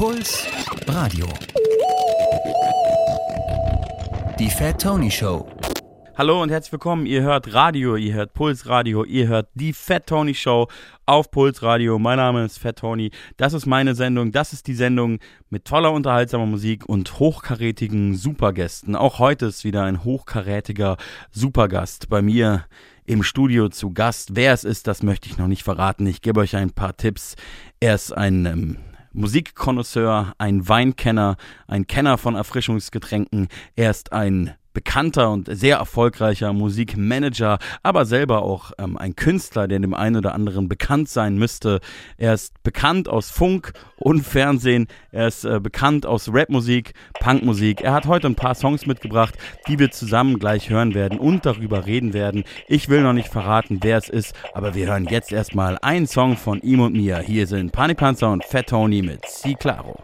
Puls Radio. Die Fat Tony Show. Hallo und herzlich willkommen. Ihr hört Radio, ihr hört Puls Radio, ihr hört die Fat Tony Show auf Puls Radio. Mein Name ist Fat Tony. Das ist meine Sendung. Das ist die Sendung mit toller, unterhaltsamer Musik und hochkarätigen Supergästen. Auch heute ist wieder ein hochkarätiger Supergast bei mir im Studio zu Gast. Wer es ist, das möchte ich noch nicht verraten. Ich gebe euch ein paar Tipps. Er ist ein ähm, Musikkonnoisseur, ein Weinkenner, ein Kenner von Erfrischungsgetränken. Er ist ein bekannter und sehr erfolgreicher Musikmanager, aber selber auch ähm, ein Künstler, der dem einen oder anderen bekannt sein müsste. Er ist bekannt aus Funk und Fernsehen. Er ist äh, bekannt aus Rapmusik, Punkmusik. Er hat heute ein paar Songs mitgebracht, die wir zusammen gleich hören werden und darüber reden werden. Ich will noch nicht verraten, wer es ist, aber wir hören jetzt erstmal einen Song von ihm und mir. Hier sind Panikpanzer und Fat Tony mit Si Claro.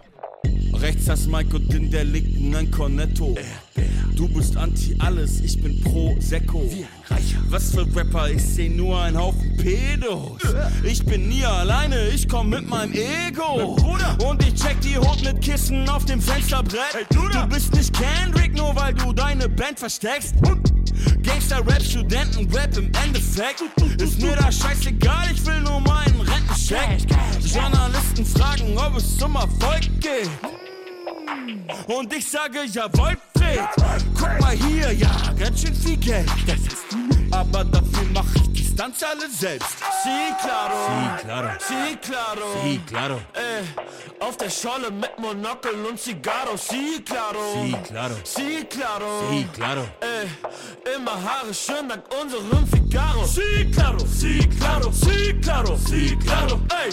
Rechts das Mike und in der linken ein Cornetto. Du bist anti alles, ich bin pro Sekko. Was für Rapper, ich seh nur ein Haufen Pedos. Ich bin nie alleine, ich komm mit meinem Ego. Und ich check die Hut mit Kissen auf dem Fensterbrett. Du bist nicht Kendrick, nur weil du deine Band versteckst. Gangster-Rap, Studenten-Rap im Endeffekt. Ist mir da scheißegal, ich will nur meinen Rentencheck. Journalisten fragen, ob es zum Erfolg geht. Und ich sage jawohl, Fred. Guck mal hier, ja, ganz schön viel Geld. Das ist aber dafür mach ich die Stunts alle selbst. Sí, claro. Sí, claro. Sí, claro. Sí, claro. Äh, auf der Scholle mit Monokel und Zigarro. Sí, claro. Sí, claro. Sí, claro. Sí, claro. Äh, immer Haare schön dank unserem Figaro. Sí, claro. Sí, claro. Sí, claro. Sí, claro. Ey.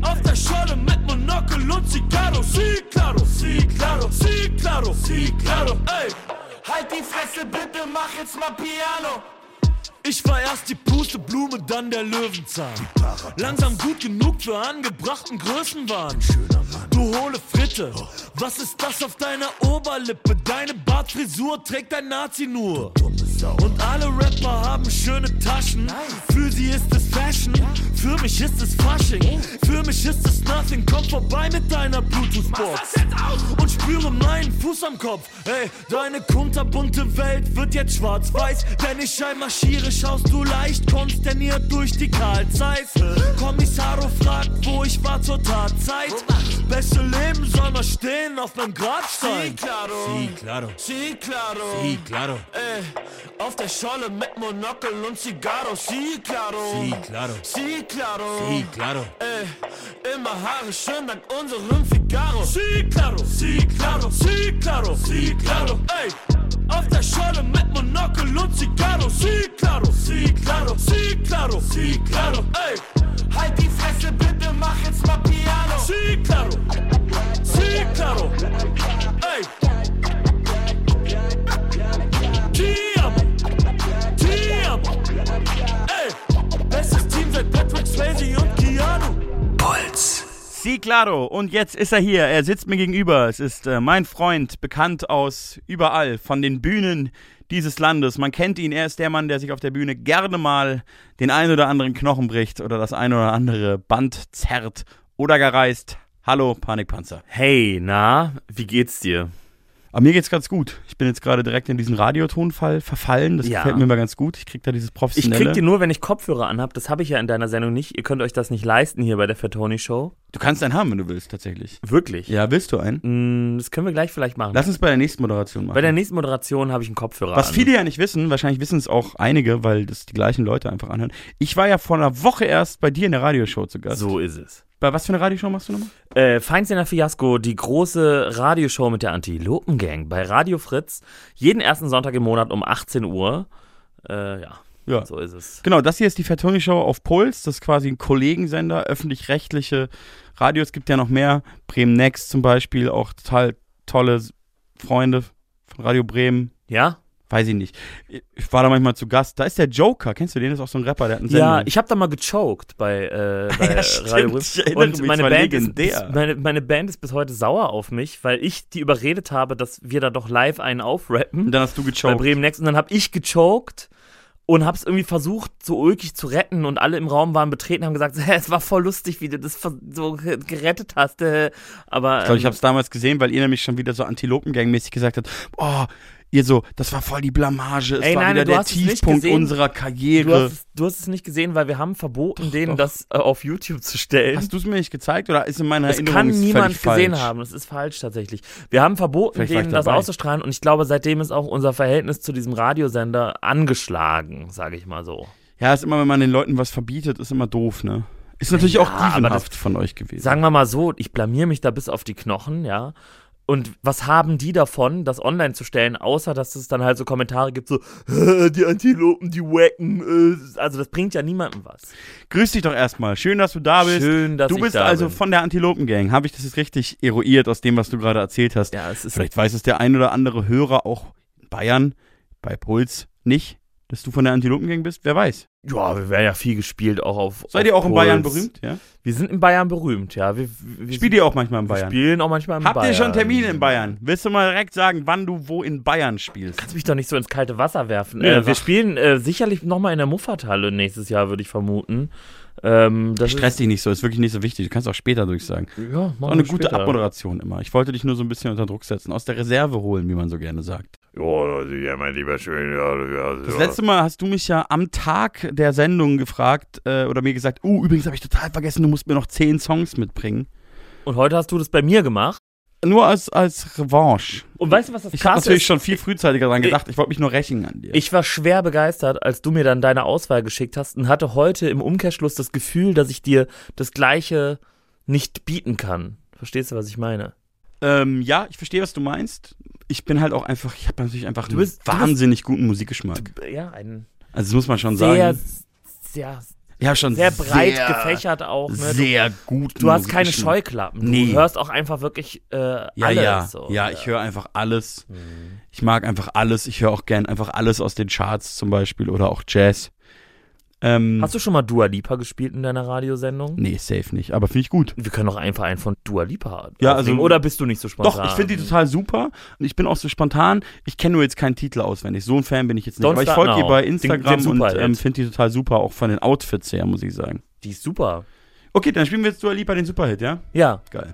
Auf der Scholle mit Monokel und Zigarro. Sí, claro, sí, claro, sí, claro, sí, claro. Ey, halt die Fresse bitte, mach jetzt mal Piano. Ich war erst die Pusteblume, dann der Löwenzahn. Langsam gut genug für angebrachten Größenwahn. Du hohle Fritte, was ist das auf deiner Oberlippe? Deine Bartfrisur trägt ein Nazi nur. Und alle Rapper haben schöne Taschen. Für sie ist es Fashion, für mich ist es Fasching. Für mich ist es Nothing. Komm vorbei mit deiner Bluetooth-Box und spüre meinen Fuß am Kopf. Ey, deine kunterbunte Welt wird jetzt schwarz-weiß. Wenn ich einmarschiere, schaust du leicht konsterniert durch die Kahlzeit. Kommissaro fragt, wo ich war zur Tatzeit. Beste Leben soll mal stehen auf meinem Grabstein. Sí, claro. Sí, claro. Sí, claro. Sí, claro. Äh, auf der Scholle mit Monokel und Zigarro. Sí, claro. Sí, claro. Sí, claro. Sí, claro. Äh, immer Haare schön dank unserem Figaro. Sí, claro. Sí, claro. Sí, claro. Sí, claro. Ey. Auf der Scholle mit Monokel und Zigarro. Sí, claro, sí, claro, sí, claro, sí, claro. Ey, halt die Fresse bitte, mach jetzt mal Piano. Sí, claro, sí, claro. Ey. Ti amo. Ey, bestes Team seit Patrick Swayze und Keanu. Puls. Sí, claro. Und jetzt ist er hier. Er sitzt mir gegenüber. Es ist äh, mein Freund, bekannt aus überall, von den Bühnen dieses Landes. Man kennt ihn. Er ist der Mann, der sich auf der Bühne gerne mal den ein oder anderen Knochen bricht oder das ein oder andere Band zerrt oder gar reißt. Hallo, Panikpanzer. Hey, na, wie geht's dir? Aber mir geht's ganz gut. Ich bin jetzt gerade direkt in diesen Radiotonfall verfallen. Das Ja. gefällt mir immer ganz gut. Ich krieg da dieses Ich professionelle. krieg die nur, wenn ich Kopfhörer anhab. Das habe ich ja in deiner Sendung nicht. Ihr könnt euch das nicht leisten hier bei der Fatoni Show. du kannst einen haben, wenn du willst, tatsächlich. Wirklich. Ja, willst du einen? Mm, Das können wir gleich vielleicht machen. Lass uns bei der nächsten Moderation machen. bei der nächsten Moderation habe ich einen Kopfhörer Was an. viele ja nicht wissen, wahrscheinlich wissen es auch einige, weil das die gleichen Leute einfach anhören. Ich war ja vor einer Woche erst bei dir in der Radioshow zu Gast. So ist es. Bei was für eine Radioshow machst du nochmal? Äh, Feindsender Fiasko, die große Radioshow mit der Antilopen-Gang bei Radio Fritz. Jeden ersten Sonntag im Monat um 18 Uhr. Äh, ja, Ja. so ist es. Genau, das hier ist die Fatoni Show auf Puls. Das ist quasi ein Kollegensender, öffentlich-rechtliche Radios. Es gibt ja noch mehr. Bremen Next zum Beispiel, auch total tolle Freunde von Radio Bremen. Ja? Weiß ich nicht. Ich war da manchmal zu Gast. Da ist der Joker. Kennst du den? Das ist auch so ein Rapper, der hat einen Ja, Sendung. ich habe da mal gechoked bei, äh, bei Ja. Radio Ich erinnere Und meine Band, ist, legendär. bis, meine, meine Band ist bis heute sauer auf mich, weil ich die überredet habe, dass wir da doch live einen aufrappen. Und dann hast du bei gechoked. Bremen Next. Und dann habe ich gechoked und hab's irgendwie versucht, so ulkig zu retten und alle im Raum waren betreten, haben gesagt, es war voll lustig, wie du das so ge- gerettet hast. äh. Aber Ich glaube, ich ähm, habe es damals gesehen, weil ihr nämlich schon wieder so Antilopengang-mäßig gesagt habt, oh, ihr so, das war voll die Blamage, es Ey, war nein, wieder du der Tiefpunkt unserer du, Karriere. hast, es- du hast es nicht gesehen, weil wir haben verboten, Doch, denen doch. das äh, auf YouTube zu stellen. Hast du es mir nicht gezeigt oder ist in meiner Das Erinnerung kann ist es niemand gesehen falsch? haben. Das ist falsch tatsächlich. Wir haben verboten, Vielleicht denen das auszustrahlen und ich glaube, seitdem ist auch unser Verhältnis zu diesem Radiosender angeschlagen, sage ich mal so. Ja, ist immer, wenn man den Leuten was verbietet, ist immer doof, ne? Ist natürlich Ja, auch dievenhaft von euch gewesen. Sagen wir mal so, ich blamier mich da bis auf die Knochen, ja. Und was haben die davon, das online zu stellen, außer dass es dann halt so Kommentare gibt, so, "Äh, die Antilopen, die wacken, äh, also das bringt ja niemandem was. Grüß dich doch erstmal. Schön, dass du da bist. Schön, dass du ich bist da also bin. von der Antilopengang. Habe ich das jetzt richtig eruiert aus dem, was du gerade erzählt hast? Ja, es ist Vielleicht weiß es der ein oder andere Hörer auch in Bayern, bei Puls, nicht, dass du von der Antilopengang bist. Wer weiß. Ja, wir werden ja viel gespielt, auch auf. Seid auf ihr auch in Puls. Bayern berühmt? Ja? Wir sind in Bayern berühmt, ja. Wir, wir, Spielt ihr auch manchmal in wir Bayern? spielen auch manchmal in Habt Bayern. ihr schon Termine in Bayern? Willst du mal direkt sagen, wann du wo in Bayern spielst? Kannst mich doch nicht so ins kalte Wasser werfen. Nee, äh, wir spielen äh, sicherlich nochmal in der Muffathalle nächstes Jahr, würde ich vermuten. Ähm, das Stress dich nicht so, ist wirklich nicht so wichtig. Du kannst auch später durchsagen. ja, Ist auch eine gute Abmoderation immer. Ich wollte dich nur so ein bisschen unter Druck setzen, aus der Reserve holen, wie man so gerne sagt. Ja, ja, mein lieber schön, ja, ja, Das ja. letzte Mal hast du mich ja am Tag der Sendung gefragt äh, oder mir gesagt, uh, übrigens habe ich total vergessen, du musst mir noch zehn Songs mitbringen. Und heute hast du das bei mir gemacht. Nur als, als Revanche. Und weißt du, was das Ich habe natürlich ist? schon viel frühzeitiger dran gedacht. Ich wollte mich nur rächen an dir. Ich war schwer begeistert, als du mir dann deine Auswahl geschickt hast und hatte heute im Umkehrschluss das Gefühl, dass ich dir das Gleiche nicht bieten kann. Verstehst du, was ich meine? ähm, ja, ich verstehe, was du meinst. Ich bin halt auch einfach, ich habe natürlich einfach Du einen bist- du bist- wahnsinnig guten Musikgeschmack. Ja, ein Also das muss man schon sehr, sagen. sehr, Ja, schon sehr breit sehr, gefächert auch. Ne? Sehr gut. Du hast keine. Scheuklappen. Du Nee. hörst auch einfach wirklich äh, Ja, alles. ja. So. ja, ich höre einfach alles. Mhm. Ich mag einfach alles. Ich höre auch gern einfach alles aus den Charts zum Beispiel oder auch Jazz. Ähm, Hast du schon mal Dua Lipa gespielt in deiner Radiosendung? nee, safe nicht. Aber finde ich gut. Wir können doch einfach einen von Dua Lipa Ja, also- Oder bist du nicht so spontan? Doch, ich finde die total super und ich bin auch so spontan. Ich kenne nur jetzt keinen Titel auswendig. So ein Fan bin ich jetzt nicht. Don't Aber ich folge ihr bei Den- Instagram den und Superhit. ähm, finde die total super, auch von den Outfits her, muss ich sagen. Die ist super. Okay, dann spielen wir jetzt Dua Lipa den Superhit, ja? Ja. Geil.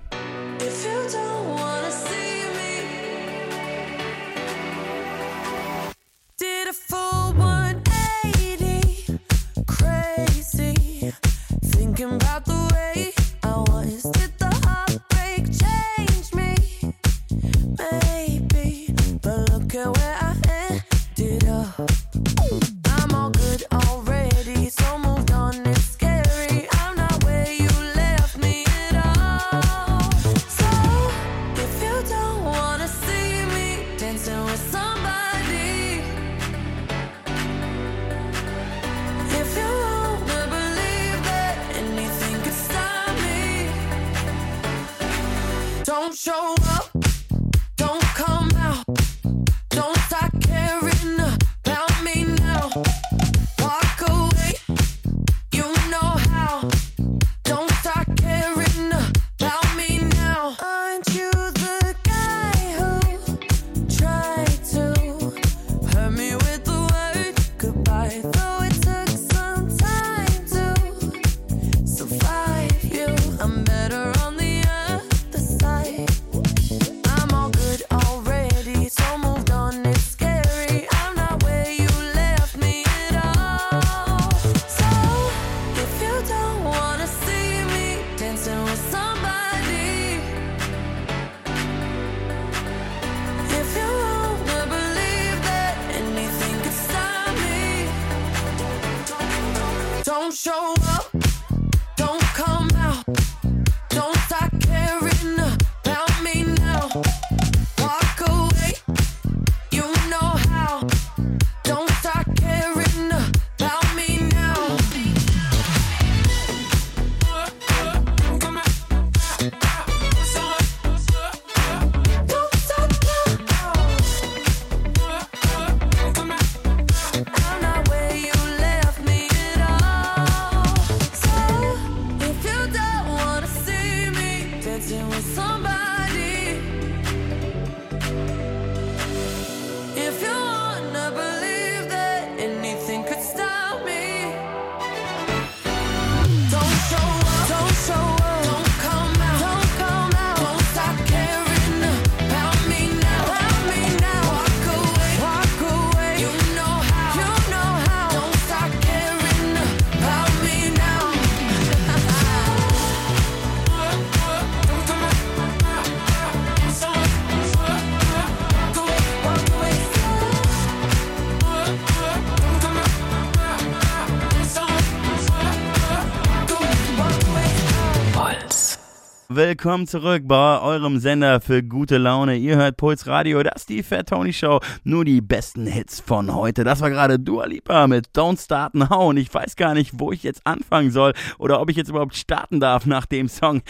Willkommen zurück bei eurem Sender für gute Laune. Ihr hört Puls Radio, das ist die Fat Tony Show. Nur die besten Hits von heute. Das war gerade Dua Lipa mit Don't Start Now. Und ich weiß gar nicht, wo ich jetzt anfangen soll oder ob ich jetzt überhaupt starten darf nach dem Song.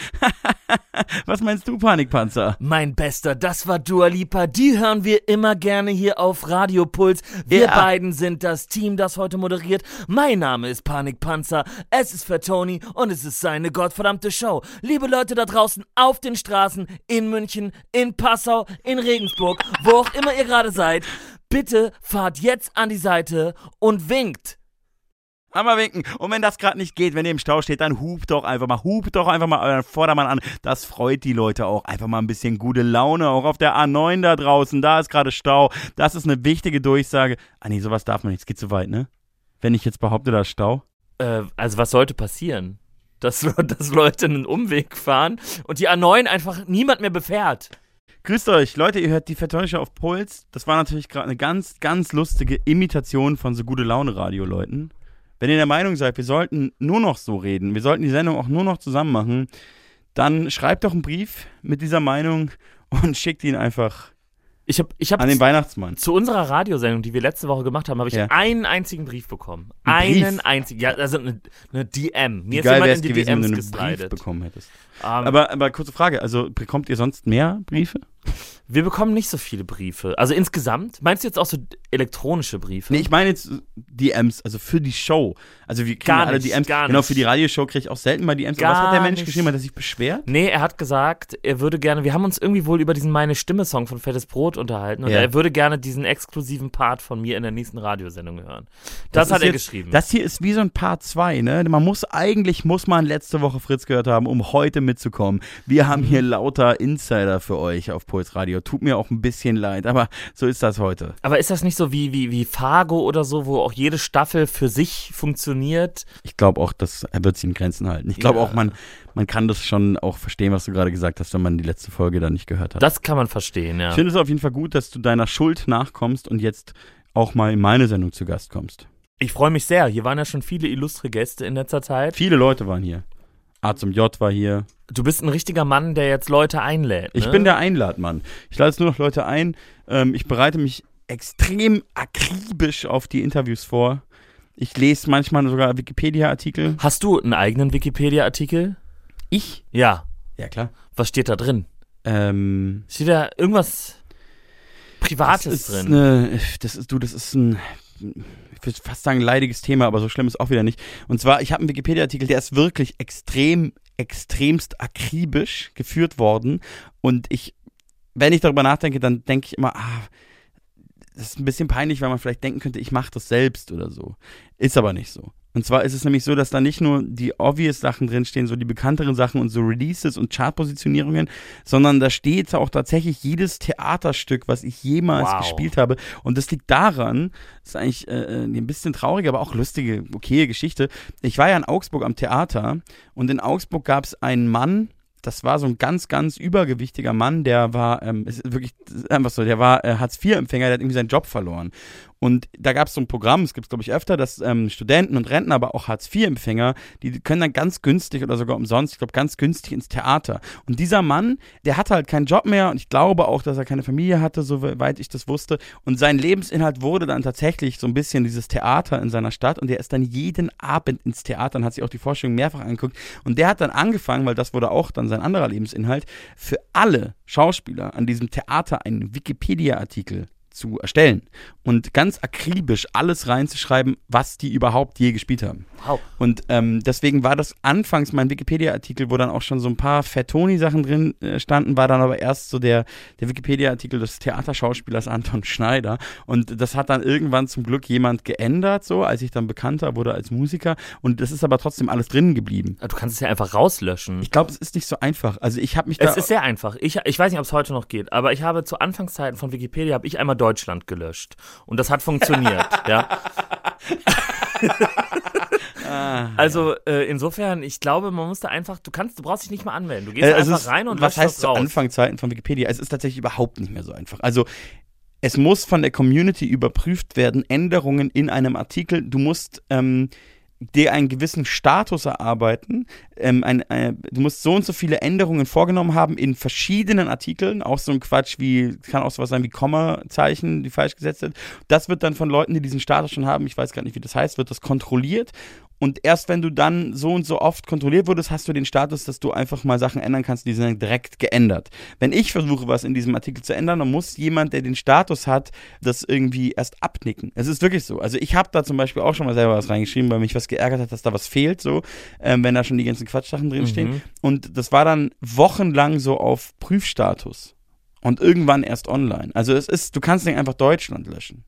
Was meinst du, Panikpanzer? Mein Bester, das war Dua Lipa. Die hören wir immer gerne hier auf Radio Puls. Wir Ja. beiden sind das Team, das heute moderiert. Mein Name ist Panikpanzer. Es ist für Tony und es ist seine gottverdammte Show. Liebe Leute da draußen auf den Straßen, in München, in Passau, in Regensburg, wo auch immer ihr gerade seid, bitte fahrt jetzt an die Seite und winkt. Einmal winken. Und wenn das gerade nicht geht, wenn ihr im Stau steht, dann hupt doch einfach mal. Hupt doch einfach mal euren Vordermann an. Das freut die Leute auch. Einfach mal ein bisschen gute Laune. Auch auf der A9 da draußen. Da ist gerade Stau. Das ist eine wichtige Durchsage. Ah nee, sowas darf man nicht. Es geht zu weit, ne? Wenn ich jetzt behaupte, da ist Stau. Äh, also was sollte passieren? Dass, dass Leute einen Umweg fahren und die A9 einfach niemand mehr befährt. Grüßt euch, Leute, ihr hört die Vertäusche auf Puls. Das war natürlich gerade eine ganz, ganz lustige Imitation von so gute Laune-Radio-Leuten. Wenn ihr der Meinung seid, wir sollten nur noch so reden, wir sollten die Sendung auch nur noch zusammen machen, dann schreibt doch einen Brief mit dieser Meinung und schickt ihn einfach Ich habe ich hab an den Weihnachtsmann. zu unserer Radiosendung, die wir letzte Woche gemacht haben, habe ich Ja. einen einzigen Brief bekommen. Ein Brief? einen einzigen. Ja, also eine, eine DM. Mir Wie ist geil wäre es die gewesen, wenn DMs du einen Brief bekommen hättest. Ähm, Aber, aber kurze Frage, also bekommt ihr sonst mehr Briefe? Wir bekommen nicht so viele Briefe. Also insgesamt, meinst du jetzt auch so elektronische Briefe? Nee, ich meine jetzt DMs, also für die Show. Also wir kriegen Gar alle nicht, DMs. gar genau, für die Radioshow kriege ich auch selten mal DMs. Aber was Gar hat der Mensch nicht. geschrieben? Hat er sich beschwert? Nee, er hat gesagt, er würde gerne, wir haben uns irgendwie wohl über diesen Meine Stimme-Song von Fettes Brot unterhalten und Ja. er würde gerne diesen exklusiven Part von mir in der nächsten Radiosendung hören. Das, hat ist er jetzt- geschrieben. Das hier ist wie so ein Part 2, ne? Man muss, eigentlich muss man letzte Woche Fritz gehört haben, um heute mitzukommen. Wir haben hier lauter Insider für euch auf Puls Radio. Tut mir auch ein bisschen leid, aber so ist das heute. Aber ist das nicht so wie, wie, wie Fargo oder so, wo auch jede Staffel für sich funktioniert? Ich glaube auch, das wird sich in Grenzen halten. Ich glaube Ja. auch, man, man kann das schon auch verstehen, was du gerade gesagt hast, wenn man die letzte Folge dann nicht gehört hat. Das kann man verstehen, ja. Ich finde es auf jeden Fall gut, dass du deiner Schuld nachkommst und jetzt auch mal in meine Sendung zu Gast kommst. Ich freue mich sehr. Hier waren ja schon viele illustre Gäste in letzter Zeit. Viele Leute waren hier. A zum J war hier. Du bist ein richtiger Mann, der jetzt Leute einlädt. Ne? Ich bin der Einladmann. Ich lade jetzt nur noch Leute ein. Ähm, ich bereite mich extrem akribisch auf die Interviews vor. Ich lese manchmal sogar Wikipedia-Artikel. Hast du einen eigenen Wikipedia-Artikel? Ich? Ja. Ja, klar. Was steht da drin? Ähm, Steht da irgendwas das Privates ist drin? Eine, das ist, du, das ist ein, würde fast sagen, leidiges Thema, aber so schlimm ist auch wieder nicht. Und zwar, ich habe einen Wikipedia-Artikel, der ist wirklich extrem, extremst akribisch geführt worden. Und ich, wenn ich darüber nachdenke, dann denke ich immer, ah, das ist ein bisschen peinlich, weil man vielleicht denken könnte, ich mache das selbst oder so. Ist aber nicht so. Und zwar ist es nämlich so, dass da nicht nur die obvious Sachen drinstehen, so die bekannteren Sachen und so Releases und Chartpositionierungen, sondern da steht auch tatsächlich jedes Theaterstück, was ich jemals Wow. gespielt habe. Und das liegt daran, das ist eigentlich äh, ein bisschen traurig, aber auch lustige, okaye Geschichte. Ich war ja in Augsburg am Theater und in Augsburg gab es einen Mann, das war so ein ganz, ganz übergewichtiger Mann, der war, ähm, es ist wirklich ist einfach so, der war äh, Hartz-IV-Empfänger, der hat irgendwie seinen Job verloren. Und da gab es so ein Programm, es gibt es glaube ich öfter, dass ähm, Studenten und Rentner, aber auch Hartz-IV-Empfänger, die können dann ganz günstig oder sogar umsonst, ich glaube ganz günstig ins Theater. Und dieser Mann, der hatte halt keinen Job mehr und ich glaube auch, dass er keine Familie hatte, soweit ich das wusste. Und sein Lebensinhalt wurde dann tatsächlich so ein bisschen dieses Theater in seiner Stadt und der ist dann jeden Abend ins Theater und hat sich auch die Vorstellung mehrfach angeguckt. Und der hat dann angefangen, weil das wurde auch dann sein anderer Lebensinhalt, für alle Schauspieler an diesem Theater einen Wikipedia-Artikel zu erstellen und ganz akribisch alles reinzuschreiben, was die überhaupt je gespielt haben. Wow. Und ähm, deswegen war das anfangs mein Wikipedia-Artikel, wo dann auch schon so ein paar Fettoni-Sachen drin äh, standen, war dann aber erst so der, der Wikipedia-Artikel des Theaterschauspielers Anton Schneider. Und das hat dann irgendwann zum Glück jemand geändert, so als ich dann bekannter wurde als Musiker. Und das ist aber trotzdem alles drin geblieben. Du kannst es ja einfach rauslöschen. Ich glaube, es ist nicht so einfach. Also ich habe mich da. es ist sehr einfach. Ich, ich weiß nicht, ob es heute noch geht, aber ich habe zu Anfangszeiten von Wikipedia habe ich einmal Deutschland gelöscht und das hat funktioniert. ja. Ah, Also äh, insofern, ich glaube, man muss da einfach, du kannst, du brauchst dich nicht mal anmelden. Du gehst Äh, also einfach es- rein und was heißt das zu raus. Anfangszeiten von Wikipedia? Es ist tatsächlich überhaupt nicht mehr so einfach. Also es muss von der Community überprüft werden, Änderungen in einem Artikel. Du musst ähm, dir einen gewissen Status erarbeiten. Ähm, ein, ein, du musst so und so viele Änderungen vorgenommen haben in verschiedenen Artikeln. Auch so ein Quatsch wie, kann auch sowas sein wie Kommazeichen, die falsch gesetzt sind. Das wird dann von Leuten, die diesen Status schon haben, ich weiß gar nicht, wie das heißt, wird das kontrolliert. Und erst wenn du dann so und so oft kontrolliert wurdest, hast du den Status, dass du einfach mal Sachen ändern kannst, die sind dann direkt geändert. Wenn ich versuche, was in diesem Artikel zu ändern, dann muss jemand, der den Status hat, das irgendwie erst abnicken. Es ist wirklich so. Also ich habe da zum Beispiel auch schon mal selber was reingeschrieben, weil mich was geärgert hat, dass da was fehlt, so, ähm, wenn da schon die ganzen Quatschsachen drinstehen. Mhm. Und das war dann wochenlang so auf Prüfstatus. Und irgendwann erst online. Also es ist, du kannst nicht einfach Deutschland löschen.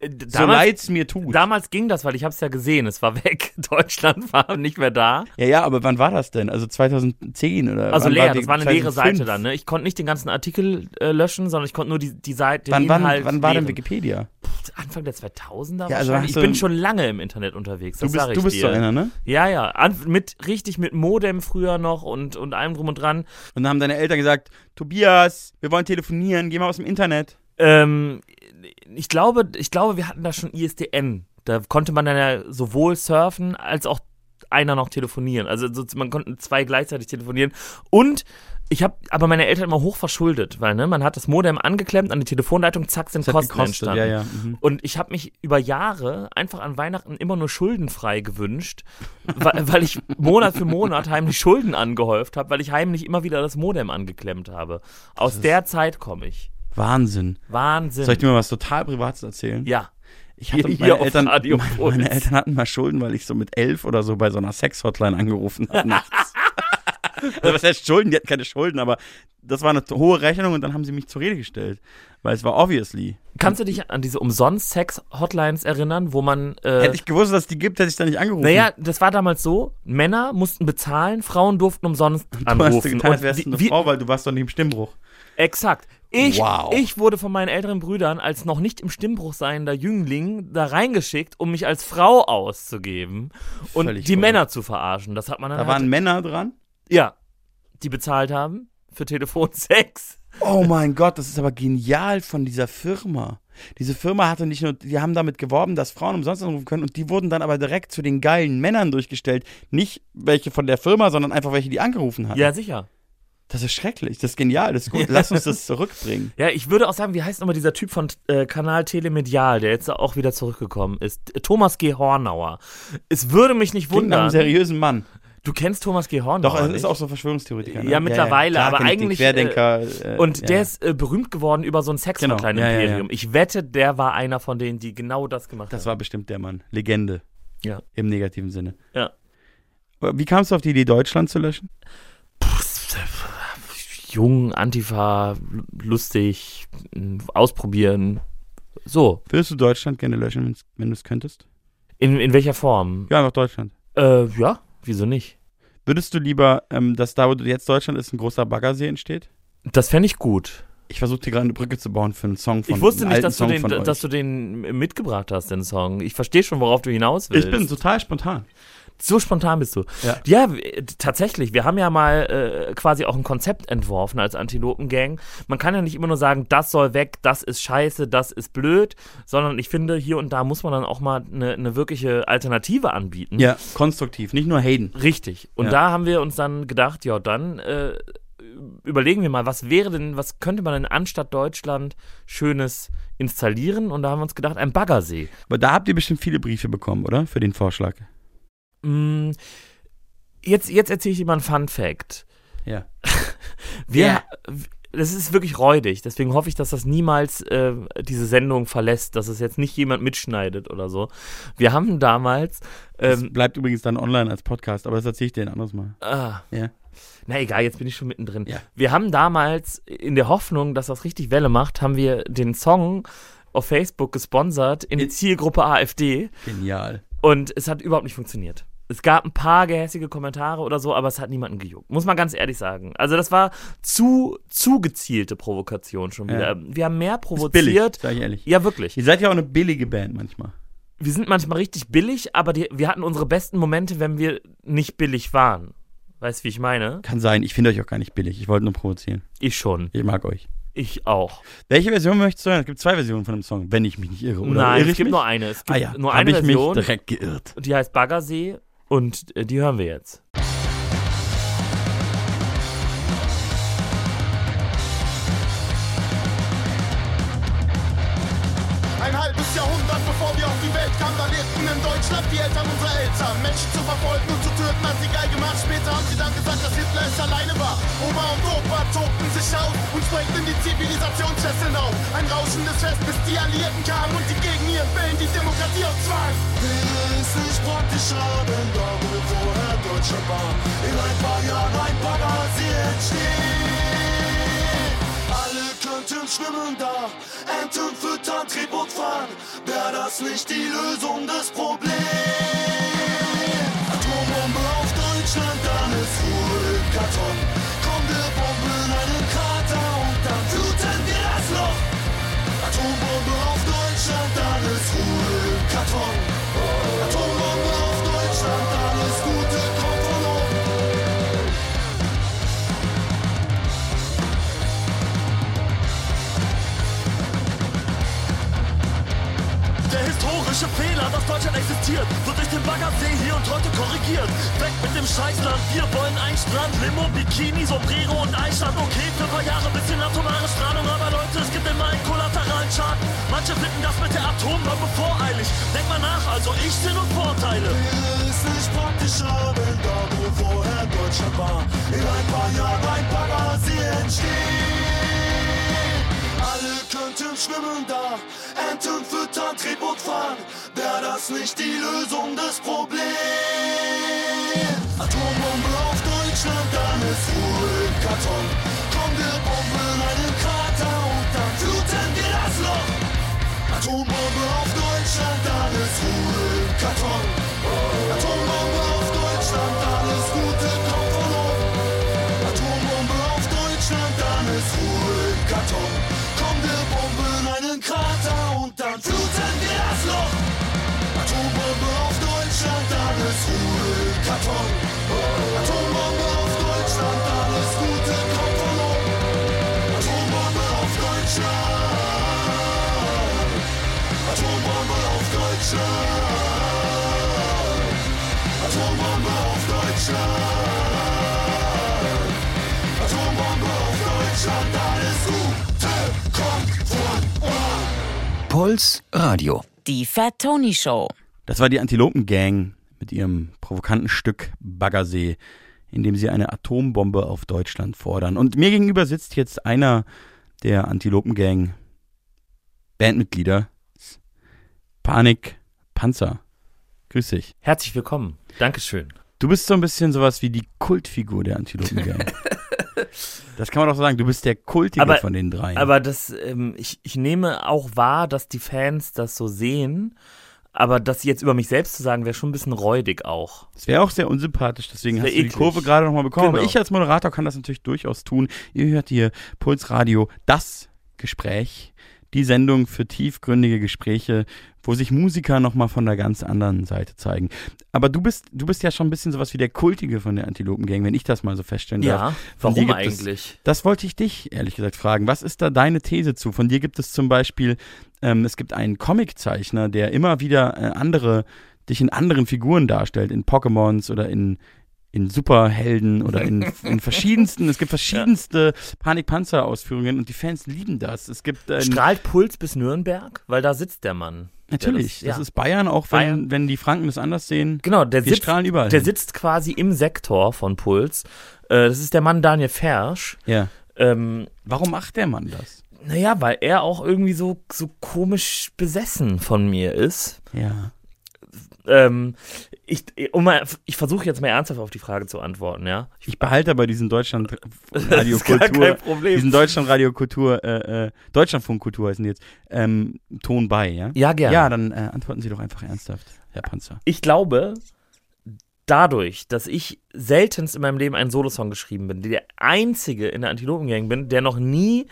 Äh, so Damals, leid's mir tut. damals ging das, weil ich habe es ja gesehen. Es war weg. Deutschland war nicht mehr da. Ja, ja, aber wann war das denn? Also 2010 oder? Also wann leer, die- das war eine leere 2005? Seite dann. Ne? Ich konnte nicht den ganzen Artikel äh, löschen, sondern ich konnte nur die, die Seite, den Wann, wann, Inhalt wann war denn. Wikipedia? Anfang der 2000er Ja, also Ich du- bin schon lange im Internet unterwegs, Du das bist, sag ich du bist so dir. einer, ne? Ja, ja, An, mit, richtig mit Modem früher noch und, und allem drum und dran. Und dann haben deine Eltern gesagt, Tobias, wir wollen telefonieren, geh mal aus dem Internet. Ähm, ich, glaube, ich glaube, wir hatten da schon ISDN. Da konnte man dann ja sowohl surfen als auch einer noch telefonieren. Also so, man konnte zwei gleichzeitig telefonieren. Und ich habe aber meine Eltern immer hoch verschuldet, weil ne, man hat das Modem angeklemmt an die Telefonleitung, zack, sind Kosten gekostet, entstanden. ja, ja. Mhm. Und ich habe mich über Jahre einfach an Weihnachten immer nur schuldenfrei gewünscht, weil, weil ich Monat für Monat heimlich Schulden angehäuft habe, weil ich heimlich immer wieder das Modem angeklemmt habe. Aus der Zeit komme ich. Wahnsinn. Wahnsinn. Soll ich dir mal was total Privates erzählen? ja. Ich hatte, Hier meine, Eltern, meine, meine Eltern hatten mal Schulden, weil ich so mit elf oder so bei so einer Sex-Hotline angerufen habe nachts. also was heißt Schulden? Die hatten keine Schulden, aber das war eine hohe Rechnung und dann haben sie mich zur Rede gestellt. Weil es war obviously. Kannst du dich an diese Umsonst-Sex-Hotlines erinnern, wo man. Äh, Hätte ich gewusst, dass es die gibt, hätte ich da nicht angerufen. naja, das war damals so: Männer mussten bezahlen, Frauen durften umsonst du hast anrufen. getan, als wärst du eine wie- Frau, weil du warst doch nicht im Stimmbruch. Exakt. Ich, Wow. ich wurde von meinen älteren Brüdern als noch nicht im Stimmbruch seiender Jüngling da reingeschickt, um mich als Frau auszugeben und Völlig die verrückt. Männer zu verarschen. Das hat man dann Da halt, waren Männer dran. ja, die bezahlt haben für Telefonsex. Oh mein Gott, das ist aber genial von dieser Firma. Diese Firma hatte nicht nur, die haben damit geworben, dass Frauen umsonst anrufen können und die wurden dann aber direkt zu den geilen Männern durchgestellt. Nicht welche von der Firma, sondern einfach welche, die angerufen hatten. Ja, sicher. Das ist schrecklich, das ist genial, das ist gut. Lass uns das zurückbringen. Ja, ich würde auch sagen, wie heißt nochmal dieser Typ von äh, Kanal Telemedial, der jetzt auch wieder zurückgekommen ist? Thomas G. Hornauer. Es würde mich nicht Klingt einem wundern. seriösen Mann. Du kennst Thomas G. Hornauer. Doch, er ist auch so Verschwörungstheoretiker. Ne? Ja, mittlerweile, klar aber kenn ich den eigentlich, Querdenker. äh, Und ja, der ja. ist äh, berühmt geworden über so ein Genau, ja, ja, ja. Ich wette, der war einer von denen, die genau das gemacht Das haben. war bestimmt der Mann. Legende. Ja. Im negativen Sinne. Ja. Wie kamst du auf die Idee, Deutschland zu löschen? Jung, Antifa, lustig, ausprobieren. So. Würdest du Deutschland gerne löschen, wenn du es könntest? In, in welcher Form? Ja, einfach Deutschland. Äh, ja, wieso nicht? Würdest du lieber, ähm, dass da, wo du jetzt Deutschland ist, ein großer Baggersee entsteht? Das fände ich gut. Ich versuche dir gerade eine Brücke zu bauen für einen Song von Ich wusste nicht, dass du, den, dass du den mitgebracht hast, den Song. Ich verstehe schon, worauf du hinaus willst. Ich bin total spontan. So spontan bist du. Ja. Ja, tatsächlich. Wir haben ja mal äh, quasi auch ein Konzept entworfen als Antilopengang. Man kann ja nicht immer nur sagen, das soll weg, das ist scheiße, das ist blöd, sondern ich finde, hier und da muss man dann auch mal eine, eine wirkliche Alternative anbieten. Ja, konstruktiv, nicht nur Hayden. Richtig. Und Ja. da haben wir uns dann gedacht, ja, dann äh, überlegen wir mal, was wäre denn, was könnte man denn anstatt Deutschland Schönes installieren? Und da haben wir uns gedacht, ein Baggersee. Aber da habt ihr bestimmt viele Briefe bekommen, oder? Für den Vorschlag. Mm, Jetzt, jetzt erzähle ich dir mal einen Fun Fact. Ja. Wir, Ja. Das ist wirklich räudig, deswegen hoffe ich, dass das niemals äh, diese Sendung verlässt, dass es jetzt nicht jemand mitschneidet oder so. Wir haben damals, Das ähm, bleibt übrigens dann online als Podcast, aber das erzähle ich dir ein anderes Mal. ah, Ja. na egal, jetzt bin ich schon mittendrin. Ja. Wir haben damals in der Hoffnung, dass das richtig Welle macht, haben wir den Song auf Facebook gesponsert in die Zielgruppe AfD Genial. und es hat überhaupt nicht funktioniert. Es gab ein paar gehässige Kommentare oder so, aber es hat niemanden gejuckt. Muss man ganz ehrlich sagen. Also das war zu, zu gezielte Provokation schon wieder. Ja. Wir haben mehr Ist billig, provoziert. sag ich ehrlich. Ja, wirklich. Ihr seid ja auch eine billige Band manchmal. Wir sind manchmal richtig billig, aber die, wir hatten unsere besten Momente, wenn wir nicht billig waren. Weißt du, wie ich meine? Kann sein, ich finde euch auch gar nicht billig. Ich wollte nur provozieren. Ich schon. Ich mag euch. Ich auch. Welche Version möchtest du hören? Es gibt zwei Versionen von dem Song, wenn ich mich nicht irre. Oder Nein, irre es ich gibt mich? nur eine. Es gibt ah ja, nur hab eine ich Version. mich direkt geirrt. Die heißt Baggersee und äh, die hören wir jetzt. Deutschland die Eltern unserer Eltern. Menschen zu verfolgen und zu töten, hat sie geil gemacht. Später haben sie dann gesagt, dass Hitler es alleine war. Oma und Opa tobten sich aus und sprengten die Zivilisationsfesseln auf. Ein rauschendes Fest, bis die Alliierten kamen und die gegen ihren Willen die Demokratie aufzwangen. Es nicht praktischer, wenn da wo vorher Deutschland war, in ein paar Jahren ein Baggersee entsteht. Könnten schwimmen da, Enten füttern, Trieb und fahren. Wäre das nicht die Lösung des Problems? Atombombe auf Deutschland, ist Ruhe im Karton. Komm, wir bomben einen Krater und dann fluten wir das Loch. Atombombe auf Deutschland, ist Ruhe im Karton. Der historische Fehler, dass Deutschland existiert, wird durch den Baggersee hier und heute korrigiert. Weg mit dem Scheißland, wir wollen ein Strand, Limo, Bikini, Sombrero und Eichstand. Okay, für ein paar Jahre bisschen atomare Strahlung, aber Leute, es gibt immer einen kollateralen Schaden. Manche finden das mit der Atombombe voreilig. Denk mal nach, also ich Sinn und Vorteile. Wäre es nicht praktischer, wenn da wo vorher Deutschland war, in ein paar Jahren ein Baggersee entsteht? Könnten schwimmen da, Enten füttern, und fahren. Wäre das nicht die Lösung des Problems? Atombombe auf Deutschland, dann ist Ruhe im Karton. Komm, wir bomben einen Krater und dann fluten wir das Loch. Atombombe auf Deutschland, dann ist Ruhe im Karton. Atombombe auf Deutschland, alles Gute kommt von oben. Atombombe auf Deutschland, dann ist Ruhe im Karton. Komm, wir bomben Puls Radio. Die Fat Tony Show. Das war die Antilopen-Gang mit ihrem provokanten Stück Baggersee, in dem sie eine Atombombe auf Deutschland fordern. Und mir gegenüber sitzt jetzt einer der Antilopen-Gang Bandmitglieder. Panik Panzer. Grüß dich. Herzlich willkommen. Dankeschön. Du bist so ein bisschen sowas wie die Kultfigur der Antilopen-Gang. das kann man doch so sagen. Du bist der Kultige Aber- von den dreien. Aber das, ähm, ich, ich nehme auch wahr, dass die Fans das so sehen. Aber das jetzt über mich selbst zu sagen, wäre schon ein bisschen räudig auch. Das wäre auch sehr unsympathisch, deswegen hast du die. Kurve gerade nochmal bekommen. Aber Genau. ich als Moderator kann das natürlich durchaus tun. Ihr hört hier Puls Radio, das Gespräch, die Sendung für tiefgründige Gespräche, wo sich Musiker nochmal von der ganz anderen Seite zeigen. Aber du bist, du bist ja schon ein bisschen sowas wie der Kultige von der Antilopen-Gang, wenn ich das mal so feststellen darf. Ja, warum gibt es- eigentlich? Das wollte ich dich ehrlich gesagt fragen. Was ist da deine These zu? Von dir gibt es zum Beispiel, ähm, es gibt einen Comiczeichner, der immer wieder äh, andere, dich in anderen Figuren darstellt, in Pokémons oder in, in Superhelden oder in, in verschiedensten, es gibt verschiedenste Panik-Panzer-Ausführungen und die Fans lieben das. Es gibt äh, Strahlt Puls bis Nürnberg? Weil da sitzt der Mann. natürlich, Ja, das, ja. ist Bayern, auch wenn, Bayern. wenn die Franken das anders sehen. Genau, der sitzt, strahlen überall. der hin. sitzt quasi im Sektor von Puls. Äh, das ist der Mann Daniel Fersch. Ja. Ähm, Warum macht der Mann das? naja, weil er auch irgendwie so, so komisch besessen von mir ist. Ja. Ähm, ich um mal, ich versuche jetzt mal ernsthaft auf die Frage zu antworten, ja. Ich behalte aber diesen Deutschland Das Radio ist gar Kultur, kein Problem. diesen Deutschland Radio Kultur, äh, äh, Deutschlandfunk Kultur heißen die jetzt, ähm, Ton bei, ja? Ja, gerne. Ja, dann äh, antworten Sie doch einfach ernsthaft, Herr Panzer. Ich glaube, dadurch, dass ich seltenst in meinem Leben einen Solosong geschrieben bin, der einzige in der Antilopen-Gang bin, der noch nie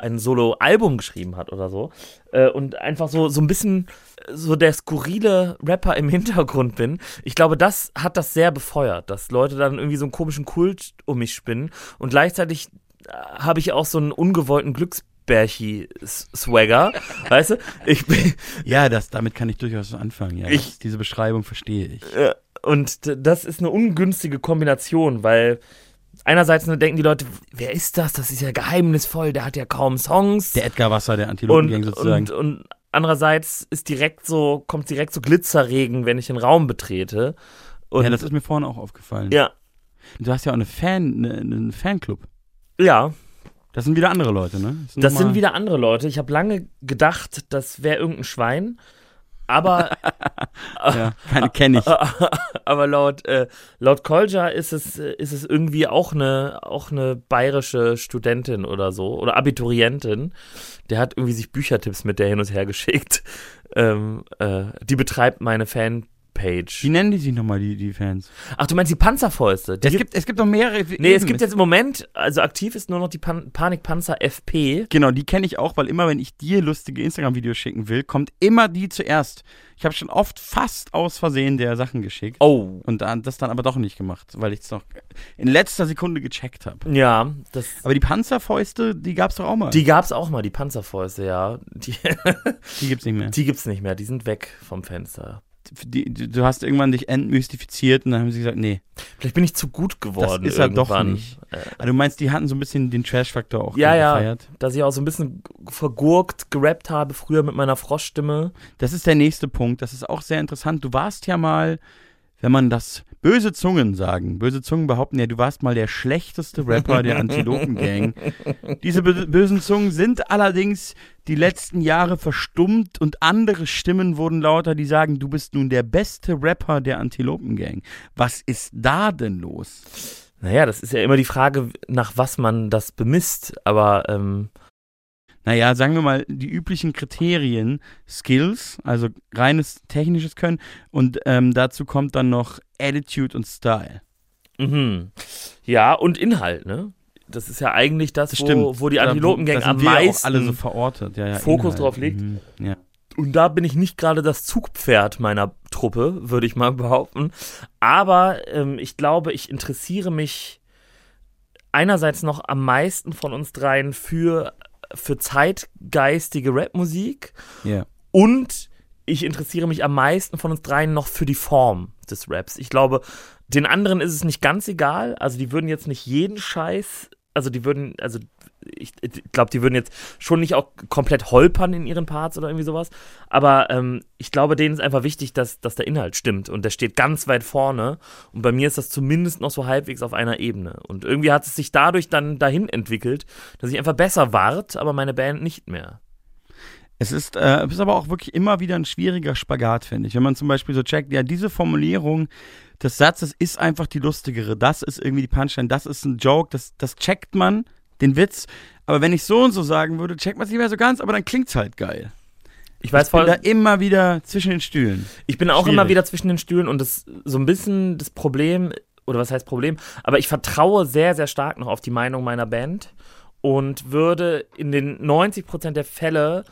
ein Solo-Album geschrieben hat oder so äh, und einfach so, so ein bisschen äh, so der skurrile Rapper im Hintergrund bin. Ich glaube, das hat das sehr befeuert, dass Leute dann irgendwie so einen komischen Kult um mich spinnen und gleichzeitig habe ich auch so einen ungewollten Glücksbärchi-Swagger, weißt du? Ich bin, Ja, das, damit kann ich durchaus anfangen. Ja. Ich- diese Beschreibung verstehe ich. äh, und das ist eine ungünstige Kombination, weil einerseits ne, denken die Leute, wer ist das? Das ist ja geheimnisvoll, der hat ja kaum Songs. Der Edgar Wasser der Antilopengang sozusagen. und, und andererseits ist direkt so, kommt direkt so Glitzerregen, wenn ich den Raum betrete. Und ja, das ist mir vorhin auch aufgefallen. ja, Du hast ja auch eine Fan, eine, einen Fanclub. ja, Das sind wieder andere Leute, ne? das sind nochmal- wieder andere Leute. Ich habe lange gedacht, das wäre irgendein Schwein. Aber, Ja, keine kenne ich. aber laut, äh, laut Kolja ist es, ist es irgendwie auch eine, auch eine bayerische Studentin oder so. Oder Abiturientin. Der hat irgendwie sich Büchertipps mit der hin und her geschickt. Ähm, äh, die betreibt meine Fanpage. Wie nennen die sich nochmal, die, die Fans? Ach, du meinst die Panzerfäuste? Die Es gibt, es gibt noch mehrere. Nee, es gibt jetzt im Moment, also aktiv ist nur noch die Pan Panikpanzer FP. Genau, die kenne ich auch, weil immer, wenn ich dir lustige Instagram-Videos schicken will, kommt immer die zuerst. Ich habe schon oft fast aus Versehen der Sachen geschickt. Oh. Und dann, das dann aber doch nicht gemacht, weil ich es noch in letzter Sekunde gecheckt habe. Ja, das. Aber die Panzerfäuste, die gab es doch auch mal. Die gab's auch mal, die Panzerfäuste, ja. Die, die gibt's nicht mehr. die gibt's nicht mehr, die sind weg vom Fenster. Die, du hast irgendwann dich entmystifiziert und dann haben sie gesagt, nee. Vielleicht bin ich zu gut geworden. ist er doch nicht. Äh, Aber du meinst, die hatten so ein bisschen den Trash-Faktor auch Ja, ja. gefeiert. dass ich auch so ein bisschen vergurkt gerappt habe, früher mit meiner Froschstimme. Das ist der nächste Punkt. Das ist auch sehr interessant. Du warst ja mal, wenn man das böse Zungen sagen, böse Zungen behaupten ja, du warst mal der schlechteste Rapper der Antilopen-Gang. Diese bö bösen Zungen sind allerdings die letzten Jahre verstummt und andere Stimmen wurden lauter, die sagen, du bist nun der beste Rapper der Antilopen-Gang. Was ist da denn los? Naja, das ist ja immer die Frage, nach was man das bemisst. Aber ähm, Naja, sagen wir mal, die üblichen Kriterien, Skills, also reines technisches Können und ähm, dazu kommt dann noch Attitude und Style. mhm. ja, und Inhalt, ne? Das ist ja eigentlich das, Das wo, wo die Antilopengang am meisten auch alle so verortet. Ja, ja, Fokus Inhalt. drauf liegt. Mhm. Ja. Und da bin ich nicht gerade das Zugpferd meiner Truppe, würde ich mal behaupten. Aber ähm, ich glaube, ich interessiere mich einerseits noch am meisten von uns dreien für, für zeitgeistige Rapmusik ja. und ich interessiere mich am meisten von uns dreien noch für die Form des Raps. Ich glaube, den anderen ist es nicht ganz egal. Also die würden jetzt nicht jeden Scheiß, also die würden, also ich, ich glaube, die würden jetzt schon nicht auch komplett holpern in ihren Parts oder irgendwie sowas. Aber ähm, ich glaube, denen ist einfach wichtig, dass, dass der Inhalt stimmt und der steht ganz weit vorne. Und bei mir ist das zumindest noch so halbwegs auf einer Ebene. Und irgendwie hat es sich dadurch dann dahin entwickelt, dass ich einfach besser ward, aber meine Band nicht mehr. Es ist, äh, ist aber auch wirklich immer wieder ein schwieriger Spagat, finde ich. Wenn man zum Beispiel so checkt, ja, diese Formulierung des Satzes ist einfach die lustigere. Das ist irgendwie die Punchline, das ist ein Joke, das, das checkt man, den Witz. Aber wenn ich so und so sagen würde, checkt man es nicht mehr so ganz, aber dann klingt's halt geil. Ich weiß Ich bin voll, da immer wieder zwischen den Stühlen. Ich bin auch Schwierig. immer wieder zwischen den Stühlen und das so ein bisschen das Problem, oder was heißt Problem, aber ich vertraue sehr, sehr stark noch auf die Meinung meiner Band und würde in den 90% der Fälle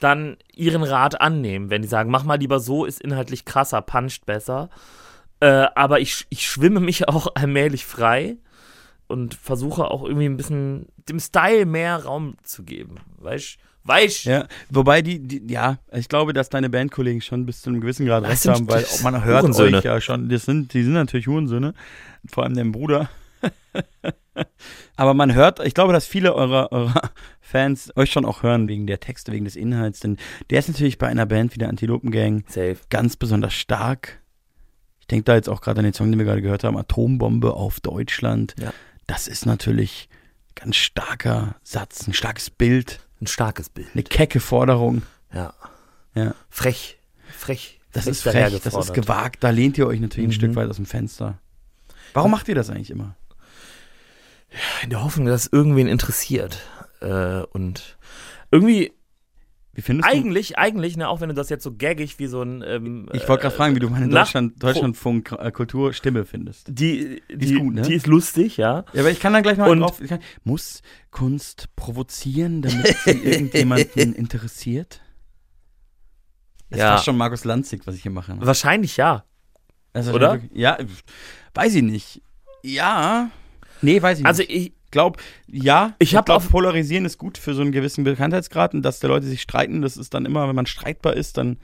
dann ihren Rat annehmen, wenn die sagen, mach mal lieber so, ist inhaltlich krasser, puncht besser. Äh, aber ich, ich schwimme mich auch allmählich frei und versuche auch irgendwie ein bisschen dem Style mehr Raum zu geben. Weißt Weißt Ja, wobei die, die, ja, ich glaube, dass deine Bandkollegen schon bis zu einem gewissen Grad Das recht sind haben, weil man hört Hurensöhne. euch ja schon, das sind, die sind natürlich Hurensöhne, vor allem dein Bruder. Aber man hört, ich glaube, dass viele eurer, eurer Fans euch schon auch hören wegen der Texte, wegen des Inhalts, denn der ist natürlich bei einer Band wie der Antilopengang Safe. ganz besonders stark. Ich denke da jetzt auch gerade an den Song, den wir gerade gehört haben, Atombombe auf Deutschland. Ja. Das ist natürlich ganz starker Satz, ein starkes Bild, Ein starkes Bild. eine kecke Forderung. Ja. Ja. Frech. Frech. Das frech ist frech, das ist gewagt, da lehnt ihr euch natürlich ein Mhm. Stück weit aus dem Fenster. Warum macht ihr das eigentlich immer? In der Hoffnung, dass es irgendwen interessiert. Äh, und irgendwie, Wie findest eigentlich, eigentlich, ne, auch wenn du das jetzt so gaggig wie so ein. Ähm, du? Ich wollte gerade fragen, wie du meine nach- Deutschland, Deutschlandfunk äh, Kulturstimme findest. die, die, ist gut, ne? die ist lustig, ja. Ja, aber ich kann dann gleich mal Und-. Ich kann, muss Kunst provozieren, damit sie irgendjemanden interessiert? Das Ja. ist fast schon Markus Lanzig, was ich hier mache. ne? Wahrscheinlich ja. Ist oder? Ja, weiß ich nicht. Ja. Nee, weiß ich Also nicht. ich, glaube, ja, Ich hab glaub, auf- polarisieren ist gut für so einen gewissen Bekanntheitsgrad und dass die Leute sich streiten, das ist dann immer, wenn man streitbar ist, dann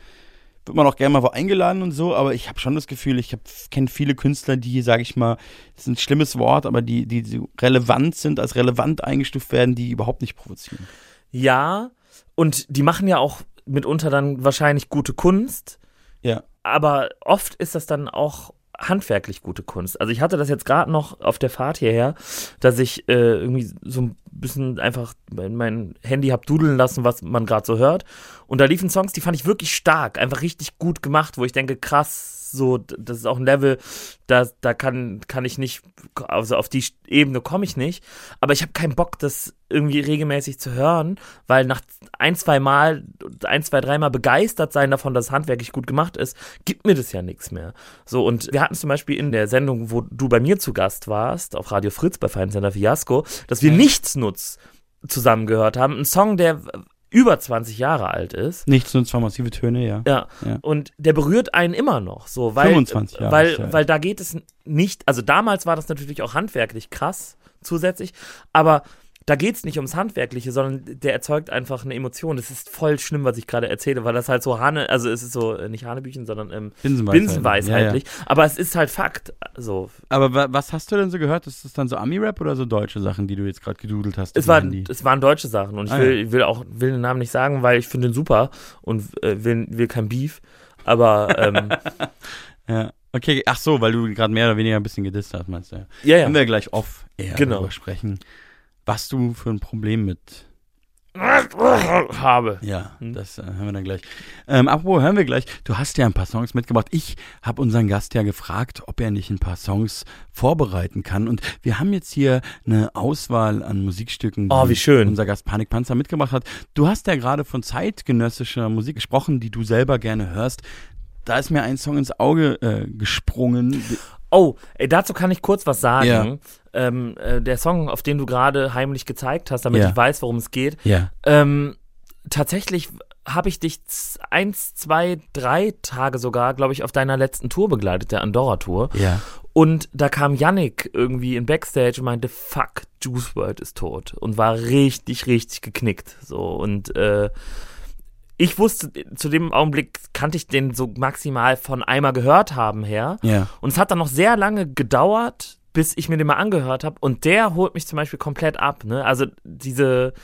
wird man auch gerne mal wo eingeladen und so, aber ich habe schon das Gefühl, ich kenne viele Künstler, die, sage ich mal, das ist ein schlimmes Wort, aber die, die so relevant sind, als relevant eingestuft werden, die überhaupt nicht provozieren. Ja, und die machen ja auch mitunter dann wahrscheinlich gute Kunst, Ja. aber oft ist das dann auch handwerklich gute Kunst. Also ich hatte das jetzt gerade noch auf der Fahrt hierher, dass ich äh, irgendwie so ein bisschen einfach mein, Handy hab dudeln lassen, was man gerade so hört. Und da liefen Songs, die fand ich wirklich stark, einfach richtig gut gemacht, wo ich denke, krass, so, das ist auch ein Level, da, da kann, kann ich nicht, also auf die Ebene komme ich nicht. Aber ich habe keinen Bock, das irgendwie regelmäßig zu hören, weil nach ein, zwei Mal, ein, zwei, dreimal begeistert sein davon, dass es handwerklich gut gemacht ist, gibt mir das ja nichts mehr. So, und wir hatten zum Beispiel in der Sendung, wo du bei mir zu Gast warst, auf Radio Fritz bei Feinsender Fiasco, dass wir Nichtsnutz zusammen gehört haben. Ein Song, der über 20 Jahre alt ist. Nichts nur zwar massive Töne, ja. Ja. Ja. Und der berührt einen immer noch, so, weil, 25 Jahre weil, alt. weil da geht es nicht, also damals war das natürlich auch handwerklich krass zusätzlich, aber da geht es nicht ums Handwerkliche, sondern der erzeugt einfach eine Emotion. Das ist voll schlimm, was ich gerade erzähle, weil das halt so Hane, also es ist so, äh, nicht Hanebüchen, sondern ähm, Binsenweisheit. Binsenweisheitlich. Aber es ist halt Fakt. So, Aber wa was hast du denn so gehört? Ist das dann so Ami-Rap oder so deutsche Sachen, die du jetzt gerade gedudelt hast? es, Handy? es waren deutsche Sachen und ich Ah, will, ich will auch will den Namen nicht sagen, weil ich finde den super und äh, will, will kein Beef. Aber ähm, Ja. Okay, ach so, weil du gerade mehr oder weniger ein bisschen gedisst hast, meinst du? Ja. ja, ja. Können wir gleich off eher Genau. darüber sprechen, was du für ein Problem mit. habe. Ja, Hm. das äh, hören wir dann gleich. Ähm, apropos, hören wir gleich. Du hast ja ein paar Songs mitgebracht. Ich habe unseren Gast ja gefragt, ob er nicht ein paar Songs vorbereiten kann. Und wir haben jetzt hier eine Auswahl an Musikstücken, Oh, die unser Gast Panikpanzer mitgebracht hat. Du hast ja gerade von zeitgenössischer Musik gesprochen, die du selber gerne hörst. Da ist mir ein Song ins Auge äh, gesprungen. Oh, ey, dazu kann ich kurz was sagen. Ja. Ähm, äh, der Song, auf den du gerade heimlich gezeigt hast, damit Ja. ich weiß, worum es geht. Ja. Ähm, tatsächlich habe ich dich eins, zwei, drei Tage sogar, glaube ich, auf deiner letzten Tour begleitet, der Andorra-Tour. Ja. Und da kam Yannick irgendwie in Backstage und meinte, fuck, Juice WRLD ist tot. Und war richtig, richtig geknickt. So, und äh, ich wusste, zu dem Augenblick kannte ich den so maximal von einmal gehört haben her. Ja. Und es hat dann noch sehr lange gedauert, bis ich mir den mal angehört habe. Und der holt mich zum Beispiel komplett ab. Ne? Also diese,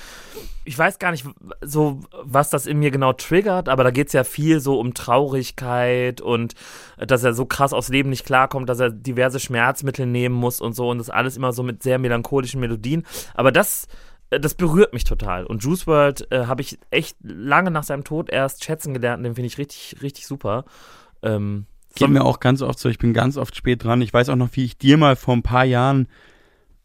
ich weiß gar nicht so, was das in mir genau triggert, aber da geht es ja viel so um Traurigkeit und äh, dass er so krass aufs Leben nicht klarkommt, dass er diverse Schmerzmittel nehmen muss und so. Und das alles immer so mit sehr melancholischen Melodien. Aber das das berührt mich total. Und Juice WRLD äh, habe ich echt lange nach seinem Tod erst schätzen gelernt. Den finde ich richtig, richtig super. Ähm, Geht mir auch ganz oft so, ich bin ganz oft spät dran. Ich weiß auch noch, wie ich dir mal vor ein paar Jahren,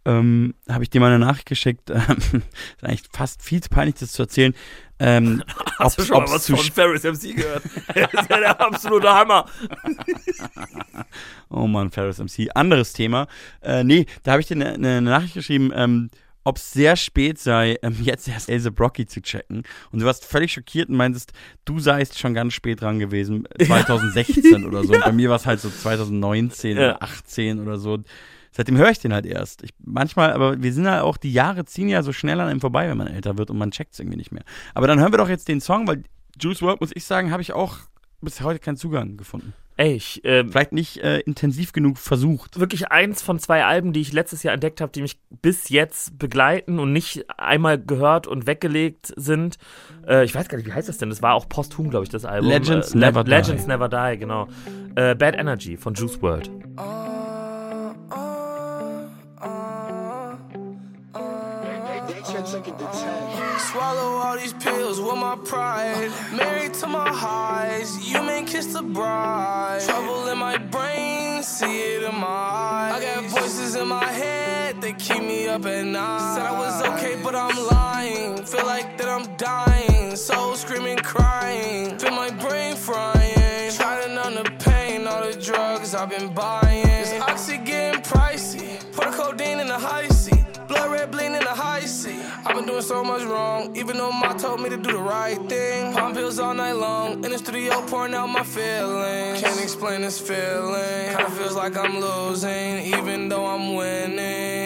ähm, habe ich dir mal eine Nachricht geschickt, ähm, ist eigentlich fast viel zu peinlich, das zu erzählen. Ähm, Hast du ob- schon mal was zu von Ferris MC gehört? das ist ja der absolute Hammer. Oh Mann, Ferris MC. Anderes Thema. Äh, nee, da habe ich dir eine eine Nachricht geschrieben, ähm, ob es sehr spät sei, ähm, jetzt erst Else Brocky zu checken. Und du warst völlig schockiert und meintest, du seist schon ganz spät dran gewesen, 2016 oder so. Und bei mir war es halt so 2019 Ja. oder 18 oder so. Seitdem höre ich den halt erst. Ich, manchmal, aber wir sind halt auch, die Jahre ziehen ja so schnell an einem vorbei, wenn man älter wird und man checkt es irgendwie nicht mehr. Aber dann hören wir doch jetzt den Song, weil Juice WRLD, muss ich sagen, habe ich auch bis heute keinen Zugang gefunden. Ey, ich, äh, Vielleicht nicht äh, intensiv genug versucht. wirklich eins von zwei Alben, die ich letztes Jahr entdeckt habe, die mich bis jetzt begleiten und nicht einmal gehört und weggelegt sind. Äh, ich weiß gar nicht, wie heißt das denn? Das war auch posthum, glaube ich, das Album. Legends äh, Never Die. Legends Never Die, genau. Äh, Bad Energy von Juice WRLD. Swallow all these pills with my pride. Married to my highs. You may kiss the bride. Trouble in my brain, see it in my eyes. I got voices in my head that keep me up at night. Said I was okay, but I'm lying. Feel like that I'm dying. Soul screaming, crying. Feel my brain frying. Try to numb the pain, all the drugs I've been buying. This oxy getting pricey. Put the codeine in the high bleeding in the high seat. I've been doing so much wrong, even though Ma told me to do the right thing. Palm pills all night long, in the studio pouring out my feelings. Can't explain this feeling. Kinda feels like I'm losing, even though I'm winning.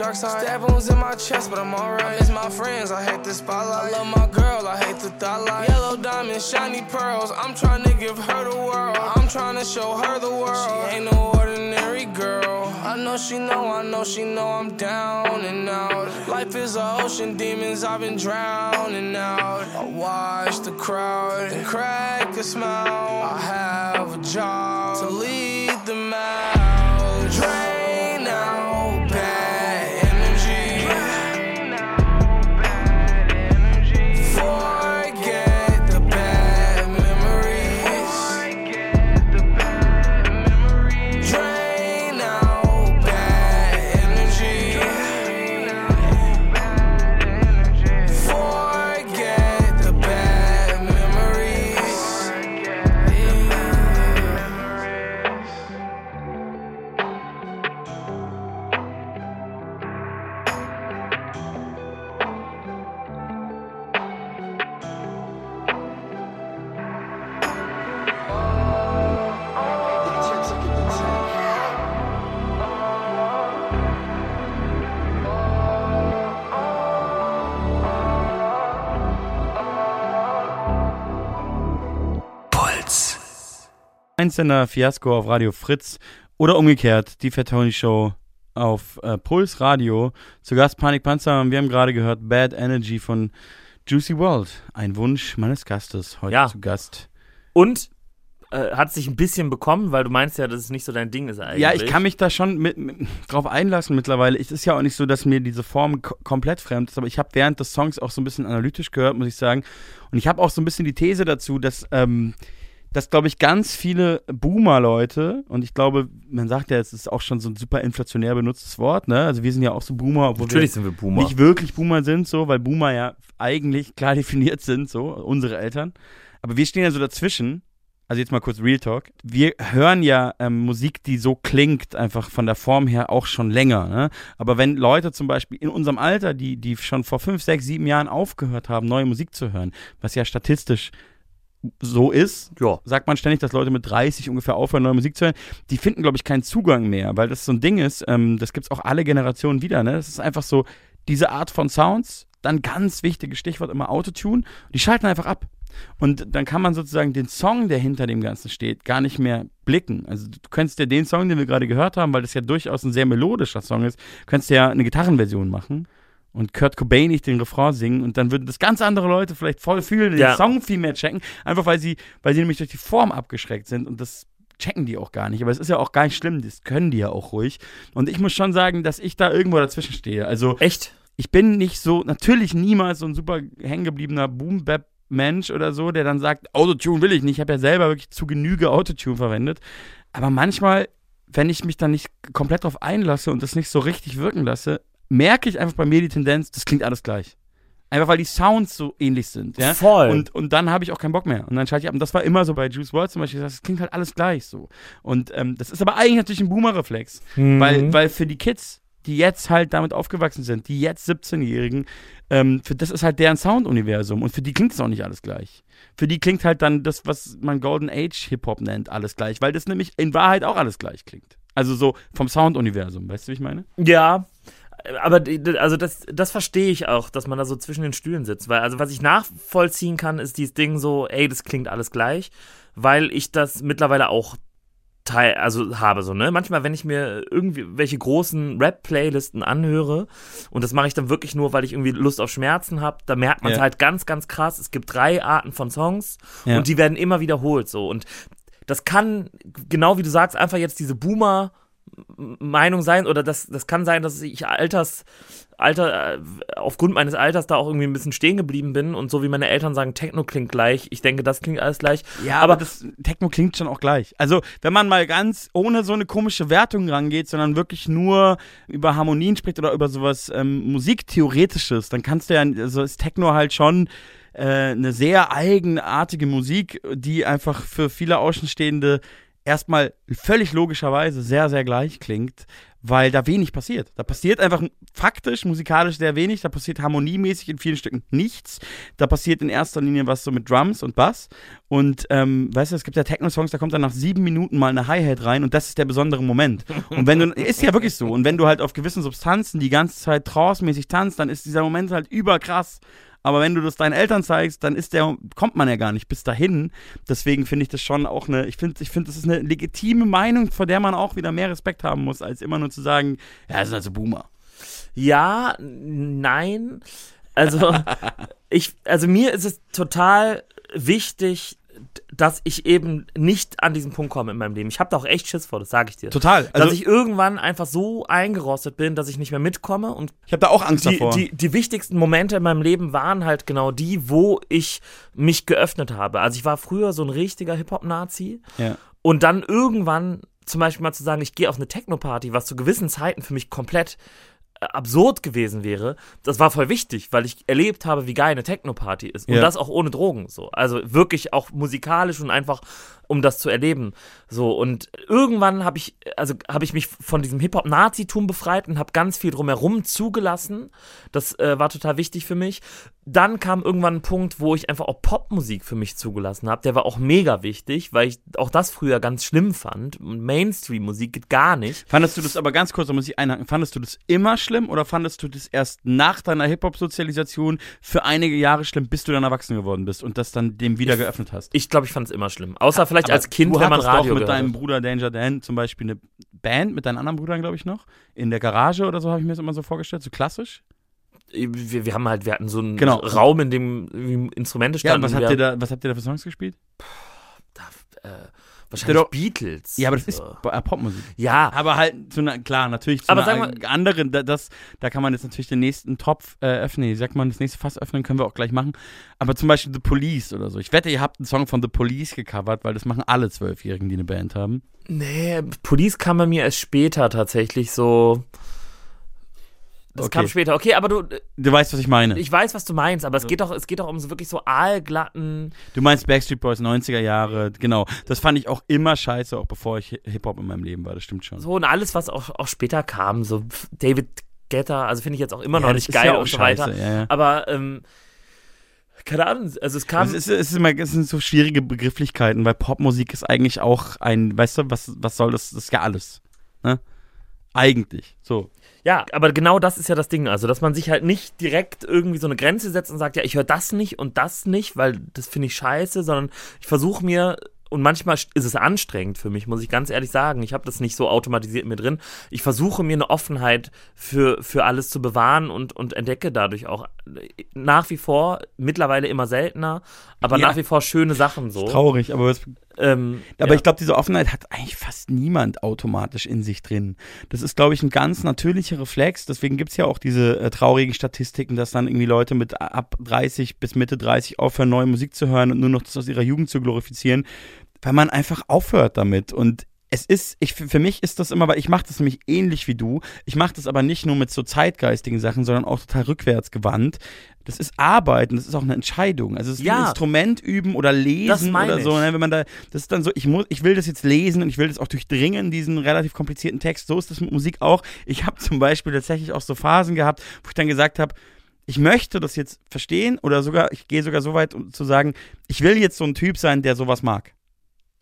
Dark side. Stab wounds in my chest, but I'm alright. I miss my friends, I hate the spotlight. I love my girl, I hate the thought light. Yellow diamonds, shiny pearls. I'm trying to give her the world. I'm trying to show her the world. She ain't no ordinary girl. I know she know, I know she know I'm down and out. Life is a ocean, demons, I've been drowning out. I watch the crowd and crack a smile. I have a job to lead Einzelner Fiasko auf Radio Fritz oder umgekehrt, die Fat Tony Show auf äh, Puls Radio. Zu Gast Panik Panzer und wir haben gerade gehört Bad Energy von Juicy World. Ein Wunsch meines Gastes heute Ja. zu Gast. Und äh, hat sich ein bisschen bekommen, weil du meinst ja, dass es nicht so dein Ding ist eigentlich. Ja, ich kann mich da schon mit, mit, drauf einlassen mittlerweile. Es ist ja auch nicht so, dass mir diese Form ko komplett fremd ist, aber ich habe während des Songs auch so ein bisschen analytisch gehört, muss ich sagen. Und ich habe auch so ein bisschen die These dazu, dass, ähm, dass glaube ich, ganz viele Boomer-Leute, und ich glaube, man sagt ja, es ist auch schon so ein super inflationär benutztes Wort, ne? Also wir sind ja auch so Boomer, obwohl Natürlich wir sind wir Boomer. nicht wirklich Boomer sind, so, weil Boomer ja eigentlich klar definiert sind, so, unsere Eltern. Aber wir stehen ja so dazwischen. Also jetzt mal kurz Real Talk. Wir hören ja ähm, Musik, die so klingt, einfach von der Form her auch schon länger. Ne? Aber wenn Leute zum Beispiel in unserem Alter, die, die schon vor fünf, sechs, sieben Jahren aufgehört haben, neue Musik zu hören, was ja statistisch so ist, Ja. sagt man ständig, dass Leute mit 30 ungefähr aufhören, neue Musik zu hören. Die finden, glaube ich, keinen Zugang mehr, weil das so ein Ding ist, ähm, das gibt's auch alle Generationen wieder. Ne? Das ist einfach so, diese Art von Sounds, dann ganz wichtiges Stichwort immer Autotune, die schalten einfach ab. Und dann kann man sozusagen den Song, der hinter dem Ganzen steht, gar nicht mehr blicken. Also du könntest ja den Song, den wir gerade gehört haben, weil das ja durchaus ein sehr melodischer Song ist, könntest du ja eine Gitarrenversion machen und Kurt Cobain nicht den Refrain singen und dann würden das ganz andere Leute vielleicht voll fühlen, den Ja. Song viel mehr checken, einfach weil sie, weil sie nämlich durch die Form abgeschreckt sind und das checken die auch gar nicht. Aber es ist ja auch gar nicht schlimm, das können die ja auch ruhig. Und ich muss schon sagen, dass ich da irgendwo dazwischen stehe. Also Echt? ich bin nicht so, natürlich niemals so ein super hängengebliebener Boom-Bap-Mensch oder so, der dann sagt, Autotune will ich nicht. Ich habe ja selber wirklich zu Genüge Autotune verwendet. Aber manchmal, wenn ich mich dann nicht komplett drauf einlasse und das nicht so richtig wirken lasse, merke ich einfach bei mir die Tendenz, das klingt alles gleich. Einfach weil die Sounds so ähnlich sind. Ja? Voll. Und, und dann habe ich auch keinen Bock mehr. Und dann schalte ich ab. Und das war immer so bei Juice WRLD zum Beispiel. Das klingt halt alles gleich so. Und ähm, das ist aber eigentlich natürlich ein Boomer-Reflex. Mhm. Weil, weil für die Kids, die jetzt halt damit aufgewachsen sind, die jetzt 17-Jährigen, ähm, für das ist halt deren Sounduniversum. Und für die klingt es auch nicht alles gleich. Für die klingt halt dann das, was man Golden Age Hip-Hop nennt, alles gleich. Weil das nämlich in Wahrheit auch alles gleich klingt. Also so vom Sounduniversum. Weißt du, wie ich meine? Ja, aber also das, das verstehe ich auch, dass man da so zwischen den Stühlen sitzt. Weil, also was ich nachvollziehen kann, ist dieses Ding so, ey, das klingt alles gleich, weil ich das mittlerweile auch teil, also habe so, ne? Manchmal, wenn ich mir irgendwie welche großen Rap-Playlisten anhöre, und das mache ich dann wirklich nur, weil ich irgendwie Lust auf Schmerzen habe, da merkt man es Ja. halt ganz, ganz krass. Es gibt drei Arten von Songs Ja. und die werden immer wiederholt so. Und das kann, genau wie du sagst, einfach jetzt diese Boomer- Meinung sein oder das, das kann sein, dass ich Alters, Alter, äh, aufgrund meines Alters da auch irgendwie ein bisschen stehen geblieben bin und so wie meine Eltern sagen, Techno klingt gleich, ich denke, das klingt alles gleich. Ja, aber, das Techno klingt schon auch gleich. Also, wenn man mal ganz ohne so eine komische Wertung rangeht, sondern wirklich nur über Harmonien spricht oder über sowas ähm, Musiktheoretisches, dann kannst du ja, also ist Techno halt schon äh, eine sehr eigenartige Musik, die einfach für viele Außenstehende erstmal völlig logischerweise sehr, sehr gleich klingt, weil da wenig passiert. Da passiert einfach faktisch, musikalisch sehr wenig. Da passiert harmoniemäßig in vielen Stücken nichts. Da passiert in erster Linie was so mit Drums und Bass. Und ähm, weißt du, es gibt ja Techno-Songs, da kommt dann nach sieben Minuten mal eine Hi-Hat rein und das ist der besondere Moment. Und wenn du, ist ja wirklich so. Und wenn du halt auf gewissen Substanzen die ganze Zeit trance-mäßig tanzt, dann ist dieser Moment halt überkrass. Aber wenn du das deinen Eltern zeigst, dann ist der, kommt man ja gar nicht bis dahin. Deswegen finde ich das schon auch eine, ich finde, ich finde, das ist eine legitime Meinung, vor der man auch wieder mehr Respekt haben muss, als immer nur zu sagen, ja, das sind also Boomer. Ja, nein. Also, ich, also mir ist es total wichtig, dass ich eben nicht an diesen Punkt komme in meinem Leben. Ich habe da auch echt Schiss vor, das sage ich dir. Total. Also dass ich irgendwann einfach so eingerostet bin, dass ich nicht mehr mitkomme und ich habe da auch Angst die, davor. die, die wichtigsten Momente in meinem Leben waren halt genau die, wo ich mich geöffnet habe. Also ich war früher so ein richtiger Hip-Hop-Nazi ja. und dann irgendwann zum Beispiel mal zu sagen, ich gehe auf eine Techno-Party, was zu gewissen Zeiten für mich komplett absurd gewesen wäre, das war voll wichtig, weil ich erlebt habe, wie geil eine Techno-Party ist. Und Ja. das auch ohne Drogen. So. Also wirklich auch musikalisch und einfach, um das zu erleben. So. Und irgendwann habe ich, also habe ich mich von diesem Hip-Hop-Nazitum befreit und habe ganz viel drumherum zugelassen. Das äh, war total wichtig für mich. Dann kam irgendwann ein Punkt, wo ich einfach auch Popmusik für mich zugelassen habe. Der war auch mega wichtig, weil ich auch das früher ganz schlimm fand. Und Mainstream-Musik geht gar nicht. Fandest du das aber ganz kurz, da muss ich einhaken, fandest du das immer schlimm oder fandest du das erst nach deiner Hip-Hop-Sozialisation für einige Jahre schlimm, bis du dann erwachsen geworden bist und das dann dem wieder geöffnet hast? Ich glaube, ich fand es immer schlimm. Außer vielleicht Aber als Kind, wenn man Radio mit deinem. Bruder Danger Dan zum Beispiel eine Band mit deinen anderen Brüdern, glaube ich, noch. In der Garage oder so habe ich mir das immer so vorgestellt, so klassisch. Wir, wir haben halt, wir hatten so einen Genau. Raum, in dem Instrumente Ja, standen. und was habt, ihr da, was habt ihr da für Songs gespielt? äh, wahrscheinlich doch- Beatles. Ja, aber das ist äh, Popmusik. Ja, Aber halt zu einer, klar, natürlich zu Aber einer sag anderen, da, das, da kann man jetzt natürlich den nächsten Topf äh, öffnen. Wie sagt man, das nächste Fass öffnen, können wir auch gleich machen. Aber zum Beispiel The Police oder so. Ich wette, ihr habt einen Song von The Police gecovert, weil das machen alle Zwölfjährigen, die eine Band haben. nee, Police kam bei mir erst später tatsächlich so. Das Okay. kam später. Okay, aber du, Du weißt, was ich meine. ich weiß, was du meinst, aber es geht doch, es geht doch um so wirklich so aalglatten. du meinst Backstreet Boys 90er Jahre, genau. Das fand ich auch immer scheiße, auch bevor ich Hi- Hip-Hop in meinem Leben war, das stimmt schon. So und alles, was auch, auch später kam, so David Guetta, also finde ich jetzt auch immer Ja, noch nicht geil ja auch und so scheiße, weiter. ja, ja. Aber ähm, keine Ahnung, also es kam. Es, ist, es, ist immer, es sind so schwierige Begrifflichkeiten, weil Popmusik ist eigentlich auch ein, weißt du, was, was soll das? Das ist ja alles. Ne? Eigentlich. So. Ja, aber genau das ist ja das Ding. Also, dass man sich halt nicht direkt irgendwie so eine Grenze setzt und sagt, ja, ich höre das nicht und das nicht, weil das finde ich scheiße, sondern ich versuche mir, und manchmal ist es anstrengend für mich, muss ich ganz ehrlich sagen. Ich habe das nicht so automatisiert mir drin. Ich versuche mir eine Offenheit für, für alles zu bewahren und, und entdecke dadurch auch nach wie vor, mittlerweile immer seltener, aber Ja. nach wie vor schöne Sachen so. Traurig, aber es Ähm, Aber ja. ich glaube, diese Offenheit hat eigentlich fast niemand automatisch in sich drin. Das ist, glaube ich, ein ganz natürlicher Reflex. Deswegen gibt es ja auch diese äh, traurigen Statistiken, dass dann irgendwie Leute mit ab 30 bis Mitte 30 aufhören, neue Musik zu hören und nur noch das aus ihrer Jugend zu glorifizieren, weil man einfach aufhört damit. Und es ist, ich, für mich ist das immer, weil ich mache das nämlich ähnlich wie du. Ich mache das aber nicht nur mit so zeitgeistigen Sachen, sondern auch total rückwärts gewandt. Das ist Arbeiten, das ist auch eine Entscheidung. Also es ist wie ein Ja. Instrument üben oder lesen oder so. Ne? Wenn man da, das ist dann so, ich muss, ich will das jetzt lesen und ich will das auch durchdringen, diesen relativ komplizierten Text. So ist das mit Musik auch. Ich habe zum Beispiel tatsächlich auch so Phasen gehabt, wo ich dann gesagt habe, ich möchte das jetzt verstehen oder sogar, ich gehe sogar so weit, um zu sagen, ich will jetzt so ein Typ sein, der sowas mag.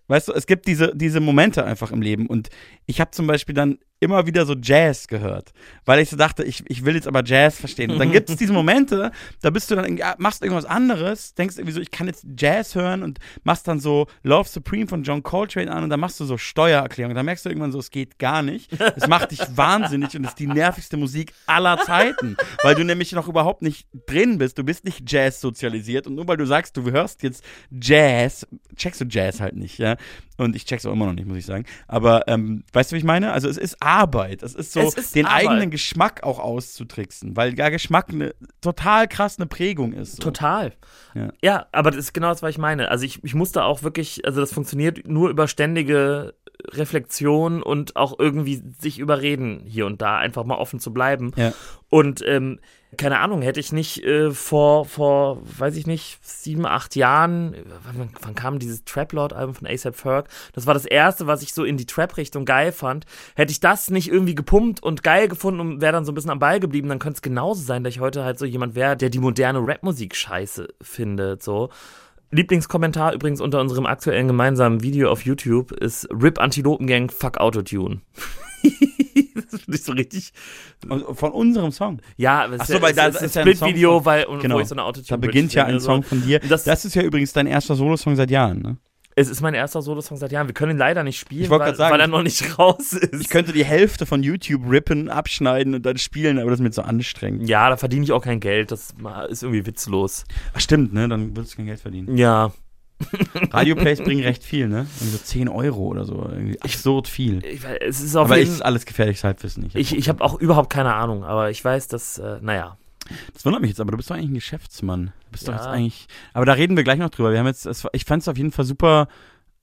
Weißt du, es gibt diese, diese Momente einfach im Leben und ich habe zum Beispiel dann immer wieder so Jazz gehört, weil ich so dachte, ich, ich will jetzt aber Jazz verstehen. Und dann gibt es diese Momente, da bist du dann, irgendwie- machst irgendwas anderes, denkst irgendwie so, ich kann jetzt Jazz hören und machst dann so Love Supreme von John Coltrane an und dann machst du so Steuererklärung. Da merkst du irgendwann so, es geht gar nicht. Es macht dich wahnsinnig und es ist die nervigste Musik aller Zeiten, weil du nämlich noch überhaupt nicht drin bist. Du bist nicht Jazz sozialisiert und nur weil du sagst, du hörst jetzt Jazz, checkst du Jazz halt nicht, ja. Und ich check's auch immer noch nicht, muss ich sagen. Aber ähm, weißt du, wie ich meine? Also es ist Arbeit. Es ist so, Es ist den Arbeit. eigenen Geschmack auch auszutricksen, weil ja Geschmack eine total krass eine Prägung ist. So. Total. Ja. Ja. aber das ist genau das, was ich meine. Also ich, ich musste auch wirklich, also das funktioniert nur über ständige Reflexion und auch irgendwie sich überreden, hier und da einfach mal offen zu bleiben. Ja. Und ähm, keine Ahnung, hätte ich nicht äh, vor, vor, weiß ich nicht, sieben, acht Jahren, wann, wann kam dieses Trap Lord Album von ASAP Ferg? Das war das erste, was ich so in die Trap-Richtung geil fand. Hätte ich das nicht irgendwie gepumpt und geil gefunden und wäre dann so ein bisschen am Ball geblieben, dann könnte es genauso sein, dass ich heute halt so jemand wäre, der die moderne Rapmusik scheiße findet, so. Lieblingskommentar übrigens unter unserem aktuellen gemeinsamen Video auf YouTube ist RIP Antilopengang Fuck Autotune. das finde ich so richtig. Und Von unserem Song. Ja, aber es Ach ist so, ja, weil es da ist ein Split-Video, weil Genau. wo ich so eine Autotune Da beginnt ja ein Song von dir. Das, Das ist ja übrigens dein erster Solosong seit Jahren, ne? es ist mein erster Solosong seit Jahren. Wir können ihn leider nicht spielen, weil, sagen, weil er noch nicht raus ist. Ich könnte die Hälfte von YouTube rippen, abschneiden und dann spielen, aber das ist mir zu anstrengend. ja, da verdiene ich auch kein Geld. Das ist irgendwie witzlos. Ach, stimmt, ne? Dann würdest du kein Geld verdienen. Ja. Radioplays bringen recht viel, ne? Irgendwie so 10 Euro oder so. Irgendwie absurd viel. Ich, es ist auf Aber jeden ist alles gefährliches Halbwissen. Ich, Ich, ich habe auch überhaupt keine Ahnung, aber ich weiß, dass, äh, naja. das wundert mich jetzt, aber du bist doch eigentlich ein Geschäftsmann. Du bist doch Ja. jetzt eigentlich. Aber da reden wir gleich noch drüber. Wir haben jetzt, ich fand es auf jeden Fall super,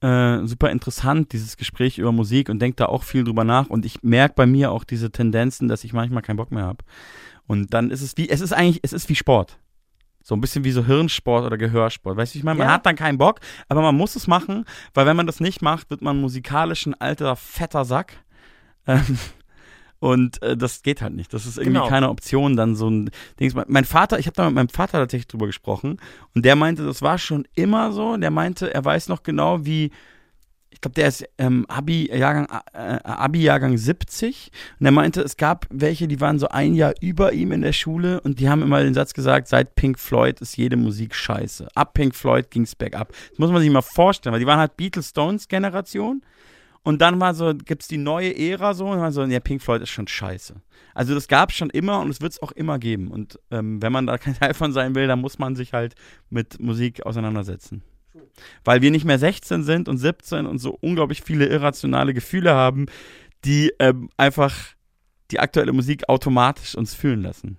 äh, super interessant, dieses Gespräch über Musik und denke da auch viel drüber nach. Und ich merke bei mir auch diese Tendenzen, dass ich manchmal keinen Bock mehr habe. Und dann ist es wie, es ist eigentlich, es ist wie Sport. So ein bisschen wie so Hirnsport oder Gehörsport. Weißt du, wie ich meine? Man Ja. hat dann keinen Bock, aber man muss es machen, weil wenn man das nicht macht, wird man musikalisch ein alter, fetter Sack. Ähm, und äh, das geht halt nicht. Das ist irgendwie Genau. keine Option, dann so ein Dings. Mein- Mein Vater, ich habe da mit meinem Vater tatsächlich drüber gesprochen und der meinte, das war schon immer so. Der meinte, er weiß noch genau, wie ich glaube, der ist ähm, Abi-Jahrgang äh, Abi-Jahrgang 70 und er meinte, es gab welche, die waren so ein Jahr über ihm in der Schule und die haben immer den Satz gesagt, seit Pink Floyd ist jede Musik scheiße. Ab Pink Floyd ging's bergab. Das muss man sich mal vorstellen, weil die waren halt Beatles-Stones-Generation und dann war so, gibt's die neue Ära so und dann so, ja, Pink Floyd ist schon scheiße. Also das gab's schon immer und es wird's auch immer geben und ähm, wenn man da kein Teil von sein will, dann muss man sich halt mit Musik auseinandersetzen weil wir nicht mehr 16 sind und 17 und so unglaublich viele irrationale Gefühle haben, die ähm, einfach die aktuelle Musik automatisch uns fühlen lassen.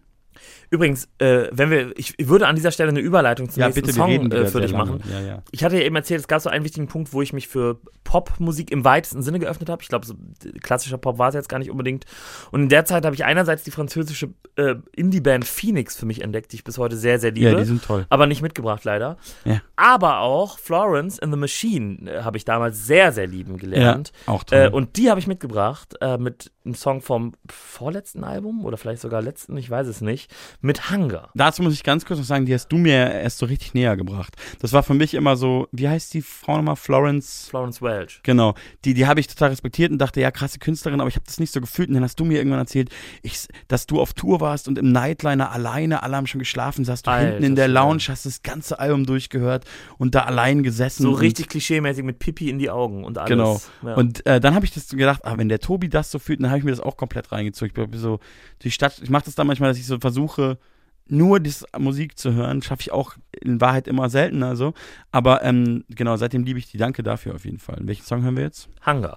Übrigens, äh, wenn wir, ich würde an dieser Stelle eine Überleitung zum nächsten Song äh, für dich machen. Ja, ja. Ich hatte ja eben erzählt, es gab so einen wichtigen Punkt, wo ich mich für Popmusik im weitesten Sinne geöffnet habe. Ich glaube, so klassischer Pop war es jetzt gar nicht unbedingt. Und in der Zeit habe ich einerseits die französische äh, Indie-Band Phoenix für mich entdeckt, die ich bis heute sehr, sehr liebe. ja, die sind toll. aber nicht mitgebracht leider. Ja. Aber auch Florence and the Machine äh, habe ich damals sehr, sehr lieben gelernt. Auch toll. Äh, und die habe ich mitgebracht äh, mit einem Song vom vorletzten Album oder vielleicht sogar letzten, ich weiß es nicht, mit Hunger. Dazu muss ich ganz kurz noch sagen, die hast du mir erst so richtig näher gebracht. Das war für mich immer so, wie heißt die Frau nochmal? Florence. Florence Welch. Genau, die, die habe ich total respektiert und dachte, ja, krasse Künstlerin, aber ich habe das nicht so gefühlt. Und dann hast du mir irgendwann erzählt, ich, dass du auf Tour warst und im Nightliner alleine, alle haben schon geschlafen, saßt du Alter, hinten in der. Lounge, hast das ganze Album durchgehört und da allein gesessen. So richtig klischeemäßig mit Pipi in die Augen und alles. Genau. Ja. Und äh, dann habe ich das gedacht, ah, wenn der Tobi das so fühlt, dann habe ich mir das auch komplett reingezogen. Ich bin so die Stadt, ich mache das dann manchmal, dass ich so versuche, nur die Musik zu hören. Schaffe ich auch in Wahrheit immer seltener so. Aber ähm, genau, seitdem liebe ich die. Danke dafür auf jeden Fall. Welchen Song hören wir jetzt? Hunger.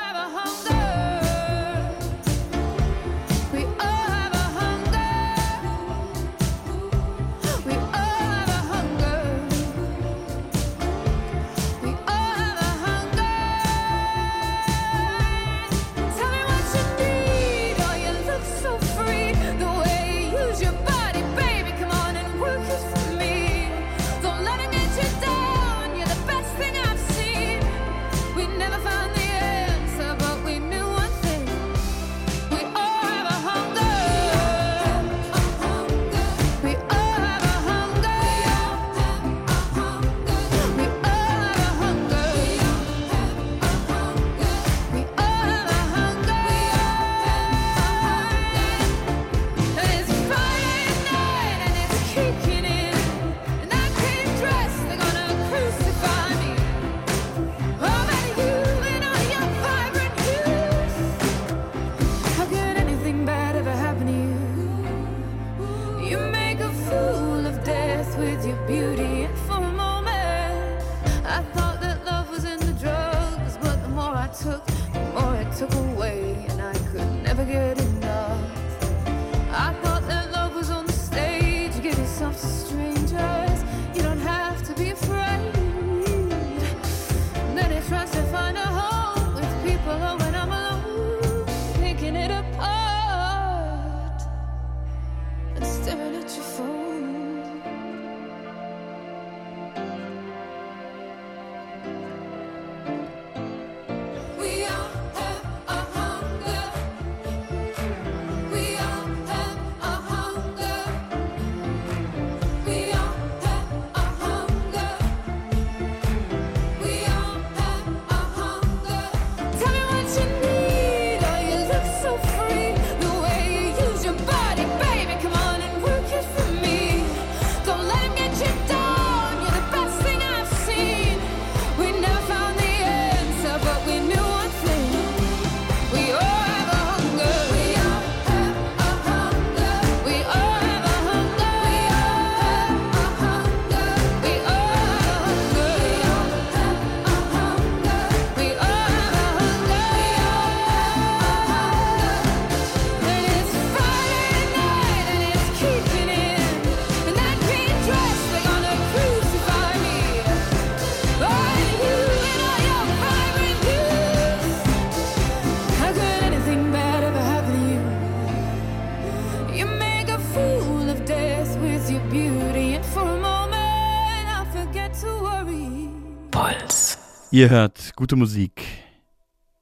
Ihr hört gute Musik.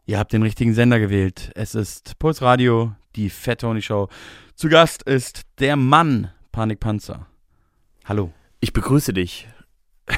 Ihr habt den richtigen Sender gewählt. Es ist Puls Radio, die Fat Tony Show. Zu Gast ist der Mann Panikpanzer. Hallo. Ich begrüße dich.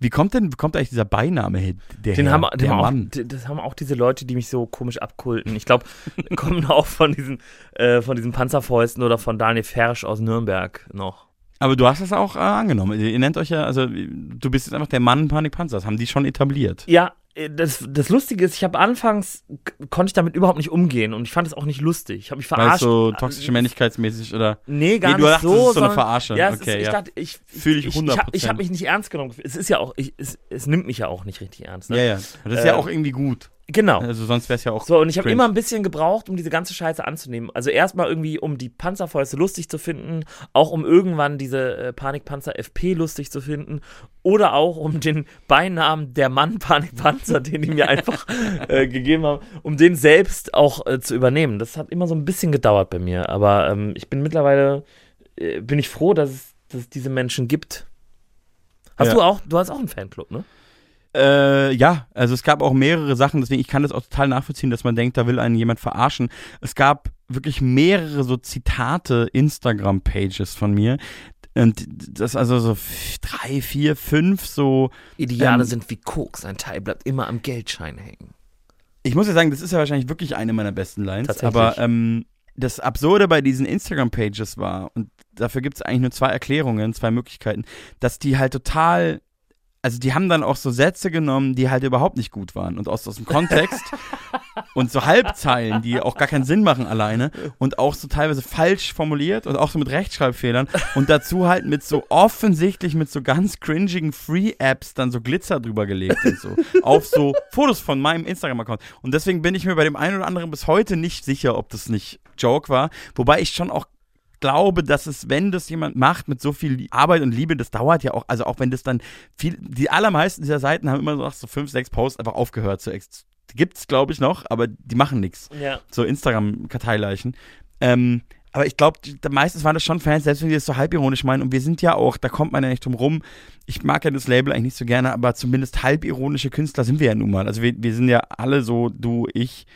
Wie kommt denn, kommt eigentlich dieser Beiname hin? Der Den Herr, haben, der haben auch, das haben auch diese Leute, die mich so komisch abkulten. Ich glaube, kommen auch von diesen, äh, von diesen Panzerfäusten oder von Daniel Fersch aus Nürnberg noch. Aber du hast das auch äh, angenommen. Ihr nennt euch ja, also du bist jetzt einfach der Mann Panikpanzer. Das haben die schon etabliert. Ja, äh, das, das Lustige ist, ich habe anfangs, konnte ich damit überhaupt nicht umgehen und ich fand es auch nicht lustig. Ich habe mich verarscht. so toxische Männlichkeitsmäßig oder. Nee, gar Nee, du nicht dachtest, so. es ist so eine Verarsche. Ja, Okay, ist, ich ja. dachte, ich, Fühl ich ich, ich, habe 100%. hab mich nicht ernst genommen. Es ist ja auch, ich, es, es nimmt mich ja auch nicht richtig ernst. Ne? Ja, ja. Das ist ja Äh, auch irgendwie gut. Genau. Also sonst wäre es ja auch. So, und ich habe immer ein bisschen gebraucht, um diese ganze Scheiße anzunehmen. Also erstmal irgendwie, um die Panzerfäuste lustig zu finden, auch um irgendwann diese äh, Panikpanzer FP lustig zu finden oder auch um den Beinamen der Mann Panikpanzer, den die mir einfach äh, gegeben haben, um den selbst auch äh, zu übernehmen. Das hat immer so ein bisschen gedauert bei mir, aber ähm, ich bin mittlerweile, äh, bin ich froh, dass es, dass es diese Menschen gibt. Hast Ja. du auch, du hast auch einen Fanclub, ne? Äh, ja, also es gab auch mehrere Sachen, deswegen ich kann das auch total nachvollziehen, dass man denkt, da will einen jemand verarschen. Es gab wirklich mehrere so Zitate Instagram-Pages von mir. Und das also so drei, vier, fünf so. Ideale Ähm, sind wie Koks, ein Teil bleibt immer am Geldschein hängen. Ich muss ja sagen, das ist ja wahrscheinlich wirklich eine meiner besten Lines. Aber ähm, das Absurde bei diesen Instagram-Pages war, und dafür gibt es eigentlich nur zwei Erklärungen, zwei Möglichkeiten, dass die halt total. Also die haben dann auch so Sätze genommen, die halt überhaupt nicht gut waren und aus, aus dem Kontext und so Halbzeilen, die auch gar keinen Sinn machen alleine und auch so teilweise falsch formuliert und auch so mit Rechtschreibfehlern und dazu halt mit so offensichtlich mit so ganz cringigen Free-Apps dann so Glitzer drüber gelegt und so. Auf so Fotos von meinem Instagram-Account. Und deswegen bin ich mir bei dem einen oder anderen bis heute nicht sicher, ob das nicht Joke war, wobei ich schon auch glaube, dass es, wenn das jemand macht mit so viel Arbeit und Liebe, das dauert ja auch, also auch wenn das dann viel, die allermeisten dieser Seiten haben immer so nach so fünf, sechs Posts einfach aufgehört zu ex Gibt's, glaube ich, noch, aber die machen nichts. Ja. So Instagram-Karteileichen. Ähm, aber ich glaube, meistens waren das schon Fans, selbst wenn die das so halbironisch meinen. Und wir sind ja auch, da kommt man ja nicht drum rum. Ich mag ja das Label eigentlich nicht so gerne, aber zumindest halbironische Künstler sind wir ja nun mal. Also wir, wir sind ja alle so, du, ich,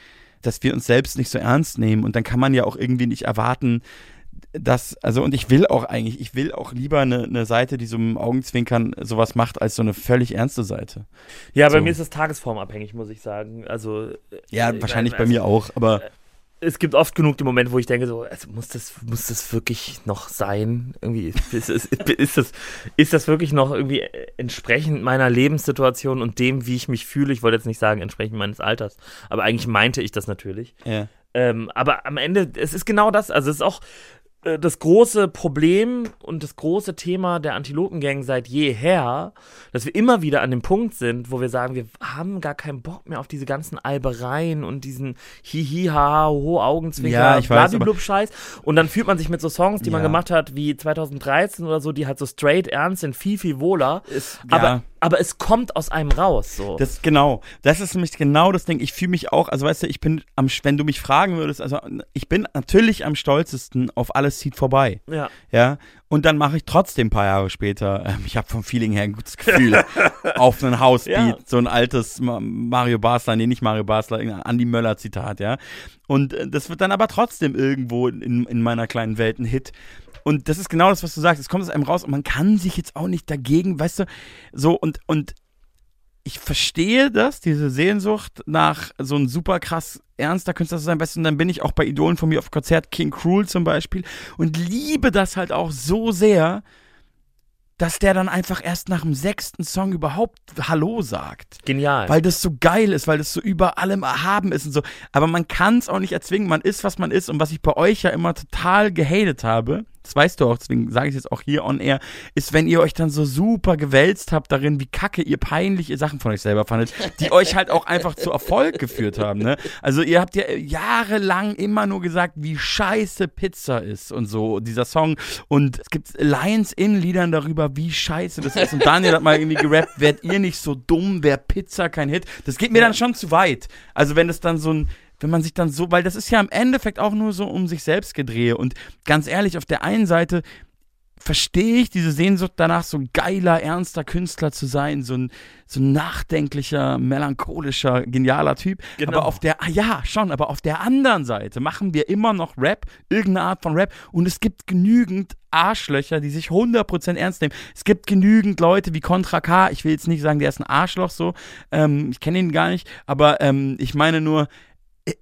dass wir uns selbst nicht so ernst nehmen. Und dann kann man ja auch irgendwie nicht erwarten, dass, also und ich will auch eigentlich, ich will auch lieber eine, eine Seite, die so im Augenzwinkern sowas macht, als so eine völlig ernste Seite. Ja, bei So. mir ist das tagesformabhängig, muss ich sagen. Also Ja, äh, wahrscheinlich also, bei mir auch, aber Es gibt oft genug die Momente, wo ich denke, so, also muss das, muss das wirklich noch sein? Irgendwie ist, ist, ist, das, ist das wirklich noch irgendwie entsprechend meiner Lebenssituation und dem, wie ich mich fühle? Ich wollte jetzt nicht sagen entsprechend meines Alters, aber eigentlich meinte ich das natürlich. ja. Ähm, aber am Ende, es ist genau das. Also es ist auch, äh, das große Problem und das große Thema der Antilopengang seit jeher, dass wir immer wieder an dem Punkt sind, wo wir sagen, wir haben gar keinen Bock mehr auf diese ganzen Albereien und diesen Hihi, ha, ho, Augenzwinker, Ja, Blablablub-Scheiß. Und dann fühlt man sich mit so Songs, die man Ja. gemacht hat, wie 2013 oder so, die halt so straight ernst sind, viel, viel wohler. Ist- aber, ja. Aber es kommt aus einem raus, so. Das genau. Das ist nämlich genau das Ding. Ich fühle mich auch, also weißt du, ich bin am, wenn du mich fragen würdest, also ich bin natürlich am stolzesten auf alles zieht vorbei. ja. Ja. Und dann mache ich trotzdem ein paar Jahre später, ähm, ich habe vom Feeling her ein gutes Gefühl, auf einen Housebeat, Ja. so ein altes Ma- Mario Basler, nee, nicht Mario Basler, Andi Möller Zitat, ja. Und äh, das wird dann aber trotzdem irgendwo in, in meiner kleinen Welt ein Hit. Und das ist genau das, was du sagst. Es kommt aus einem raus und man kann sich jetzt auch nicht dagegen, weißt du, so und, und ich verstehe das, diese Sehnsucht nach so einem super krass ernster Künstler zu sein. Weißt du, und dann bin ich auch bei Idolen von mir auf Konzert, King Cruel zum Beispiel, und liebe das halt auch so sehr, dass der dann einfach erst nach dem sechsten Song überhaupt Hallo sagt. Genial. Weil das so geil ist, weil das so über allem erhaben ist und so. Aber man kann es auch nicht erzwingen. Man ist, was man ist. Und was ich bei euch ja immer total gehatet habe, das weißt du auch, deswegen sage ich es jetzt auch hier on air, ist, wenn ihr euch dann so super gewälzt habt darin, wie kacke ihr peinliche Sachen von euch selber fandet, die euch halt auch einfach zu Erfolg geführt haben. Ne? Also ihr habt ja jahrelang immer nur gesagt, wie scheiße Pizza ist und so, dieser Song. Und es gibt Lions in Liedern darüber, wie scheiße das ist. Und Daniel hat mal irgendwie gerappt, werdet ihr nicht so dumm, wäre Pizza kein Hit. Das geht mir dann schon zu weit. Also wenn es dann so ein wenn man sich dann so, weil das ist ja im Endeffekt auch nur so um sich selbst gedrehe. Und ganz ehrlich, auf der einen Seite verstehe ich diese Sehnsucht danach, so ein geiler, ernster Künstler zu sein, so ein, so ein nachdenklicher, melancholischer, genialer Typ. Genau. Aber auf der, ah ja, schon, aber auf der anderen Seite machen wir immer noch Rap, irgendeine Art von Rap. Und es gibt genügend Arschlöcher, die sich 100% ernst nehmen. Es gibt genügend Leute wie Contra K. Ich will jetzt nicht sagen, der ist ein Arschloch so. Ähm, ich kenne ihn gar nicht. Aber ähm, ich meine nur,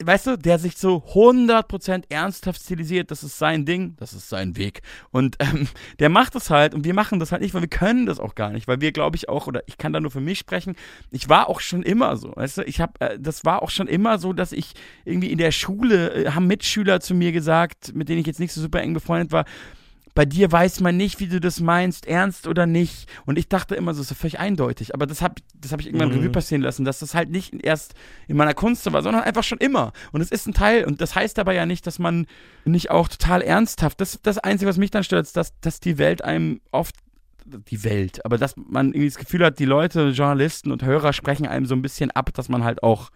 weißt du, der sich so 100% ernsthaft stilisiert, das ist sein Ding, das ist sein Weg. Und ähm, der macht das halt und wir machen das halt nicht, weil wir können das auch gar nicht, weil wir, glaube ich, auch, oder ich kann da nur für mich sprechen, ich war auch schon immer so, weißt du, ich habe, äh, das war auch schon immer so, dass ich irgendwie in der Schule, äh, haben Mitschüler zu mir gesagt, mit denen ich jetzt nicht so super eng befreundet war, bei dir weiß man nicht, wie du das meinst, ernst oder nicht. Und ich dachte immer so, das ist völlig eindeutig. Aber das habe das hab ich irgendwann Mhm. Revue passieren lassen, dass das halt nicht erst in meiner Kunst war, sondern einfach schon immer. Und es ist ein Teil. Und das heißt aber ja nicht, dass man nicht auch total ernsthaft. Das das Einzige, was mich dann stört, ist, dass, dass die Welt einem oft die Welt, aber dass man irgendwie das Gefühl hat, die Leute, Journalisten und Hörer sprechen einem so ein bisschen ab, dass man halt auch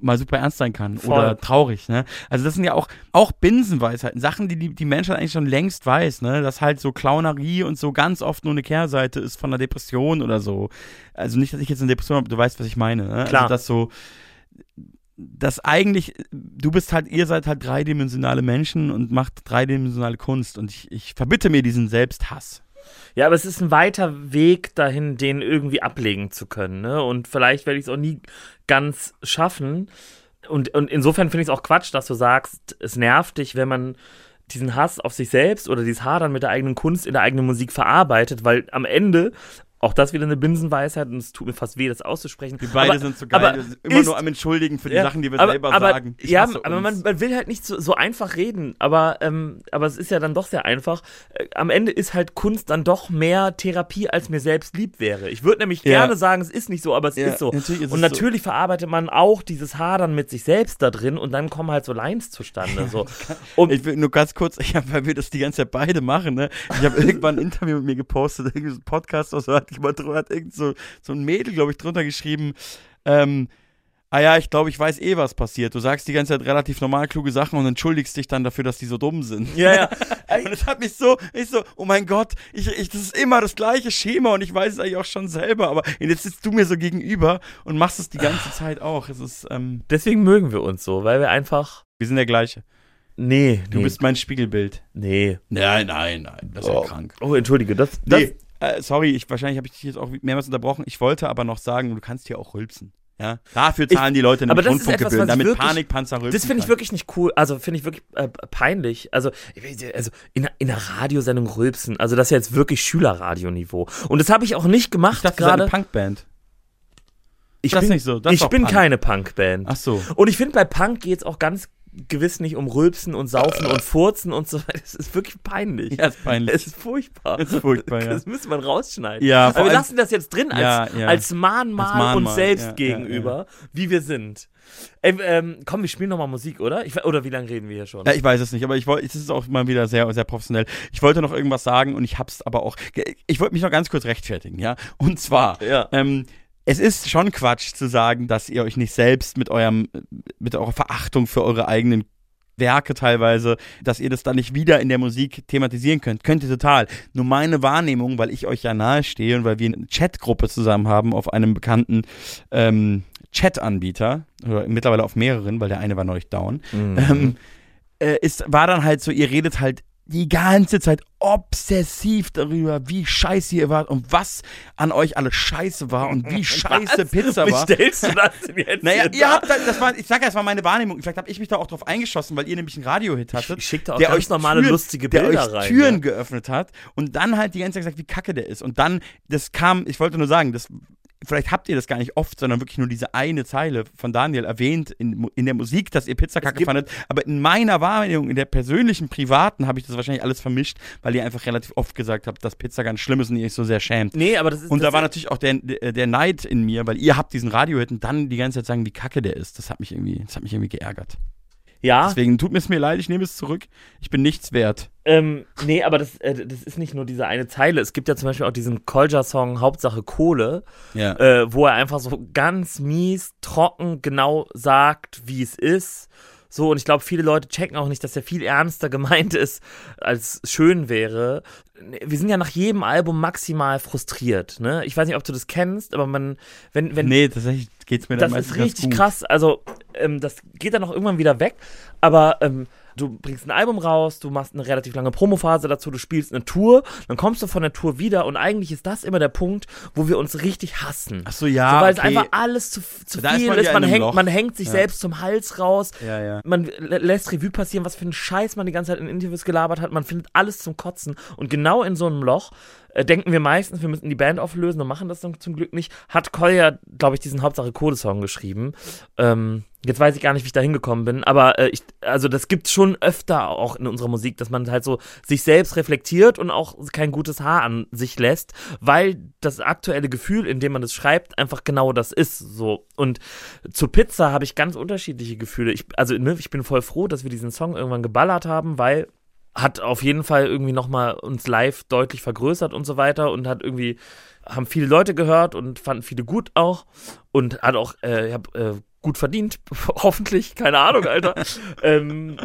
mal super ernst sein kann Voll. oder traurig, ne? Also das sind ja auch, auch Binsenweisheiten, Sachen, die, die die Menschheit eigentlich schon längst weiß, ne? Dass halt so Clownerie und so ganz oft nur eine Kehrseite ist von einer Depression oder so. Also nicht, dass ich jetzt eine Depression habe, du weißt, was ich meine, ne? Klar. Also dass so, dass eigentlich, du bist halt, ihr seid halt dreidimensionale Menschen und macht dreidimensionale Kunst und ich, ich verbitte mir diesen Selbsthass. Ja, aber es ist ein weiter Weg dahin, den irgendwie ablegen zu können. Ne? Und vielleicht werde ich es auch nie ganz schaffen. Und, und insofern finde ich es auch Quatsch, dass du sagst, es nervt dich, wenn man diesen Hass auf sich selbst oder dieses Hadern mit der eigenen Kunst in der eigenen Musik verarbeitet, weil am Ende, auch das wieder eine Binsenweisheit und es tut mir fast weh, das auszusprechen. Wir beide aber, sind so geil, wir sind immer ist- nur am Entschuldigen für die Ja, Sachen, die wir aber, selber aber, sagen. Ich ja, aber man, man will halt nicht so, so einfach reden, aber, ähm, aber es ist ja dann doch sehr einfach. Äh, am Ende ist halt Kunst dann doch mehr Therapie, als mir selbst lieb wäre. Ich würde nämlich Ja. gerne sagen, es ist nicht so, aber es Ja, ist so. natürlich ist und es so. natürlich verarbeitet man auch dieses Hadern mit sich selbst da drin und dann kommen halt so Lines zustande. So. Und Ich will nur ganz kurz, ich hab, weil wir das die ganze Zeit beide machen, ne? Ich habe irgendwann ein Interview mit mir gepostet, irgendein Podcast oder so, hat jemand drunter, hat irgend so, so ein Mädel, glaube ich, drunter geschrieben, ähm, ah ja, ich glaube, ich weiß eh, was passiert. Du sagst die ganze Zeit relativ normal kluge Sachen und entschuldigst dich dann dafür, dass die so dumm sind. ja, ja. Und das hat mich so, ich so, oh mein Gott, ich, ich, das ist immer das gleiche Schema und ich weiß es eigentlich auch schon selber, aber jetzt sitzt du mir so gegenüber und machst es die ganze Zeit auch. Es ist, ähm, Deswegen mögen wir uns so, weil wir einfach. wir sind der gleiche. Nee, Du nee, bist mein Spiegelbild. Nee. Nein, nein, nein, das ist ja krank. Oh, entschuldige, das. das Nee, äh, sorry, ich, wahrscheinlich habe ich dich jetzt auch mehrmals unterbrochen. Ich wollte aber noch sagen, du kannst hier auch rülpsen. Ja? Dafür zahlen die Leute nämlich Rundfunkgebühren, was ich damit wirklich- Panikpanzer rülpsen Das finde ich wirklich nicht cool. Also finde ich wirklich äh, peinlich. Also, ich also in, in einer Radiosendung rülpsen. Also das ist ja jetzt wirklich Schülerradioniveau. Und das habe ich auch nicht Ich gemacht dachte, das ist eine gerade. Punkband. Ich das bin nicht so, das ich bin keine Punkband. Ach so. Und ich finde, bei Punk geht es auch ganz gewiss nicht um Rülpsen und Saufen und Furzen und so weiter. Es ist wirklich peinlich. Ja, ist peinlich. Es ist furchtbar. Es ist furchtbar, ja. Das müsste man rausschneiden. Ja, Aber wir lassen das jetzt drin als, Ja, ja. als Mahnmal, Als Mahnmal, uns selbst ja, gegenüber, wie wir sind. Ey, ähm, komm, wir spielen nochmal Musik, oder? Ich, oder wie lange reden wir hier schon? Ja, ich weiß es nicht, aber ich wollte, es ist auch mal wieder sehr, sehr professionell. Ich wollte noch irgendwas sagen und ich hab's aber auch, ich wollte mich noch ganz kurz rechtfertigen, ja. Und zwar, Ja. ähm, es ist schon Quatsch zu sagen, dass ihr euch nicht selbst mit eurem, mit eurer Verachtung für eure eigenen Werke teilweise, dass ihr das dann nicht wieder in der Musik thematisieren könnt. Könnt ihr total. Nur meine Wahrnehmung, weil ich euch ja nahe stehe und weil wir eine Chatgruppe zusammen haben auf einem bekannten ähm, Chat-Anbieter, oder mittlerweile auf mehreren, weil der eine war neulich down, Mhm. ähm, äh, ist, war dann halt so, ihr redet halt die ganze Zeit obsessiv darüber, wie scheiße ihr wart und was an euch alles scheiße war und wie scheiße Was? Pizza Wie war. stellst du das denn jetzt Naja, ihr dar? habt, halt- das war, ich sag ja, das war meine Wahrnehmung. Vielleicht habe ich mich da auch drauf eingeschossen, weil ihr nämlich einen Radiohit hattet. Ich schick da auch der euch normale, Türen, lustige der Bilder euch rein, Türen ja. geöffnet hat und dann halt die ganze Zeit gesagt, wie kacke der ist. Und dann, das kam, ich wollte nur sagen, das, vielleicht habt ihr das gar nicht oft, sondern wirklich nur diese eine Zeile von Daniel erwähnt in, in der Musik, dass ihr Pizza kacke gibt- fandet. Aber in meiner Wahrnehmung, in der persönlichen, privaten, habe ich das wahrscheinlich alles vermischt, weil ihr einfach relativ oft gesagt habt, dass Pizza ganz schlimm ist und ihr euch so sehr schämt. Nee, aber das ist. Und das da war natürlich auch der, der, der Neid in mir, weil ihr habt diesen Radiohit und dann die ganze Zeit sagen, wie kacke der ist. Das hat mich irgendwie, das hat mich irgendwie geärgert. Ja, Deswegen tut mir es mir leid, ich nehme es zurück. Ich bin nichts wert. Ähm, nee, aber das, äh, das ist nicht nur diese eine Zeile. Es gibt ja zum Beispiel auch diesen Kolja-Song Hauptsache Kohle, Ja. äh, wo er einfach so ganz mies, trocken, genau sagt, wie es ist. So, und ich glaube, viele Leute checken auch nicht, dass er viel ernster gemeint ist, als schön wäre. Wir sind ja nach jedem Album maximal frustriert, ne? Ich weiß nicht, ob du das kennst, aber man, wenn, wenn, nee, tatsächlich geht's mir dann das ist richtig krass. Also, ähm, das geht dann auch irgendwann wieder weg. Aber ähm, du bringst ein Album raus, du machst eine relativ lange Promophase dazu, du spielst eine Tour, dann kommst du von der Tour wieder und eigentlich ist das immer der Punkt, wo wir uns richtig hassen. Ach so, ja, so, weil es okay. einfach alles zu, zu Da ist viel man ist. Man hängt, Loch. man hängt sich Ja. selbst zum Hals raus. Ja, ja. Man lä- lässt Revue passieren, was für ein Scheiß man die ganze Zeit in Interviews gelabert hat. Man findet alles zum Kotzen. Und genau in so einem Loch äh, denken wir meistens, wir müssen die Band auflösen und machen das dann zum Glück nicht. Hat Kolja, glaube ich, diesen Hauptsache Code-Song geschrieben. Ähm, jetzt weiß ich gar nicht, wie ich da hingekommen bin, aber äh, ich, also das gibt schon öfter auch in unserer Musik, dass man halt so sich selbst reflektiert und auch kein gutes Haar an sich lässt, weil das aktuelle Gefühl, in dem man es schreibt, einfach genau das ist. So. Und zur Pizza habe ich ganz unterschiedliche Gefühle. Ich, also, ne, ich bin voll froh, dass wir diesen Song irgendwann geballert haben, weil hat auf jeden Fall irgendwie nochmal uns live deutlich vergrößert und so weiter und hat irgendwie, haben viele Leute gehört und fanden viele gut auch und hat auch, äh, ich hab, äh, gut verdient, hoffentlich, keine Ahnung, Alter. ähm,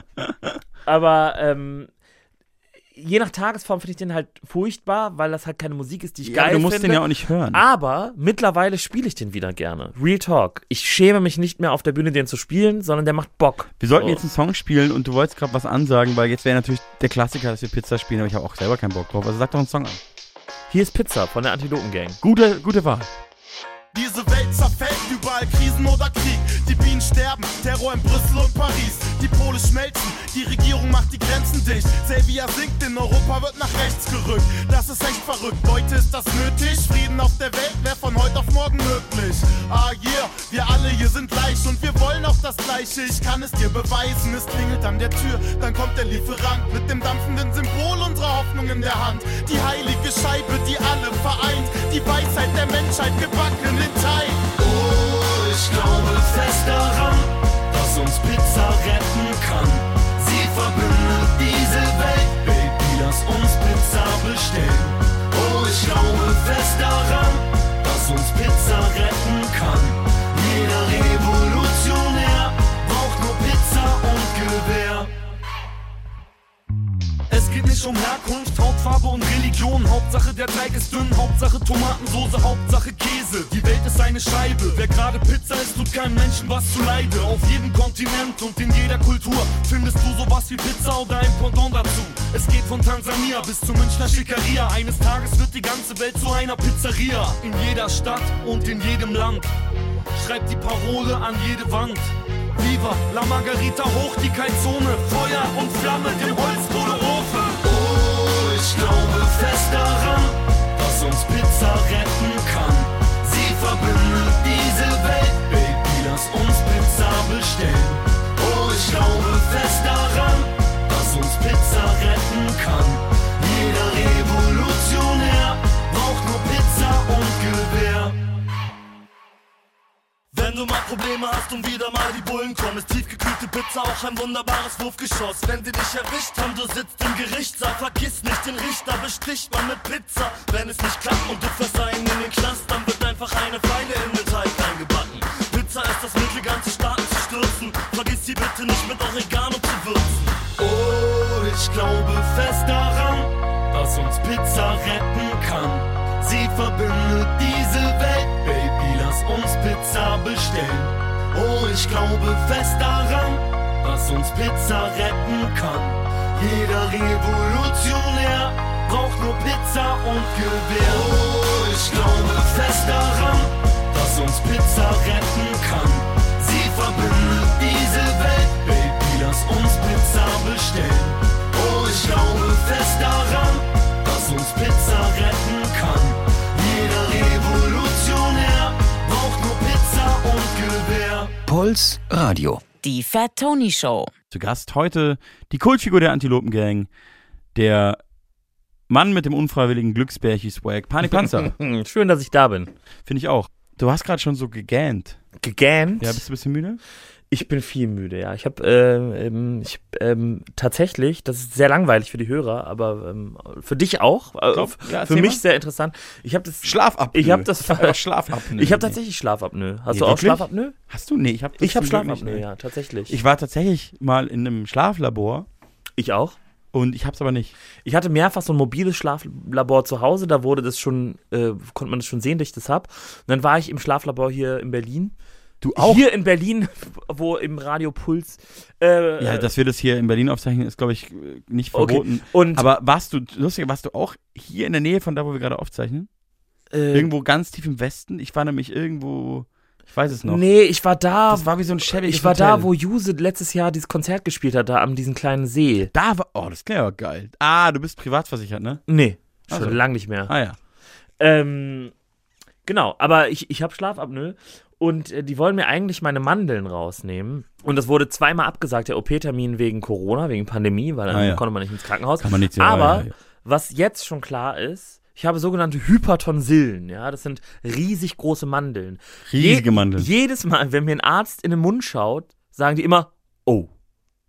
aber ähm, je nach Tagesform finde ich den halt furchtbar, weil das halt keine Musik ist, die ich Ja, geil du musst finde. den ja auch nicht hören. Aber mittlerweile spiele ich den wieder gerne. Real Talk. Ich schäme mich nicht mehr auf der Bühne, den zu spielen, sondern der macht Bock. Wir sollten So. jetzt einen Song spielen und du wolltest gerade was ansagen, weil jetzt wäre natürlich der Klassiker, dass wir Pizza spielen, aber ich habe auch selber keinen Bock drauf. Also sag doch einen Song an. Hier ist Pizza von der Antilopen Gang. Gute, gute Wahl. Diese Welt zerfällt, überall Krisen oder Krieg. Die Bienen sterben, Terror in Brüssel und Paris. Die Pole schmelzen, die Regierung macht die Grenzen dicht. Xavier sinkt, in Europa wird nach rechts gerückt. Das ist echt verrückt, Leute, ist das nötig? Frieden auf der Welt wäre von heute auf morgen möglich. Ah yeah, wir alle hier sind gleich und wir wollen auch das Gleiche. Ich kann es dir beweisen, es klingelt an der Tür, dann kommt der Lieferant mit dem dampfenden Symbol unserer Hoffnung in der Hand. Die heilige Scheibe, die alle vereint, die Weisheit der Menschheit gebacken in Teig. Oh, ich glaube fest daran, dass uns Pizza retten kann. Sie verbindet diese Welt, Baby, lass uns Pizza bestellen. Oh, ich glaube fest daran, dass uns Pizza retten kann. Es geht nicht um Herkunft, Hautfarbe und Religion. Hauptsache der Teig ist dünn, Hauptsache Tomatensoße, Hauptsache Käse. Die Welt ist eine Scheibe. Wer gerade Pizza isst, tut keinem Menschen was zu Leide. Auf jedem Kontinent und in jeder Kultur findest du sowas wie Pizza oder ein Pendant dazu. Es geht von Tansania bis zur Münchner Schickeria. Eines Tages wird die ganze Welt zu einer Pizzeria. In jeder Stadt und in jedem Land. Schreibt die Parole an jede Wand. Viva la Margarita hoch die Kalzone, Feuer und Flamme im Holzkohleofen. Ich glaube fest daran, dass uns Pizza retten Probleme hast und wieder mal die Bullen kommen, ist tiefgekühlte Pizza auch ein wunderbares Wurfgeschoss. Wenn sie dich erwischt haben, du sitzt im Gerichtssaal, vergiss nicht den Richter, besticht man mit Pizza. Wenn es nicht klappt und du fährst einen in den Knast, dann wird einfach eine Pfeile in den Teig eingebacken. Pizza ist das Mittel, ganze Staaten zu stürzen. Vergiss sie bitte nicht mit Oregano zu würzen. Oh, ich glaube fest daran, dass uns Pizza retten kann. Sie verbindet Pizza bestellen. Oh, ich glaube fest daran, dass uns Pizza retten kann. Jeder Revolutionär braucht nur Pizza und Gewehr. Oh, ich glaube fest daran, dass uns Pizza retten kann. Sie verbindet diese Welt, Baby, lass uns Pizza bestellen. Oh, ich glaube fest daran, Puls Radio. Die Fat Tony Show. Zu Gast heute die Kultfigur der Antilopengang, der Mann mit dem unfreiwilligen Glücksbärchi-Swag, Panik Panzer. Hm, Schön, dass ich da bin. Finde ich auch. Du hast gerade schon so gegähnt. Gegähnt? Ja, bist du ein bisschen müde? Ich bin viel müde, ja. Ich habe äh, ähm, ich, ähm, tatsächlich, das ist sehr langweilig für die Hörer, aber ähm, für dich auch, äh, f- ja, für mich mal. sehr interessant. Ich habe das Schlafapnoe. Ich habe das Einfach Schlafapnoe. Ich habe tatsächlich Schlafapnoe. Hast Nee, du auch wirklich? Schlafapnoe? Hast du? Nee, ich habe Ich habe Schlafapnoe, ja, tatsächlich. Ich war tatsächlich mal in einem Schlaflabor ich auch. und ich hab's aber nicht. Ich hatte mehrfach so ein mobiles Schlaflabor zu Hause, da wurde das schon, äh, konnte man das schon sehen, dass ich das hab. Und dann war ich im Schlaflabor hier in Berlin. Du auch? Hier in Berlin, wo im Radio Puls. Äh, Ja, dass wir das hier in Berlin aufzeichnen, ist, glaube ich, nicht Okay. verboten. Und Aber warst du, lustig, warst du auch hier in der Nähe von da, wo wir gerade aufzeichnen? äh, Irgendwo ganz tief im Westen? Ich war nämlich irgendwo, ich weiß es noch. Nee, ich war da. Das war wie so ein schäbiges ich war Hotel. da, wo Juse letztes Jahr dieses Konzert gespielt hat, da an diesem kleinen See. Da war, oh, das klingt aber geil. Ah, du bist privat versichert, ne? Nee, schon Also. lang nicht mehr. Ah ja. Ähm, genau, aber ich, ich habe Schlafapnoe und äh, die wollen mir eigentlich meine Mandeln rausnehmen. Und das wurde zweimal abgesagt, der OP-Termin wegen Corona, wegen Pandemie, weil dann Ah, ja. konnte man nicht ins Krankenhaus. Kann man nicht Aber ja, ja, ja. was jetzt schon klar ist, ich habe sogenannte Hypertonsillen, ja, das sind riesig große Mandeln. Riesige Mandeln. Jedes Mal, wenn mir ein Arzt in den Mund schaut, sagen die immer, oh,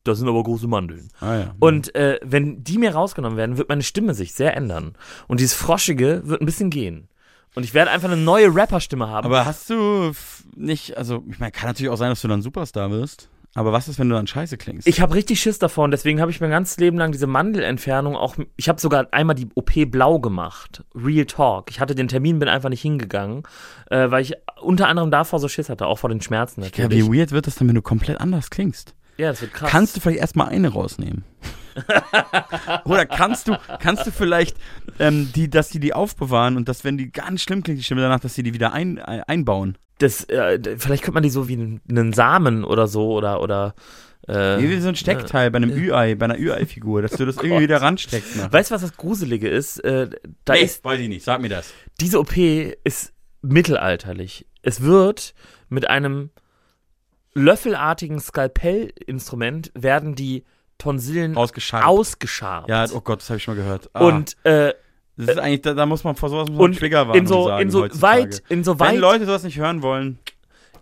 das sind aber große Mandeln. Ah ja. Und äh, wenn die mir rausgenommen werden, wird meine Stimme sich sehr ändern. Und dieses Froschige wird ein bisschen gehen. Und ich werde einfach eine neue Rapperstimme haben. Aber hast du nicht, also, ich meine, kann natürlich auch sein, dass du dann Superstar wirst. Aber was ist, wenn du dann scheiße klingst? ich habe richtig Schiss davon, deswegen habe ich mein ganzes Leben lang diese Mandelentfernung auch. Ich habe sogar einmal die OP blau gemacht. Real Talk. Ich hatte den Termin, bin einfach nicht hingegangen, äh, weil ich unter anderem davor so Schiss hatte, auch vor den Schmerzen ja, natürlich. wie weird wird das dann, wenn du komplett anders klingst? Ja, das wird krass. Kannst du vielleicht erstmal eine rausnehmen? Oder kannst du, kannst du vielleicht, ähm, die, dass die die aufbewahren und dass, wenn die ganz schlimm klingt, die Stimme danach, dass sie die wieder ein, äh, einbauen? das, äh, vielleicht könnte man die so wie einen, Samen oder so oder oder. Äh, Wie so ein Steckteil bei einem Ü-Ei, bei einer Ü-Ei-Figur, dass du das irgendwie wieder ransteckst. Nachher. Weißt du, was das Gruselige ist? Äh, da ist weiß ich nicht, sag mir das. diese OP ist mittelalterlich. Es wird mit einem löffelartigen Skalpellinstrument werden die Tonsillen Ausgeschabt. ausgeschabt. Ja, oh Gott, das habe ich schon mal gehört. Ah, und äh, das ist eigentlich, da, da muss man vor sowas muss man und Triggerwarnung in so sagen in so heutzutage. weit in so Wenn weit Leute sowas nicht hören wollen,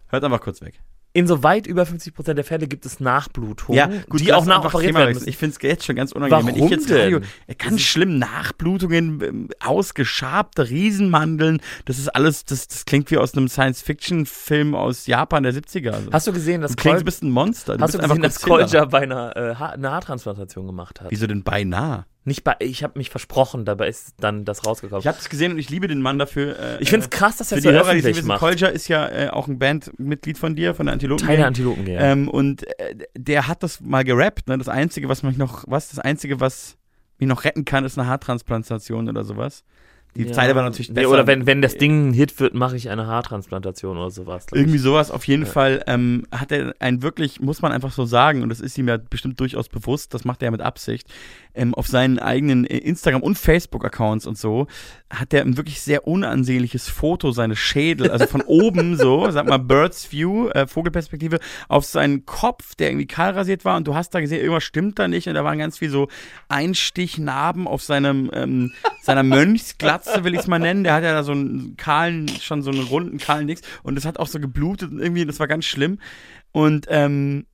hört einfach kurz weg. In so weit über 50% der Fälle gibt es Nachblutungen, die lass auch einfach nachoperiert werden müssen. Ich finde es jetzt schon ganz unangenehm. wenn ich Warum jetzt? Radio, ganz schlimm Nachblutungen, ähm, ausgeschabte Riesenmandeln, das ist alles, das, das klingt wie aus einem Science-Fiction-Film aus Japan der 70er. Also. Hast du gesehen, dass du klingst, du bist ein Monster. Du hast du gesehen, dass. Kolja bei einer äh, ha eine Haartransplantation gemacht hat? Wieso denn beinahe? Nicht bei, ich habe mich versprochen, dabei ist dann das rausgekommen. Ich habe es gesehen und ich liebe den Mann dafür. Äh, Ich find's äh, krass, dass er Für so die Hörer, die es öffentlich macht. Kolja ist ja äh, auch ein Bandmitglied von dir, von der Antilopen. Teil der Antilopen, ja. Ähm, und äh, der hat das mal gerappt. Ne? Das Einzige, was mich noch, was das Einzige, was mich noch retten kann, ist eine Haartransplantation oder sowas. Die Ja. Zeile war natürlich Nee, besser. Oder wenn, wenn das Ding ein Hit wird, mache ich eine Haartransplantation oder sowas. glaub ich. Irgendwie sowas. Auf jeden Ja. Fall ähm, hat er ein wirklich, muss man einfach so sagen, und das ist ihm ja bestimmt durchaus bewusst, das macht er ja mit Absicht, ähm, auf seinen eigenen äh, Instagram- und Facebook-Accounts und so, hat er ein wirklich sehr unansehnliches Foto seines Schädel, also von oben so, sag mal Bird's View, äh, Vogelperspektive, auf seinen Kopf, der irgendwie kahl rasiert war und du hast da gesehen, irgendwas stimmt da nicht und da waren ganz viel so Einstichnarben auf seinem, ähm, seiner Mönchsglatze Glatze, will ich es mal nennen. Der hat ja da so einen kahlen, schon so einen runden, kahlen Nix. Und das hat auch so geblutet und irgendwie, das war ganz schlimm. Und ähm,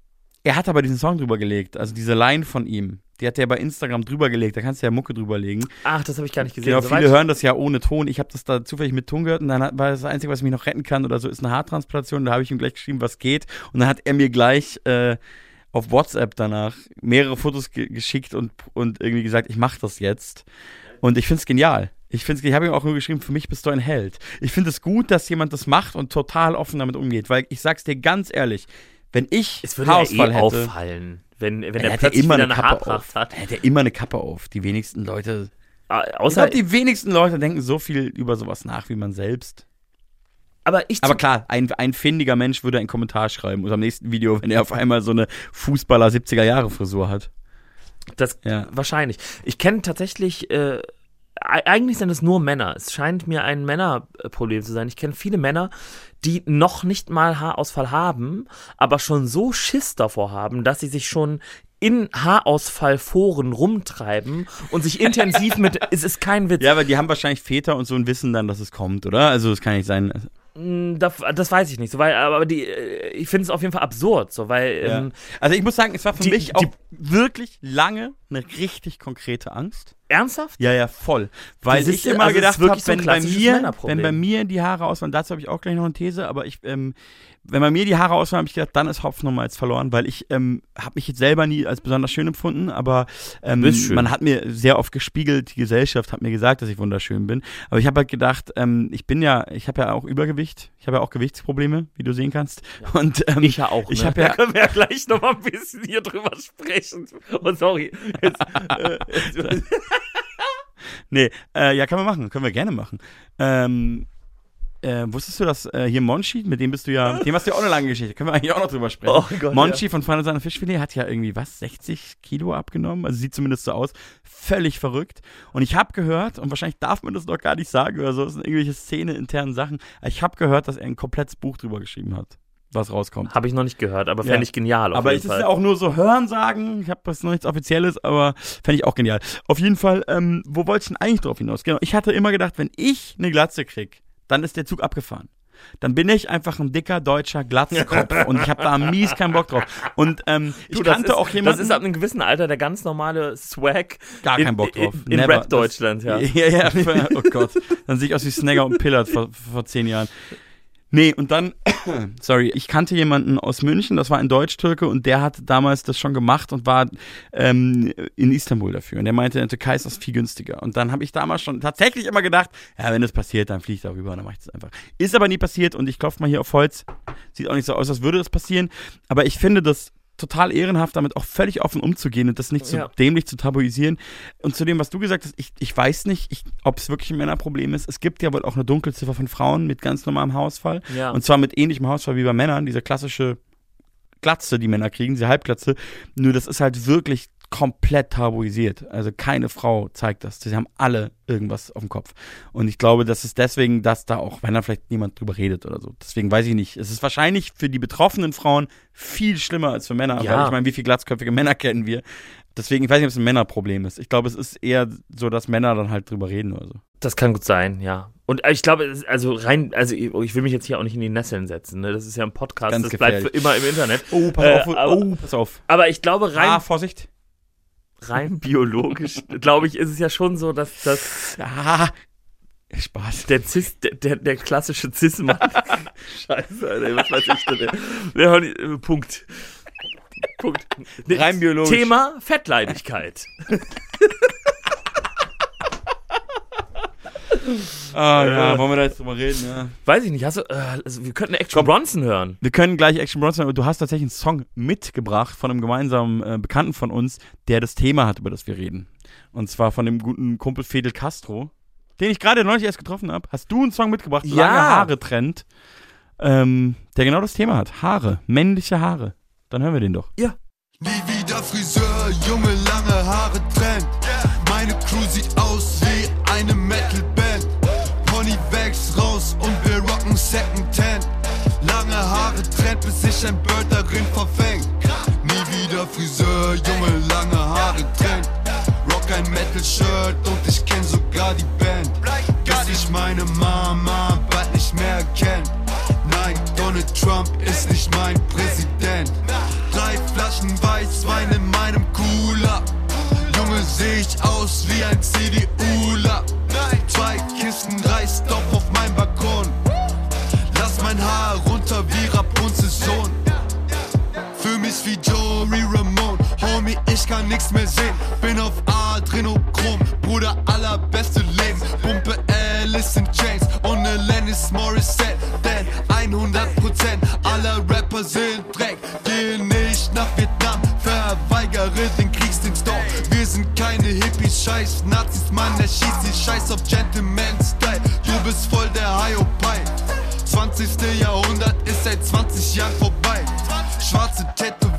er hat aber diesen Song drüber gelegt, also diese Line von ihm. Die hat er bei Instagram drüber gelegt, da kannst du ja Mucke drüber legen. Ach, das habe ich gar nicht gesehen. Genau, Soweit- viele hören das ja ohne Ton. Ich habe das da zufällig mit Ton gehört und dann hat, war das Einzige, was mich noch retten kann oder so, ist eine Haartransplantation. Da habe ich ihm gleich geschrieben, was geht. Und dann hat er mir gleich äh, auf WhatsApp danach mehrere Fotos ge geschickt und, und irgendwie gesagt, ich mache das jetzt. Und ich finde es genial. Ich, ich habe ihm auch nur geschrieben, für mich bist du ein Held. Ich finde es gut, dass jemand das macht und total offen damit umgeht. Weil ich sag's dir ganz ehrlich, wenn ich Es würde ja Haarausfall eh hätte, auffallen, wenn, wenn er er plötzlich immer wieder eine eine Kappe Haarpracht auf. hat. Er hat ja immer eine Kappe auf. Die wenigsten Leute Ah, ich Außer, glaube, die wenigsten Leute denken so viel über sowas nach wie man selbst. aber ich Aber klar, ein, ein findiger Mensch würde einen Kommentar schreiben unter dem nächsten Video, wenn er auf einmal so eine Fußballer 70er Jahre Frisur hat. Das Ja. wahrscheinlich. Ich kenne tatsächlich, äh, eigentlich sind es nur Männer. Es scheint mir ein Männerproblem zu sein. Ich kenne viele Männer, die noch nicht mal Haarausfall haben, aber schon so Schiss davor haben, dass sie sich schon in Haarausfallforen rumtreiben und sich intensiv mit, es ist kein Witz, Ja, aber die haben wahrscheinlich Väter und so und wissen dann, dass es kommt, oder? Also das kann nicht sein. Mm, das, das weiß ich nicht, so, weil, aber die, äh, ich finde es auf jeden Fall absurd, so, weil, Ja. ähm, Also ich muss sagen, es war für die- mich auch wirklich lange eine richtig konkrete Angst. ernsthaft? Ja, ja, voll. Weil Das ich ist- immer also gedacht habe, wirklich so wenn bei mir, wenn bei mir die Haare ausfallen, dazu habe ich auch gleich noch eine These, aber ich, ähm, wenn bei mir die Haare ausfallen, habe ich gedacht, dann ist Hopfen nochmal jetzt verloren, weil ich ähm, habe mich jetzt selber nie als besonders schön empfunden, aber ähm, man hat mir sehr oft gespiegelt, die Gesellschaft hat mir gesagt, dass ich wunderschön bin, aber ich habe halt gedacht, ähm, ich bin ja, ich habe ja auch Übergewicht, ich habe ja auch Gewichtsprobleme, wie du sehen kannst und ähm, Ich ja auch. Ich ne? hab ja- da können wir ja gleich noch mal ein bisschen hier drüber sprechen. Und sorry. Jetzt, äh, jetzt, Nee, äh, ja, kann man machen, können wir gerne machen. Ähm, äh, wusstest du, dass äh, hier Monchi, mit dem bist du ja, mit dem hast du ja auch eine lange Geschichte, können wir eigentlich auch noch drüber sprechen. Oh Gott, Monchi von Feine Sahne Fischfilet hat ja irgendwie, was, 60 Kilo abgenommen? Also sieht zumindest so aus. Völlig verrückt. Und ich habe gehört, und wahrscheinlich darf man das noch gar nicht sagen oder so, das sind irgendwelche Szene-internen Sachen, aber ich habe gehört, dass er ein komplettes Buch drüber geschrieben hat, was rauskommt. Habe ich noch nicht gehört, aber Ja. fände ich genial. Aber es ist ja auch nur so Hörensagen. Ich habe das noch nichts Offizielles, aber fände ich auch genial. Auf jeden Fall, ähm, wo wollte ich denn eigentlich drauf hinaus? Genau, ich hatte immer gedacht, wenn ich eine Glatze krieg, dann ist der Zug abgefahren. Dann bin ich einfach ein dicker deutscher Glatzkopf und ich habe da mies keinen Bock drauf. Und ähm, ich Du, das kannte ist, auch jemanden. Das ist ab einem gewissen Alter der ganz normale Swag. Gar in, keinen Bock drauf. In, in Never. Rap-Deutschland, ja. Ja, ja, oh Gott. Dann sehe ich aus wie Snagger und Pillard vor, vor zehn Jahren. Nee, und dann, sorry, ich kannte jemanden aus München, das war ein Deutsch-Türke und der hat damals das schon gemacht und war ähm, in Istanbul dafür. Und der meinte, in der Türkei ist das viel günstiger. Und dann habe ich damals schon tatsächlich immer gedacht, ja, wenn das passiert, dann fliege ich da rüber und dann mache ich das einfach. Ist aber nie passiert und ich klopfe mal hier auf Holz. Sieht auch nicht so aus, als würde das passieren. Aber ich finde das total ehrenhaft, damit auch völlig offen umzugehen und das nicht so Ja. dämlich zu tabuisieren. Und zu dem, was du gesagt hast, ich, ich weiß nicht, ich, ob es wirklich ein Männerproblem ist. Es gibt ja wohl auch eine Dunkelziffer von Frauen mit ganz normalem Haarausfall. Ja. Und zwar mit ähnlichem Haarausfall wie bei Männern, diese klassische Glatze, die Männer kriegen, diese Halbglatze. Nur das ist halt wirklich komplett tabuisiert. Also keine Frau zeigt das. Sie haben alle irgendwas auf dem Kopf. Und ich glaube, das ist deswegen, dass da auch, wenn da vielleicht niemand drüber redet oder so. Deswegen weiß ich nicht. Es ist wahrscheinlich für die betroffenen Frauen viel schlimmer als für Männer. Ja. Weil ich meine, wie viele glatzköpfige Männer kennen wir? Deswegen, ich weiß nicht, ob es ein Männerproblem ist. Ich glaube, es ist eher so, dass Männer dann halt drüber reden oder so. Das kann gut sein, ja. Und ich glaube, also rein, also ich will mich jetzt hier auch nicht in die Nesseln setzen. Ne? Das ist ja ein Podcast, Ganz das bleibt für gefährlich. immer im Internet. Oh, pass Äh, auf. aber- oh, pass auf. Aber ich glaube, rein, Ah, Vorsicht. Rein biologisch, glaube ich, ist es ja schon so, dass, dass Ah, Spaß. der, Cis, der, der, der klassische Cis-Mann. Scheiße, Alter, was weiß ich denn? Der, äh, Punkt. Punkt. Rein biologisch. Thema Fettleibigkeit. Ah, ja, wollen wir da jetzt drüber reden, ja. Weiß ich nicht, hast du, äh, also wir könnten Action Komm. Bronson hören. Wir können gleich Action Bronson, aber du hast tatsächlich einen Song mitgebracht von einem gemeinsamen äh, Bekannten von uns, der das Thema hat, über das wir reden. Und zwar von dem guten Kumpel Fidel Castro, den ich gerade neulich erst getroffen habe. Hast du einen Song mitgebracht? Ja. Lange Haare Trend. Ähm, der genau das Thema hat. Haare. Männliche Haare. Dann hören wir den doch. Nie wieder Friseur, junge lange Haare Trend. Meine Crew sieht aus wie Trend, bis sich ein Bird darin verfängt. Nie wieder Friseur, junge lange Haare Trend. Rock ein Metal-Shirt und ich kenn sogar die Band. meine Mama bald nicht mehr erkennen. Nein, Donald Trump ist nicht mein Präsident. Drei Flaschen Weißwein in meinem Cooler. Junge, seh ich aus wie ein CDUler. Zwei Kisten Reisstoff auf meinem Balkon. Lass mein Haar runter wie Homie, ich kann nix mehr sehen. Bin auf Adrenochrom. Bruder, allerbeste Leben. Pumpe Alice in Chains und Alanis Morissette. Denn 100% aller Rapper sind Dreck. Geh nicht nach Vietnam, verweigere den Kriegsdienst doch. Wir sind keine Hippies, scheiß Nazis, Mann, er schießt die Scheiß auf Gentleman-Style. Du bist voll der Hiopai. 20. Jahrhundert ist seit 20 Jahren vorbei. Schwarze Tätowierung,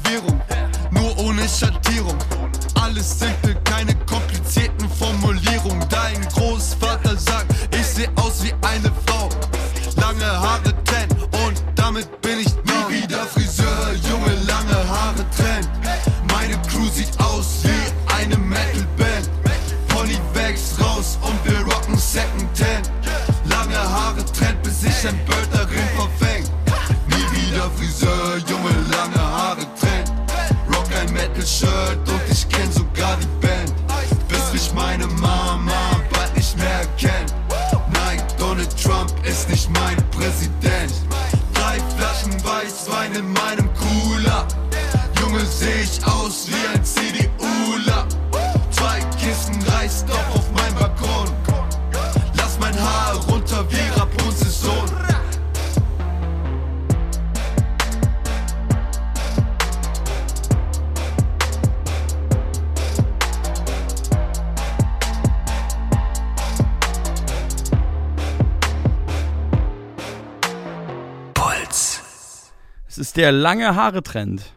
der lange Haare-Trend.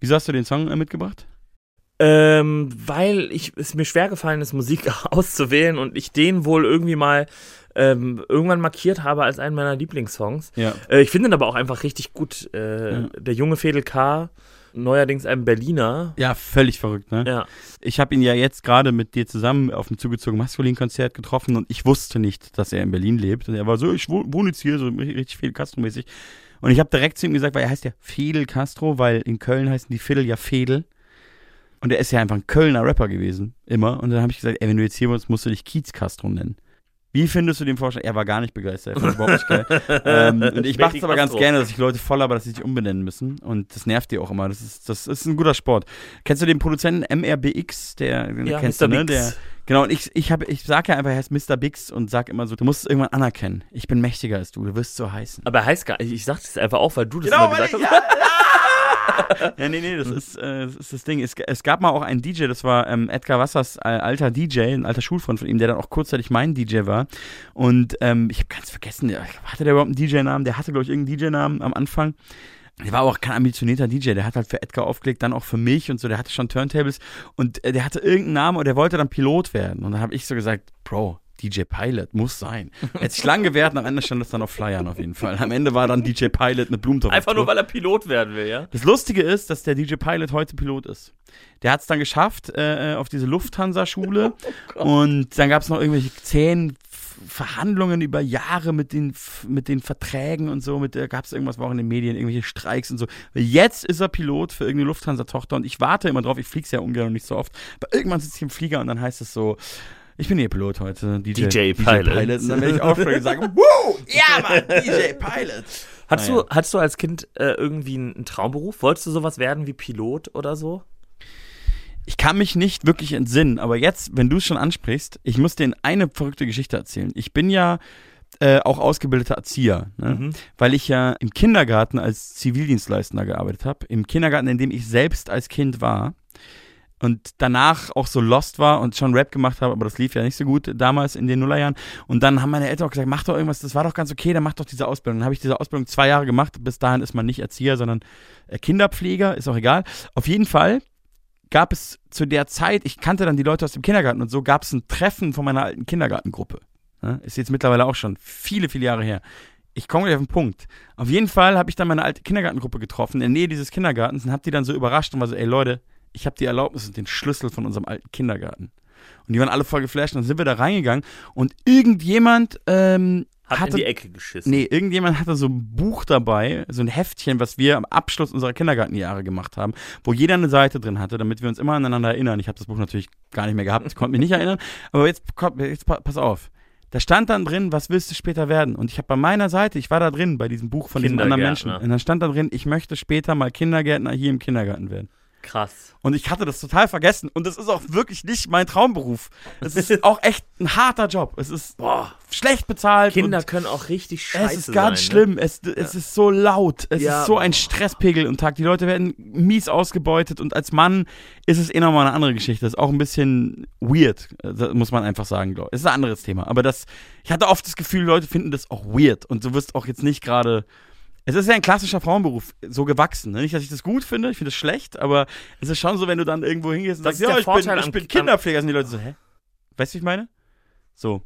Wieso hast du den Song äh, mitgebracht? Ähm, weil ich, es mir schwer gefallen ist, Musik auszuwählen und ich den wohl irgendwie mal ähm, irgendwann markiert habe als einen meiner Lieblingssongs. Ja. Äh, ich finde ihn aber auch einfach richtig gut. Äh, Ja. Der junge Fedel K., neuerdings ein Berliner. Ja, völlig verrückt, ne? Ja. Ich habe ihn ja jetzt gerade mit dir zusammen auf dem zugezogenen Maskulin-Konzert getroffen und ich wusste nicht, dass er in Berlin lebt. Und er war so, ich wo- wohne jetzt hier, so richtig Fidel Castro-mäßig. Und ich habe direkt zu ihm gesagt, weil er heißt ja Fidel Castro, weil in Köln heißen die Fidel ja Fedel. Und er ist ja einfach ein Kölner Rapper gewesen, immer. Und dann habe ich gesagt, ey, wenn du jetzt hier wohnst, musst du dich Kiez Castro nennen. Wie findest du den Vorschlag? Er war gar nicht begeistert, er überhaupt nicht geil. ähm, und ich mache es aber ganz Castro. gerne, dass ich Leute voll habe, dass sie sich umbenennen müssen. Und das nervt die auch immer. Das ist, das ist ein guter Sport. Kennst du den Produzenten MRBX? Der, Ja, kennst Mr. du, ne? Der, genau, und ich, ich, hab, ich sage ja einfach, er heißt Mr. Biggs und sag immer so, du musst es irgendwann anerkennen. Ich bin mächtiger als du, du wirst so heißen. Aber er heißt gar nicht, ich sag das einfach auch, weil du das Genau, immer gesagt ich- hast. Ja, nee, nee, das ist, äh, das ist das Ding. Es, es gab mal auch einen DJ, das war ähm, Edgar Wassers äh, alter DJ, ein alter Schulfreund von ihm, der dann auch kurzzeitig mein DJ war. Und ähm, ich habe ganz vergessen, hatte der überhaupt einen DJ-Namen? Der hatte, glaube ich, irgendeinen DJ-Namen am Anfang. Der war auch kein ambitionierter DJ, der hat halt für Edgar aufgelegt, dann auch für mich und so, der hatte schon Turntables und äh, der hatte irgendeinen Namen und der wollte dann Pilot werden. Und dann habe ich so gesagt, Bro, DJ Pilot muss sein. Hat sich lang gewehrt und am Ende stand es dann auf Flyern auf jeden Fall. Am Ende war dann DJ Pilot mit Blumentopf. Einfach nur, weil er Pilot werden will, ja? Das Lustige ist, dass der DJ Pilot heute Pilot ist. Der hat es dann geschafft äh, auf diese Lufthansa-Schule und dann gab es noch irgendwelche zehn Verhandlungen über Jahre mit den, mit den Verträgen und so. Mit, da gab es irgendwas war auch in den Medien, irgendwelche Streiks und so. Jetzt ist er Pilot für irgendeine Lufthansa-Tochter und ich warte immer drauf. Ich flieg's ja ungern und nicht so oft. Aber irgendwann sitze ich im Flieger und dann heißt es so, ich bin ihr Pilot heute, DJ, DJ Pilot. Und dann werde ich aufsteigen und sagen, wow, ja Mann, DJ Pilot. Hattest, Naja. du, hattest du als Kind äh, irgendwie einen, einen Traumberuf? Wolltest du sowas werden wie Pilot oder so? Ich kann mich nicht wirklich entsinnen, aber jetzt, wenn du es schon ansprichst, ich muss dir eine verrückte Geschichte erzählen. Ich bin ja äh, auch ausgebildeter Erzieher, ne? Mhm. weil ich ja im Kindergarten als Zivildienstleistender gearbeitet habe. Im Kindergarten, in dem ich selbst als Kind war und danach auch so lost war und schon Rap gemacht habe, aber das lief ja nicht so gut damals in den Nullerjahren. Und dann haben meine Eltern auch gesagt, mach doch irgendwas, das war doch ganz okay, dann mach doch diese Ausbildung. Dann habe ich diese Ausbildung zwei Jahre gemacht. Bis dahin ist man nicht Erzieher, sondern äh, Kinderpfleger, ist auch egal. Auf jeden Fall gab es zu der Zeit, ich kannte dann die Leute aus dem Kindergarten und so, gab es ein Treffen von meiner alten Kindergartengruppe. Ja, ist jetzt mittlerweile auch schon viele, viele Jahre her. Ich komme gleich auf den Punkt. Auf jeden Fall habe ich dann meine alte Kindergartengruppe getroffen, in der Nähe dieses Kindergartens, und habe die dann so überrascht und war so, ey Leute, ich habe die Erlaubnis und den Schlüssel von unserem alten Kindergarten. Und die waren alle voll geflasht. Und dann sind wir da reingegangen und irgendjemand ähm, Hat hatte in die Ecke geschissen. Nee, irgendjemand hatte so ein Buch dabei, so ein Heftchen, was wir am Abschluss unserer Kindergartenjahre gemacht haben, wo jeder eine Seite drin hatte, damit wir uns immer aneinander erinnern. Ich habe das Buch natürlich gar nicht mehr gehabt, ich konnte mich nicht erinnern, aber jetzt, kommt- jetzt pa- pass auf. Da stand dann drin, was willst du später werden? Und ich habe bei meiner Seite, ich war da drin bei diesem Buch von diesem anderen Menschen. Und dann stand da drin, ich möchte später mal Kindergärtner hier im Kindergarten werden. Krass. Und ich hatte das total vergessen. Und das ist auch wirklich nicht mein Traumberuf. Es ist auch echt ein harter Job. Es ist schlecht bezahlt. Kinder können auch richtig scheiße es ist ganz sein. schlimm. Es, es ist so laut. Es Ja. ist so ein Stresspegel im Tag. Die Leute werden mies ausgebeutet. Und als Mann ist es eh nochmal eine andere Geschichte. Das ist auch ein bisschen weird, das muss man einfach sagen. Es ist ein anderes Thema. Aber das, ich hatte oft das Gefühl, Leute finden das auch weird. Und du wirst auch jetzt nicht gerade. Es ist ja ein klassischer Frauenberuf, so gewachsen. Ne? Nicht, dass ich das gut finde, ich finde es schlecht, aber es ist schon so, wenn du dann irgendwo hingehst und Das sagst, ja, ich bin, ich bin Kinderpfleger, sind die Leute so, hä? Weißt du, wie ich meine? So.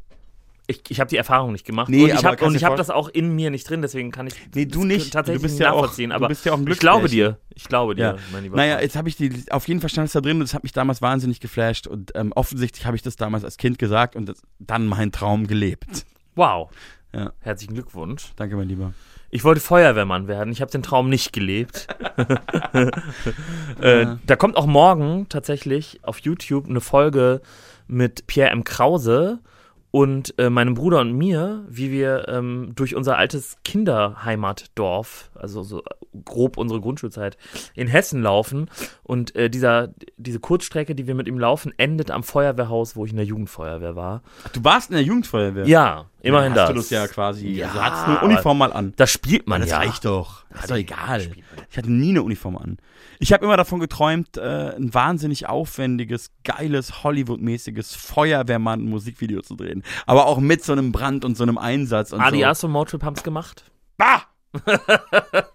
Ich, ich habe die Erfahrung nicht gemacht. Nee, und ich habe hab das auch in mir nicht drin, deswegen kann ich Nee, du das nicht. tatsächlich du bist nicht ja auch, nachvollziehen. du Aber bist ja auch ein ich glaube dir. Ich glaube dir, Ja. mein lieber Naja, jetzt habe ich die, auf jeden Fall stand es da drin und das hat mich damals wahnsinnig geflasht und ähm, offensichtlich habe ich das damals als Kind gesagt und das, dann meinen Traum gelebt. Wow. Ja. Herzlichen Glückwunsch. Danke, mein Lieber. Ich wollte Feuerwehrmann werden. Ich habe den Traum nicht gelebt. äh, da kommt auch morgen tatsächlich auf YouTube eine Folge mit Pierre M. Krause und äh, meinem Bruder und mir, wie wir ähm, durch unser altes Kinderheimatdorf, also so grob unsere Grundschulzeit, in Hessen laufen. Und äh, dieser, diese Kurzstrecke, die wir mit ihm laufen, endet am Feuerwehrhaus, wo ich in der Jugendfeuerwehr war. Ach, du warst in der Jugendfeuerwehr? Ja, immerhin ja, hast das. du das ja quasi. Ja, also hattest eine Uniform mal an. Das spielt man das ja. reicht doch. Das ist doch egal. Ich hatte nie eine Uniform an. Ich habe immer davon geträumt, äh, ein wahnsinnig aufwendiges, geiles, Hollywood-mäßiges Feuerwehrmann-Musikvideo zu drehen. Aber auch mit so einem Brand und so einem Einsatz und Adias und Motrip haben's gemacht. so. Bah!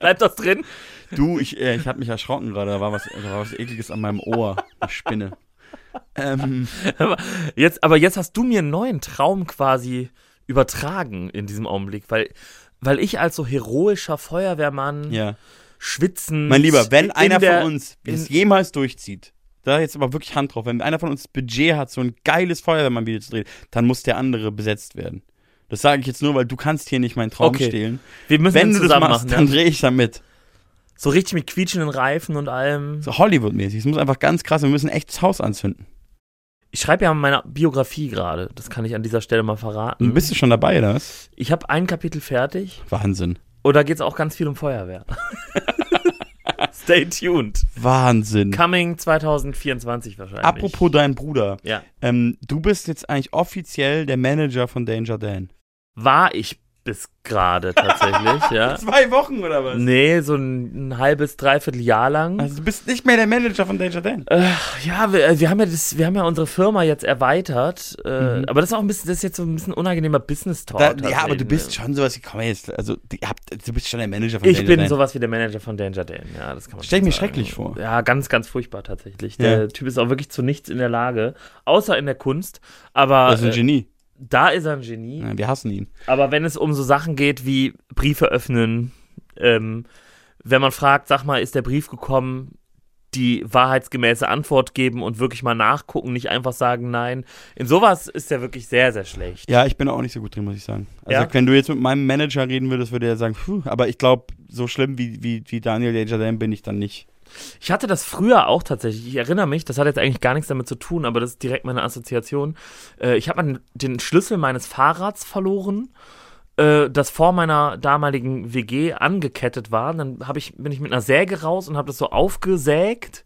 Bleibt das drin? Du, ich, äh, ich habe mich erschrocken gerade. Da war was, da war was Ekliges an meinem Ohr. Eine Spinne. Ähm, Jetzt, aber jetzt hast du mir einen neuen Traum quasi übertragen in diesem Augenblick, weil, weil ich als so heroischer Feuerwehrmann ja. Schwitzen. Mein Lieber, wenn einer der, von uns es jemals durchzieht, da jetzt aber wirklich Hand drauf, wenn einer von uns das Budget hat, so ein geiles Feuerwehrmann-Video zu drehen, dann muss der andere besetzt werden. Das sage ich jetzt nur, weil du kannst hier nicht meinen Traum Okay. stehlen. Wir müssen Wenn du das machst, machen. dann ja? drehe ich da mit. So richtig mit quietschenden Reifen und allem. So Hollywood-mäßig. Es muss einfach ganz krass, wir müssen echt das Haus anzünden. Ich schreibe ja meine Biografie gerade. Das kann ich an dieser Stelle mal verraten. Und bist du schon dabei, was? Ich habe ein Kapitel fertig. Wahnsinn. Und da geht es auch ganz viel um Feuerwehr. Stay tuned. Wahnsinn. Coming 2024 wahrscheinlich. Apropos dein Bruder. Ja. Ähm, du bist jetzt eigentlich offiziell der Manager von Danger Dan. War ich bis gerade tatsächlich, ja. Zwei Wochen oder was? Nee, so ein, ein halbes, dreiviertel Jahr lang. Also du bist nicht mehr der Manager von Danger Dan. Äh, ja, wir, wir haben ja das, wir haben ja unsere Firma jetzt erweitert, äh, Mhm. aber das ist auch ein bisschen, das ist jetzt so ein bisschen unangenehmer Business Talk. Da, tatsächlich, ja, aber du bist ne? schon sowas wie, komm jetzt, also habt, du bist schon der Manager von Ich Danger bin Dan. sowas wie der Manager von Danger Dan, ja, das kann man Stell ich mir schrecklich vor. Ja, ganz, ganz furchtbar tatsächlich. Der Ja. Typ ist auch wirklich zu nichts in der Lage, außer in der Kunst. Aber Das ist ein äh, Genie. Da ist er ein Genie. Ja, wir hassen ihn. Aber wenn es um so Sachen geht wie Briefe öffnen, ähm, wenn man fragt, sag mal, ist der Brief gekommen, die wahrheitsgemäße Antwort geben und wirklich mal nachgucken, nicht einfach sagen nein. In sowas ist er wirklich sehr, sehr schlecht. Ja, ich bin auch nicht so gut drin, muss ich sagen. Also Ja? wenn du jetzt mit meinem Manager reden würdest, würde er sagen, puh, aber ich glaube, so schlimm wie, wie, wie Daniel Danger Dan bin ich dann nicht. Ich hatte das früher auch tatsächlich. Ich erinnere mich, das hat jetzt eigentlich gar nichts damit zu tun, aber das ist direkt meine Assoziation. Äh, ich habe den Schlüssel meines Fahrrads verloren, äh, das vor meiner damaligen WG angekettet war. Dann ich, bin ich mit einer Säge raus und habe das so aufgesägt.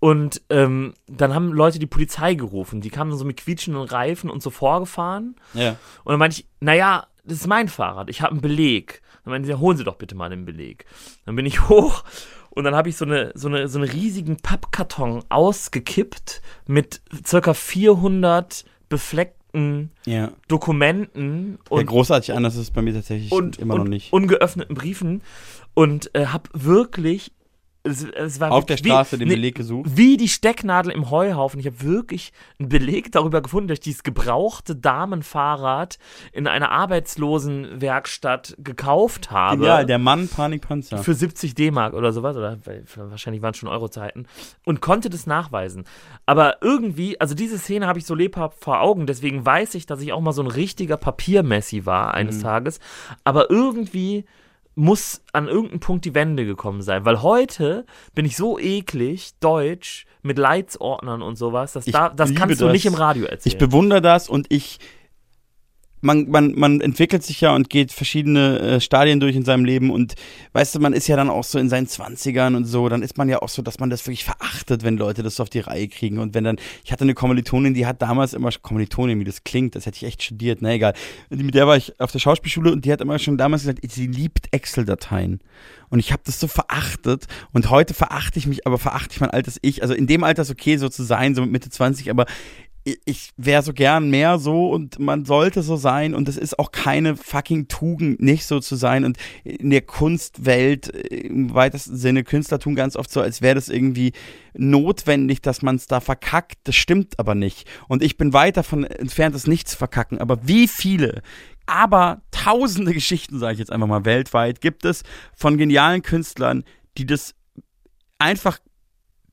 Und ähm, dann haben Leute die Polizei gerufen. Die kamen so mit quietschenden Reifen und so vorgefahren. Ja. Und dann meinte ich, naja, das ist mein Fahrrad, ich habe einen Beleg. Dann meinte sie, holen Sie doch bitte mal den Beleg. Dann bin ich hoch und dann habe ich so eine, so eine, so einen riesigen Pappkarton ausgekippt mit circa 400 befleckten Ja. Dokumenten ja, und, großartig anders ist es bei mir tatsächlich und, immer und noch nicht. ungeöffneten Briefen und äh, habe wirklich es, es war Auf der Straße wie, den nee, Beleg gesucht. Wie die Stecknadel im Heuhaufen. Ich habe wirklich einen Beleg darüber gefunden, dass ich dieses gebrauchte Damenfahrrad in einer Arbeitslosenwerkstatt gekauft habe. Ja, der Mann Panikpanzer. Für 70 D-Mark oder sowas, oder wahrscheinlich waren es schon Eurozeiten, und konnte das nachweisen. Aber irgendwie, also diese Szene habe ich so lebhaft vor Augen, deswegen weiß ich, dass ich auch mal so ein richtiger Papiermessi war eines Tages. Aber irgendwie muss an irgendeinem Punkt die Wende gekommen sein, weil heute bin ich so eklig, deutsch, mit Leitsordnern und sowas, dass Ich da, das kannst du das. nicht im Radio erzählen. Ich bewundere das und ich. Man, man, man entwickelt sich ja und geht verschiedene äh, Stadien durch in seinem Leben und weißt du, man ist ja dann auch so in seinen Zwanzigern und so, dann ist man ja auch so, dass man das wirklich verachtet, wenn Leute das so auf die Reihe kriegen und wenn dann, ich hatte eine Kommilitonin, die hat damals immer, Kommilitonin, wie das klingt, das hätte ich echt studiert, na egal, mit der war ich auf der Schauspielschule und die hat immer schon damals gesagt, sie liebt Excel-Dateien. Und ich habe das so verachtet und heute verachte ich mich, aber verachte ich mein altes Ich, also in dem Alter ist okay so zu sein, so mit Mitte 20, aber ich- wäre so gern mehr so und man sollte so sein und es ist auch keine fucking Tugend, nicht so zu sein und in der Kunstwelt äh, im weitesten Sinne Künstler tun ganz oft so, als wäre das irgendwie notwendig, dass man es da verkackt. Das stimmt aber nicht. Und ich bin weit davon entfernt, es nicht zu verkacken. Aber wie viele aber tausende Geschichten, sage ich jetzt einfach mal weltweit, gibt es von genialen Künstlern, die das einfach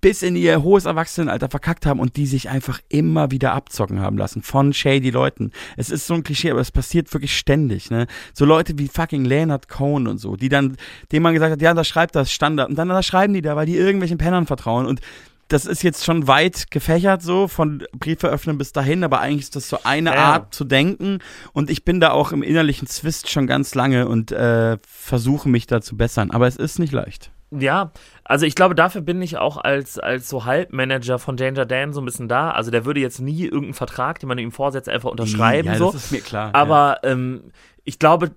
bis in ihr hohes Erwachsenenalter verkackt haben und die sich einfach immer wieder abzocken haben lassen von shady Leuten. Es ist so ein Klischee, aber es passiert wirklich ständig, ne? So Leute wie fucking Leonard Cohen und so, die dann, dem man gesagt hat, ja, da schreibt das Standard und dann da schreiben die da, weil die irgendwelchen Pennern vertrauen und das ist jetzt schon weit gefächert so, von Briefe öffnen bis dahin, aber eigentlich ist das so eine Ja. Art zu denken und ich bin da auch im innerlichen Zwist schon ganz lange und äh, versuche mich da zu bessern, aber es ist nicht leicht. Ja, also ich glaube, dafür bin ich auch als, als so Halbmanager von Danger Dan so ein bisschen da. Also der würde jetzt nie irgendeinen Vertrag, den man ihm vorsetzt, einfach unterschreiben. ja, so. das ist mir klar. Aber ähm, ich glaube,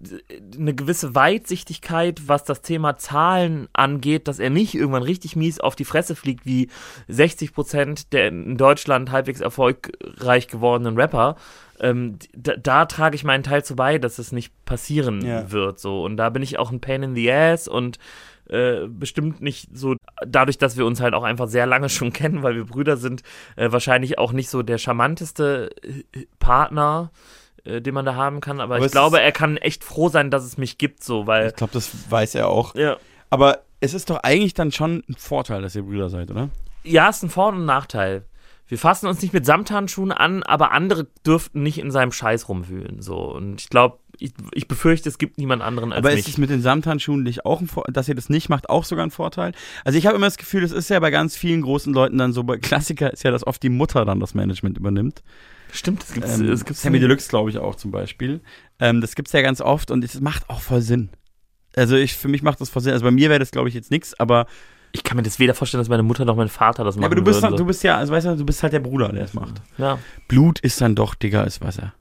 eine gewisse Weitsichtigkeit, was das Thema Zahlen angeht, dass er nicht irgendwann richtig mies auf die Fresse fliegt, wie 60 Prozent der in Deutschland halbwegs erfolgreich gewordenen Rapper. Ähm, da, da trage ich meinen Teil zu bei, dass es nicht passieren Ja. wird. So. Und da bin ich auch ein Pain in the Ass und äh, bestimmt nicht so, dadurch, dass wir uns halt auch einfach sehr lange schon kennen, weil wir Brüder sind, äh, wahrscheinlich auch nicht so der charmanteste äh, Partner, äh, den man da haben kann. Aber, Aber ich es glaube, er kann echt froh sein, dass es mich gibt, so, weil. Ich glaube, das weiß er auch. Ja. Aber es ist doch eigentlich dann schon ein Vorteil, dass ihr Brüder seid, oder? Ja, ist ein Vor- und ein Nachteil. Wir fassen uns nicht mit Samthandschuhen an, aber andere dürften nicht in seinem Scheiß rumwühlen. So. Und ich glaube, ich, ich befürchte, es gibt niemand anderen als Aber mich. ist es mit den Samthandschuhen nicht auch ein Vor dass ihr das nicht macht, auch sogar ein Vorteil? Also ich habe immer das Gefühl, das ist ja bei ganz vielen großen Leuten dann so, bei Klassiker ist ja, dass oft die Mutter dann das Management übernimmt. Stimmt, es gibt Ähm, es gibt's Sammy. Deluxe, glaube ich, auch zum Beispiel. Ähm, das gibt's ja ganz oft und es macht auch voll Sinn. Also ich, für mich macht das voll Sinn. Also bei mir wäre das, glaube ich, jetzt nichts, aber, Ich kann mir das weder vorstellen, dass meine Mutter noch mein Vater das machen ja, aber du bist, würden. dann, du bist ja, also weißt du, du bist halt der Bruder, der es macht. ja. Blut ist dann doch dicker als Wasser.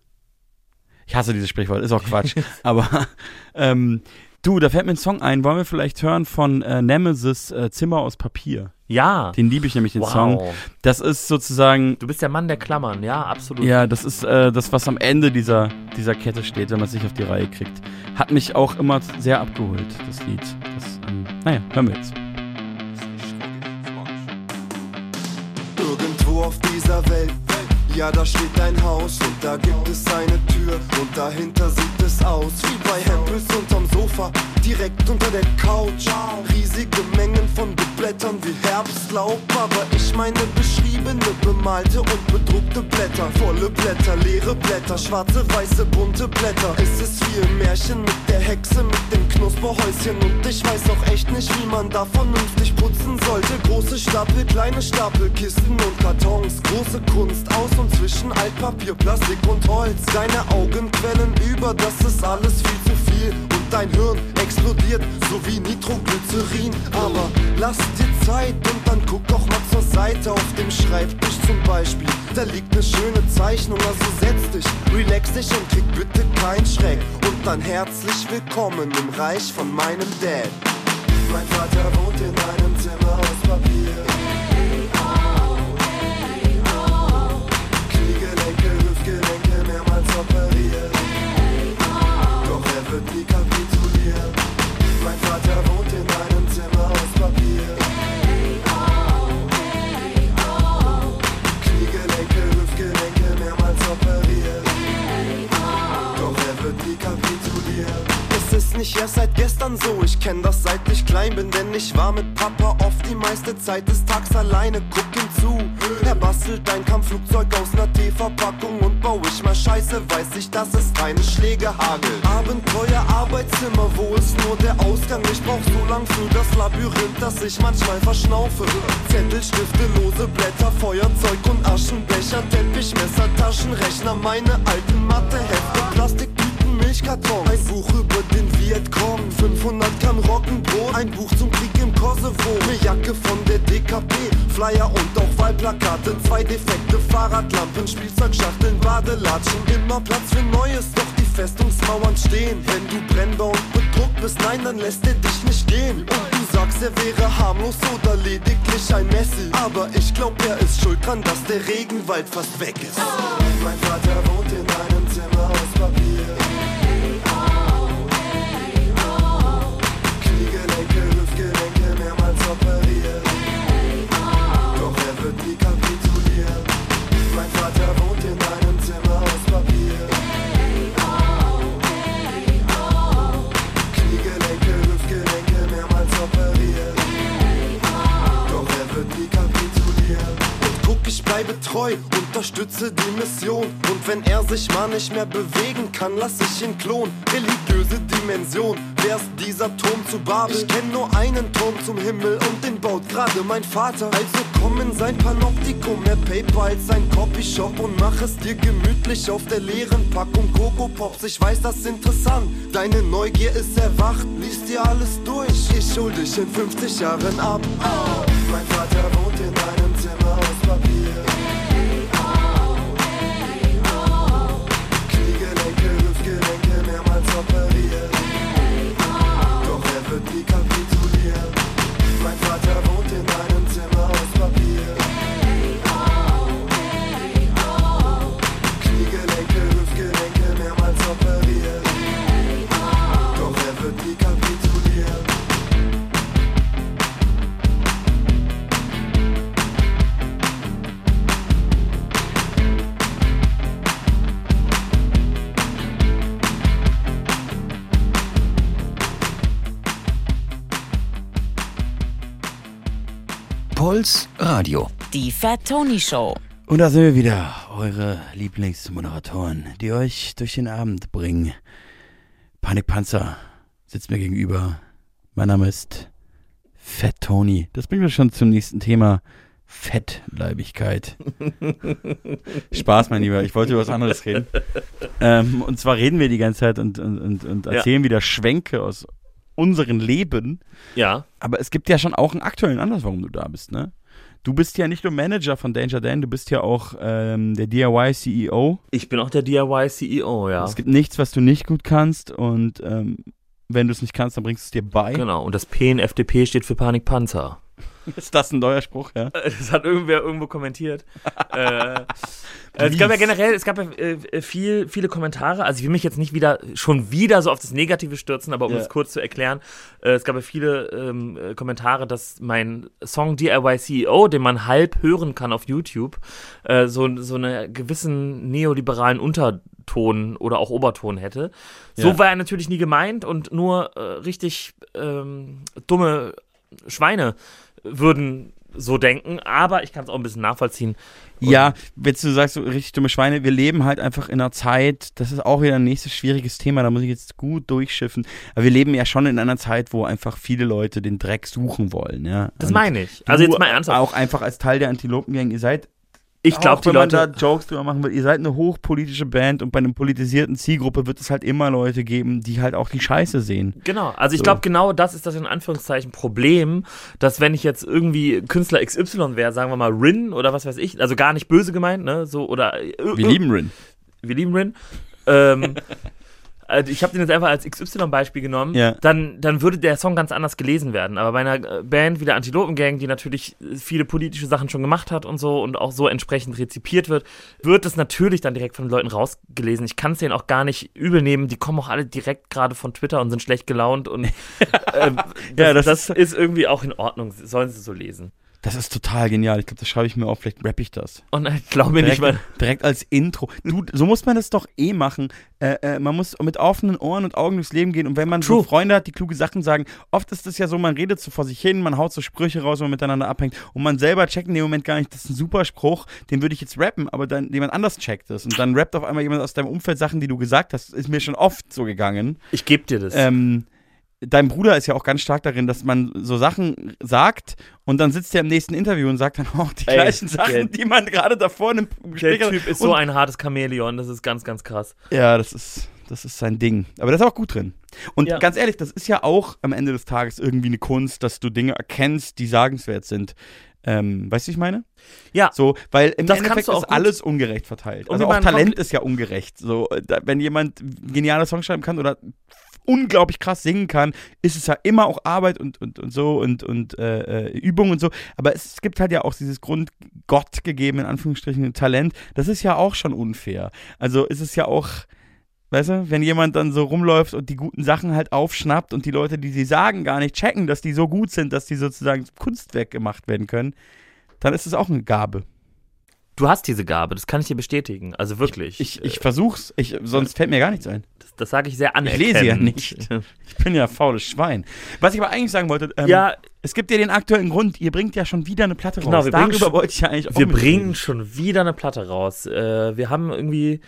Ich hasse dieses Sprichwort, ist auch Quatsch. aber ähm, du, da fällt mir ein Song ein. Wollen wir vielleicht hören von äh, Nemesis äh, Zimmer aus Papier? ja. Den liebe ich nämlich, den wow. Song. Das ist sozusagen, Du bist der Mann der Klammern, ja, absolut. ja, das ist äh, das, was am Ende dieser, dieser Kette steht, wenn man es nicht auf die Reihe kriegt. Hat mich auch immer sehr abgeholt, das Lied. Das, ähm, naja, hören wir jetzt. Auf dieser Welt, ja, da steht ein Haus und da gibt es eine Tür und dahinter sieht es aus wie bei Hempels unterm Sofa, direkt unter der Couch. Riesige Mengen von Blättern wie Herbstlaub, aber ich meine beschriebene, bemalte und bedruckte Blätter. Volle Blätter, leere Blätter, schwarze, weiße, bunte Blätter. Es ist wie im Märchen mit der Hexe, mit dem Knusperhäuschen und ich weiß auch echt nicht, wie man da vernünftig putzen sollte. Große Stapel, kleine Stapel, Kisten und Kartons, große Kunst aus und zwischen Altpapier, Plastik und Holz. Deine Augen quellen über, das ist alles viel zu viel und dein Hirn explodiert, so wie Nitroglycerin. Aber lass dir Zeit und dann guck doch mal zur Seite auf dem Schreibtisch zum Beispiel. Da liegt eine schöne Zeichnung, also setz dich, relax dich und krieg bitte kein Schreck. Und dann herzlich willkommen im Reich von meinem Dad. Mein Vater wohnt in einem Zimmer aus Papier. Klein bin, denn ich war mit Papa oft die meiste Zeit des Tags alleine. Guck ihm zu, er bastelt ein Kampfflugzeug aus ner T-Verpackung und bau ich mal Scheiße, weiß ich, dass es keine Schläge hagelt. Abenteuer, Arbeitszimmer, wo ist nur der Ausgang? Ich brauch so lang für das Labyrinth, dass ich manchmal verschnaufe. Zettel, Stifte, lose Blätter, Feuerzeug und Aschenbecher, Teppichmesser, Taschenrechner, meine alten Mathehefte, Plastiktüten, Milchkarton, ein Buch über den Vietcong, 500 Gramm Roggenbrot, ein Buch zum Krieg im Kosovo, eine Jacke von der DKP, Flyer und auch Wahlplakate, zwei defekte Fahrradlampen, Spielzeugschachteln, Badelatschen, immer Platz für Neues, doch die Festungsmauern stehen. Wenn du brennbar und bedruckt bist, nein, dann lässt er dich nicht gehen. Und du sagst, er wäre harmlos oder lediglich ein Messi. Aber ich glaub, er ist schuld dran, dass der Regenwald fast weg ist. Mein Vater wohnt in einem Zimmer aus Papier. Bleibe treu, unterstütze die Mission. Und wenn er sich mal nicht mehr bewegen kann, lass ich ihn klonen. Religiöse Dimension, wär's dieser Turm zu Babel? Ich kenn nur einen Turm zum Himmel und den baut gerade mein Vater. Also komm in sein Panoptikum, mehr Paper als ein Copyshop und mach es dir gemütlich auf der leeren Packung Coco Pops. Ich weiß, das ist interessant, deine Neugier ist erwacht, liest dir alles durch. Ich hol dich in 50 Jahren ab. Mein Vater wohnt in einem Puls Radio. Die Fat Tony Show. Und da sind wir wieder, eure Lieblingsmoderatoren, die euch durch den Abend bringen. Panikpanzer sitzt mir gegenüber. Mein Name ist Fat Tony. Das bringt mich schon zum nächsten Thema. Fettleibigkeit. Spaß, mein Lieber. Ich wollte über was anderes reden. Ähm, und zwar reden wir die ganze Zeit und, und, und, und Ja. erzählen wieder Schwenke aus unseren Leben. Ja. Aber es gibt ja schon auch einen aktuellen Anlass, warum du da bist, ne? Du bist ja nicht nur Manager von Danger Dan, du bist ja auch ähm, der DIY-CEO. Ich bin auch der DIY-CEO, ja. Es gibt nichts, was du nicht gut kannst und ähm, wenn du es nicht kannst, dann bringst du es dir bei. Genau, und das PNFDP steht für Panikpanzer. Ist das ein neuer Spruch, ja? Das hat irgendwer irgendwo kommentiert. äh, es gab ja generell, es gab ja äh, viel, viele Kommentare. Also ich will mich jetzt nicht wieder schon wieder so auf das Negative stürzen, aber um Ja. es kurz zu erklären, äh, es gab ja viele ähm, äh, Kommentare, dass mein Song DIY CEO, den man halb hören kann auf YouTube, äh, so, so einen gewissen neoliberalen Unterton oder auch Oberton hätte. So Ja. war er natürlich nie gemeint und nur äh, richtig ähm, dumme Schweine würden so denken, aber ich kann es auch ein bisschen nachvollziehen. Und- Ja, wenn du sagst, so richtig dumme Schweine, wir leben halt einfach in einer Zeit, das ist auch wieder ein nächstes schwieriges Thema, da muss ich jetzt gut durchschiffen, aber wir leben ja schon in einer Zeit, wo einfach viele Leute den Dreck suchen wollen, ja. Das Und meine ich. Also jetzt mal ernsthaft. Auch einfach als Teil der Antilopengang, ihr seid Ich glaube, die wenn man da Jokes drüber machen will, ihr seid eine hochpolitische Band und bei einer politisierten Zielgruppe wird es halt immer Leute geben, die halt auch die Scheiße sehen. Genau, also ich So. glaube, genau das ist das in Anführungszeichen Problem, dass wenn ich jetzt irgendwie Künstler XY wäre, sagen wir mal Rin oder was weiß ich, also gar nicht böse gemeint, ne, so oder äh, Wir lieben Rin. wir lieben Rin. Ähm, also ich habe den jetzt einfach als XY-Beispiel genommen, Ja. dann, dann würde der Song ganz anders gelesen werden. Aber bei einer äh, Band wie der Antilopengang, die natürlich äh, viele politische Sachen schon gemacht hat und so und auch so entsprechend rezipiert wird, wird es natürlich dann direkt von den Leuten rausgelesen. Ich kann es denen auch gar nicht übel nehmen. Die kommen auch alle direkt gerade von Twitter und sind schlecht gelaunt und ähm, das, Ja, das das, ist irgendwie auch in Ordnung. Sollen sie so lesen. Das ist total genial. Ich glaube, das schreibe ich mir auf, vielleicht rappe ich das. Und ich glaube mir nicht, weil. direkt als Intro. Du, so muss man das doch eh machen. Äh, äh, man muss mit offenen Ohren und Augen durchs Leben gehen. Und wenn man so True. Freunde hat, die kluge Sachen sagen, oft ist es ja so, man redet so vor sich hin, man haut so Sprüche raus, wenn man miteinander abhängt. Und man selber checkt in dem Moment gar nicht, das ist ein super Spruch, den würde ich jetzt rappen, aber dann jemand anders checkt es. Und dann rappt auf einmal jemand aus deinem Umfeld Sachen, die du gesagt hast. Ist mir schon oft so gegangen. Ich gebe dir das. Ähm, dein Bruder ist ja auch ganz stark darin, dass man so Sachen sagt und dann sitzt er im nächsten Interview und sagt dann auch die Ey, gleichen Sachen, der- die man gerade davor in einem der Gespräch hat. Typ ist so ein hartes Chamäleon, das ist ganz, ganz krass. Ja, das ist, das ist sein Ding. Aber das ist auch gut drin. Und Ja. ganz ehrlich, das ist ja auch am Ende des Tages irgendwie eine Kunst, dass du Dinge erkennst, die sagenswert sind. Ähm, weißt du, wie ich meine? Ja. So, weil im Das Endeffekt ist gut. alles ungerecht verteilt. Und Also auch Talent ist ja ungerecht. So, da, wenn jemand geniale Songs schreiben kann oder unglaublich krass singen kann, ist es ja immer auch Arbeit und, und, und so und, und äh, äh, Übung und so. Aber es gibt halt ja auch dieses Grund Gott gegeben, in Anführungsstrichen, Talent. Das ist ja auch schon unfair. Also ist es ja auch, weißt du, wenn jemand dann so rumläuft und die guten Sachen halt aufschnappt und die Leute, die sie sagen, gar nicht checken, dass die so gut sind, dass die sozusagen Kunstwerk gemacht werden können, dann ist es auch eine Gabe. Du hast diese Gabe, das kann ich dir bestätigen. Also wirklich. Ich, ich versuch's, ich, sonst fällt mir gar nichts ein. das, das sage ich sehr Ich anerkennend. lese ja nicht. Ich bin ja faules Schwein. Was ich aber eigentlich sagen wollte, ähm, Ja, es gibt ja den aktuellen Grund, ihr bringt ja schon wieder eine Platte Genau, raus. wir bringen Darüber schon- wollte ich ja eigentlich auch wir bringen reden. schon wieder eine Platte raus. Äh, wir haben irgendwie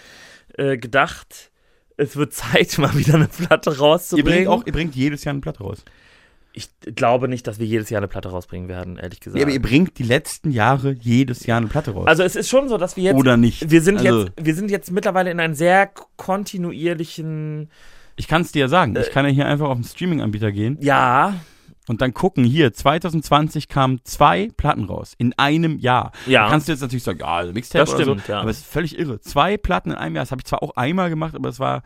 äh, gedacht, es wird Zeit, mal wieder eine Platte Ihr rauszubringen. bringt, auch, ihr bringt jedes Jahr eine Platte raus. Ich glaube nicht, dass wir jedes Jahr eine Platte rausbringen werden, ehrlich gesagt. Nee, aber ihr bringt die letzten Jahre jedes Jahr eine Platte raus. also es ist schon so, dass wir jetzt Oder nicht. wir sind Also- jetzt wir sind jetzt mittlerweile in einem sehr kontinuierlichen Ich kann es dir ja sagen. Äh, Ich kann ja hier einfach auf den Streaming-Anbieter gehen ja und dann gucken. Hier, 2020 kamen zwei Platten raus. In einem Jahr. ja Da kannst du jetzt natürlich sagen, ja, also Mixtape Das oder stimmt, so. ja. Aber es ist völlig irre. Zwei Platten in einem Jahr. Das habe ich zwar auch einmal gemacht, aber es war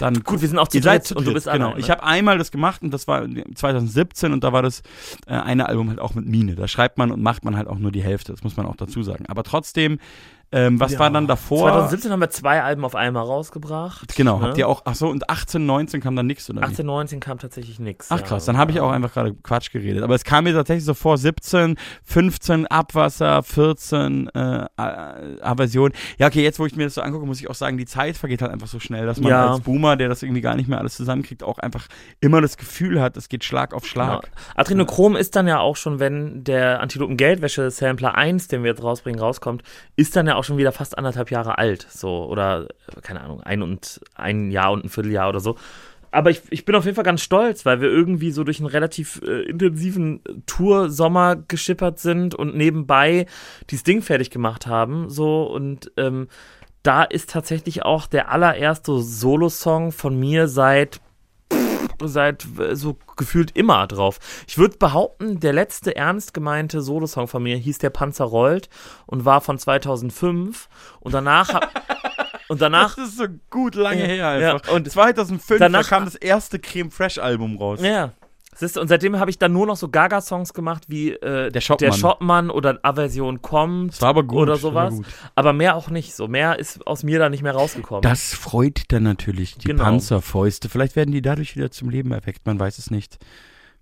dann. Gut, wir sind auch zu dritt und du bist Genau. allein, ne? Ich habe einmal das gemacht und das war 2017 und da war das äh, eine Album halt auch mit Mine. Da schreibt man und macht man halt auch nur die Hälfte. Das muss man auch dazu sagen. Aber trotzdem, ähm, was Ja. war dann davor? 2017 haben wir zwei Alben auf einmal rausgebracht. Genau, ne? habt ihr auch, ach so, und 18, 19 kam dann nichts, oder wie? 18, 19 kam tatsächlich nichts. Ach krass, dann habe ich auch einfach gerade Quatsch geredet. Aber es kam mir tatsächlich so vor, 17, 15 Abwasser, 14 äh, äh, Aversion. Ja, okay, jetzt wo ich mir das so angucke, muss ich auch sagen, die Zeit vergeht halt einfach so schnell, dass man Ja. als Boomer, der das irgendwie gar nicht mehr alles zusammenkriegt, auch einfach immer das Gefühl hat, es geht Schlag auf Schlag. Genau. Adrenochrom ist dann ja auch schon, wenn der Antilopen Geldwäsche Sampler 1, den wir jetzt rausbringen, rauskommt, ist dann ja auch schon wieder fast anderthalb Jahre alt. So, oder, keine Ahnung, ein und ein Jahr und ein Vierteljahr oder so. Aber ich, ich bin auf jeden Fall ganz stolz, weil wir irgendwie so durch einen relativ äh, intensiven Tour-Sommer geschippert sind und nebenbei dieses Ding fertig gemacht haben. So, und ähm, da ist tatsächlich auch der allererste Solo-Song von mir seit seit äh, so gefühlt immer drauf. Ich würde behaupten, der letzte ernst gemeinte Solosong von mir hieß Der Panzer rollt und war von 2005 und danach und danach Das ist so gut lange Ja, her ja, einfach. und 2005 danach- da kam das erste Creme Fresh Album raus. ja Siehst du, und seitdem habe ich dann nur noch so Gaga-Songs gemacht wie äh, Der Shopmann. der Shopmann oder Aversion kommt Das war aber gut. oder das sowas. gut. Aber mehr auch nicht. So mehr ist aus mir da nicht mehr rausgekommen. Das freut dann natürlich die Genau. Panzerfäuste. Vielleicht werden die dadurch wieder zum Leben erweckt, man weiß es nicht.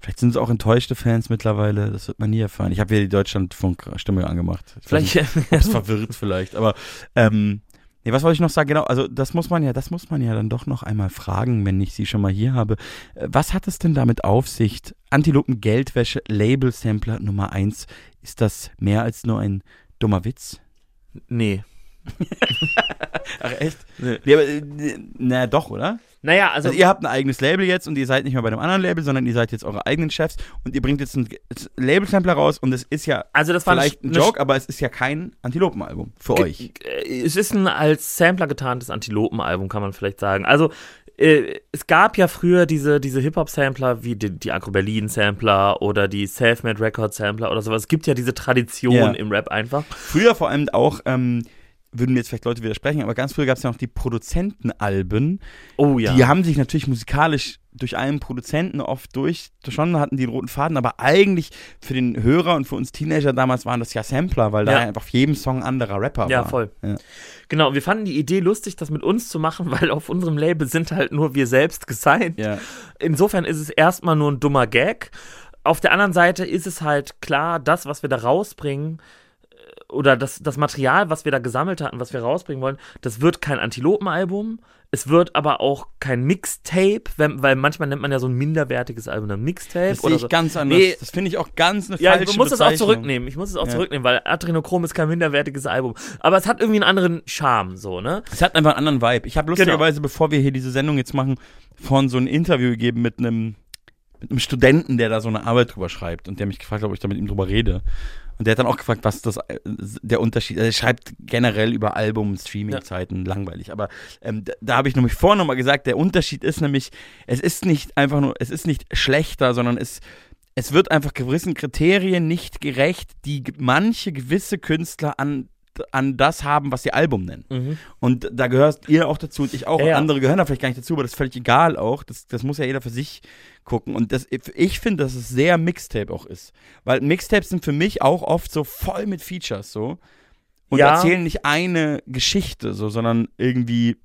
Vielleicht sind es auch enttäuschte Fans mittlerweile, das wird man nie erfahren. Ich habe wieder die Deutschlandfunk-Stimme angemacht. Ich Vielleicht nicht, ob's verwirrt vielleicht, aber ähm, nee, was wollte ich noch sagen? Genau, also das muss man ja, das muss man ja dann doch noch einmal fragen, wenn ich sie schon mal hier habe. Äh, Was hat es denn damit auf sich? Antilopen Geldwäsche Label Sampler Nummer 1. Ist das mehr als nur ein dummer Witz? nee. Ach echt? Nee. Nee, aber, äh, na doch, oder? Naja, also, Also, ihr habt ein eigenes Label jetzt und ihr seid nicht mehr bei einem anderen Label, sondern ihr seid jetzt eure eigenen Chefs und ihr bringt jetzt einen Label-Sampler raus und es ist ja also das war vielleicht ein Joke, aber es ist ja kein Antilopen-Album für euch. Es ist ein als Sampler getarntes Antilopen-Album, kann man vielleicht sagen. Also, äh, es gab ja früher diese, diese Hip-Hop-Sampler wie die, die Agro-Berlin-Sampler oder die Self-Made Record-Sampler oder sowas. Es gibt ja diese Tradition Ja. im Rap einfach. Früher vor allem auch, ähm, würden mir jetzt vielleicht Leute widersprechen, aber ganz früher gab es ja noch die Produzentenalben. Oh ja. Die haben sich natürlich musikalisch durch einen Produzenten oft durch, schon hatten die roten Faden, aber eigentlich für den Hörer und für uns Teenager damals waren das ja Sampler, weil da Ja. ja einfach auf jedem Song ein anderer Rapper Ja, war. voll. Ja. Genau, und wir fanden die Idee lustig, das mit uns zu machen, weil auf unserem Label sind halt nur wir selbst gesigned. Ja. Insofern ist es erstmal nur ein dummer Gag. auf der anderen Seite ist es halt klar, das, was wir da rausbringen, oder das, das Material, was wir da gesammelt hatten, was wir rausbringen wollen, das wird kein Antilopenalbum. Es wird aber auch kein Mixtape, wenn, weil manchmal nennt man ja so ein minderwertiges Album ein Mixtape. Das sehe ich so. ganz anders. Nee, Das finde ich auch ganz eine ja, falsche ich muss das auch zurücknehmen. Ich muss es auch Ja. zurücknehmen, weil Adrenochrom ist kein minderwertiges Album. Aber es hat irgendwie einen anderen Charme, so, ne? Es hat einfach einen anderen Vibe. Ich habe Genau. lustigerweise, bevor wir hier diese Sendung jetzt machen, vorhin so ein Interview gegeben mit einem, mit einem Studenten, der da so eine Arbeit drüber schreibt und der mich gefragt hat, ob ich da mit ihm drüber rede. Und der hat dann auch gefragt, was das äh, der Unterschied ist. Er schreibt generell über Album, Streaming-Zeiten, langweilig. Aber ähm, da, da habe ich nämlich vorhin nochmal gesagt, der Unterschied ist nämlich, es ist nicht einfach nur, es ist nicht schlechter, sondern es, es wird einfach gewissen Kriterien nicht gerecht, die manche gewisse Künstler an an das haben, was sie Album nennen. Mhm. Und da gehört ihr auch dazu und ich auch. Ja, und ja. andere gehören da vielleicht gar nicht dazu, aber das ist völlig egal auch. Das, das muss ja jeder für sich gucken. Und das, ich finde, dass es sehr Mixtape auch ist. Weil Mixtapes sind für mich auch oft so voll mit Features so. Und Ja. erzählen nicht eine Geschichte so, sondern irgendwie.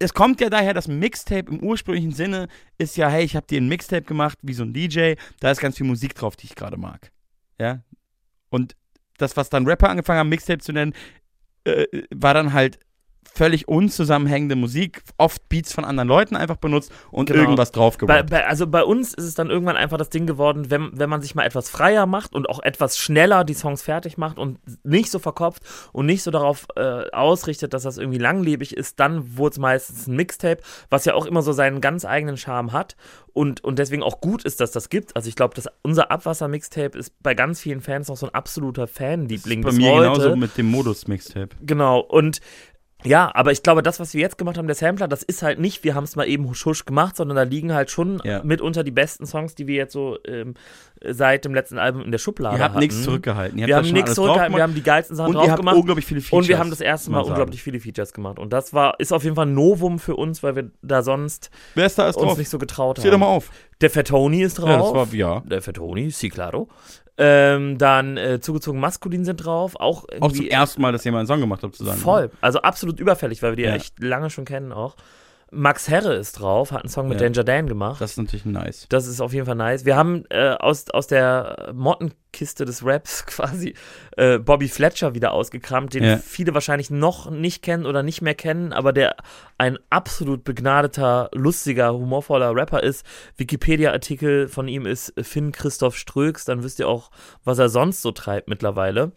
Es kommt ja daher, dass Mixtape im ursprünglichen Sinne ist ja, hey, ich habe dir ein Mixtape gemacht, wie so ein DJ, da ist ganz viel Musik drauf, die ich gerade mag. Ja. Und das, was dann Rapper angefangen haben, Mixtape zu nennen, äh, war dann halt völlig unzusammenhängende Musik, oft Beats von anderen Leuten einfach benutzt und Genau. irgendwas bei, also bei uns ist es dann irgendwann einfach das Ding geworden, wenn, wenn man sich mal etwas freier macht und auch etwas schneller die Songs fertig macht und nicht so verkopft und nicht so darauf äh, ausrichtet, dass das irgendwie langlebig ist, dann wurde es meistens ein Mixtape, was ja auch immer so seinen ganz eigenen Charme hat und, und deswegen auch gut ist, dass das gibt. Also ich glaube, dass unser Abwasser-Mixtape ist bei ganz vielen Fans noch so ein absoluter Fanliebling bei mir heute. genauso mit dem Modus-Mixtape. Genau, und ja, aber ich glaube, das, was wir jetzt gemacht haben, der Sampler, das ist halt nicht, wir haben es mal eben husch husch gemacht, sondern da liegen halt schon Ja. mitunter die besten Songs, die wir jetzt so ähm, seit dem letzten Album in der Schublade Ihr habt hatten. nichts zurückgehalten. Ihr wir haben nichts zurückgehalten, wir haben die geilsten Sachen Und drauf ihr habt gemacht. unglaublich viele Features. Und wir haben das erste Mal unglaublich viele Features gemacht. Und das war, ist auf jeden Fall ein Novum für uns, weil wir da sonst Wer ist da alles uns drauf? nicht so getraut doch haben. mal auf. Der Fettoni ist drauf. Ja, das war, ja. Der Fettoni, si claro. Ähm, dann äh, zugezogen maskulin sind drauf. Auch, Auch zum ersten Mal, dass jemand einen Song gemacht hat, zusammen. Voll. Also absolut überfällig, weil wir die. Ja. echt lange schon kennen auch. Max Herre ist drauf, hat einen Song mit Ja. Danger Dan gemacht. Das ist natürlich nice. Das ist auf jeden Fall nice. Wir haben äh, aus, aus der Mottenkiste des Raps quasi äh, Bobby Fletcher wieder ausgekramt, den Ja. viele wahrscheinlich noch nicht kennen oder nicht mehr kennen, aber der ein absolut begnadeter, lustiger, humorvoller Rapper ist. Wikipedia-Artikel von ihm ist Finn Christoph Ströks, dann wisst ihr auch, was er sonst so treibt mittlerweile.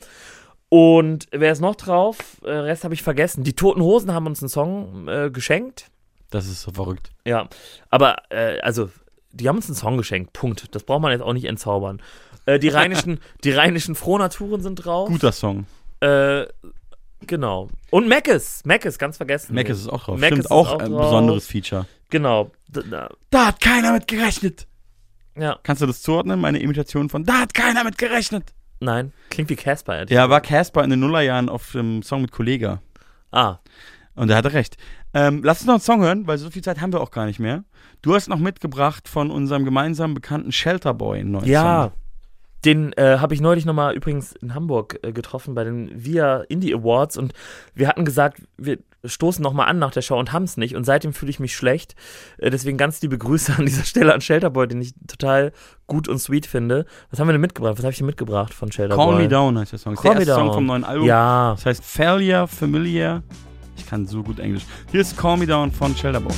Und wer ist noch drauf? Äh, Rest habe ich vergessen. Die Toten Hosen haben uns einen Song äh, geschenkt. Das ist so verrückt. Ja, aber äh, also, die haben uns einen Song geschenkt, Punkt. Das braucht man jetzt auch nicht entzaubern. Äh, die rheinischen, die rheinischen Frohnaturen sind drauf. Guter Song. Äh, genau. Und Meckes, Meckes, ganz vergessen. Mac ist auch drauf. Mac Stimmt, ist auch, auch ein drauf. besonderes Feature. Genau. Da, Da hat keiner mit gerechnet. ja, Kannst du das zuordnen? Meine Imitation von Da hat keiner mit gerechnet. nein, klingt wie Casper. Ja, war Casper in den Nullerjahren auf dem Song mit Kollega. Ah, Und er hatte recht. Ähm, lass uns noch einen Song hören, weil so viel Zeit haben wir auch gar nicht mehr. Du hast noch mitgebracht von unserem gemeinsamen bekannten Shelterboy einen neuen ja. Song. Den äh, habe ich neulich nochmal übrigens in Hamburg äh, getroffen bei den VIA Indie Awards und wir hatten gesagt, wir stoßen nochmal an nach der Show und haben es nicht und seitdem fühle ich mich schlecht. Äh, deswegen ganz liebe Grüße an dieser Stelle an Shelterboy, den ich total gut und sweet finde. Was haben wir denn mitgebracht? Was habe ich denn mitgebracht von Shelterboy? Call Me Down heißt der Song. Call der Me erste Song Down. vom neuen Album. Ja. Das heißt Failure, Familiar. Ich kann so gut Englisch. Hier ist Call Me Down von Shelterboy.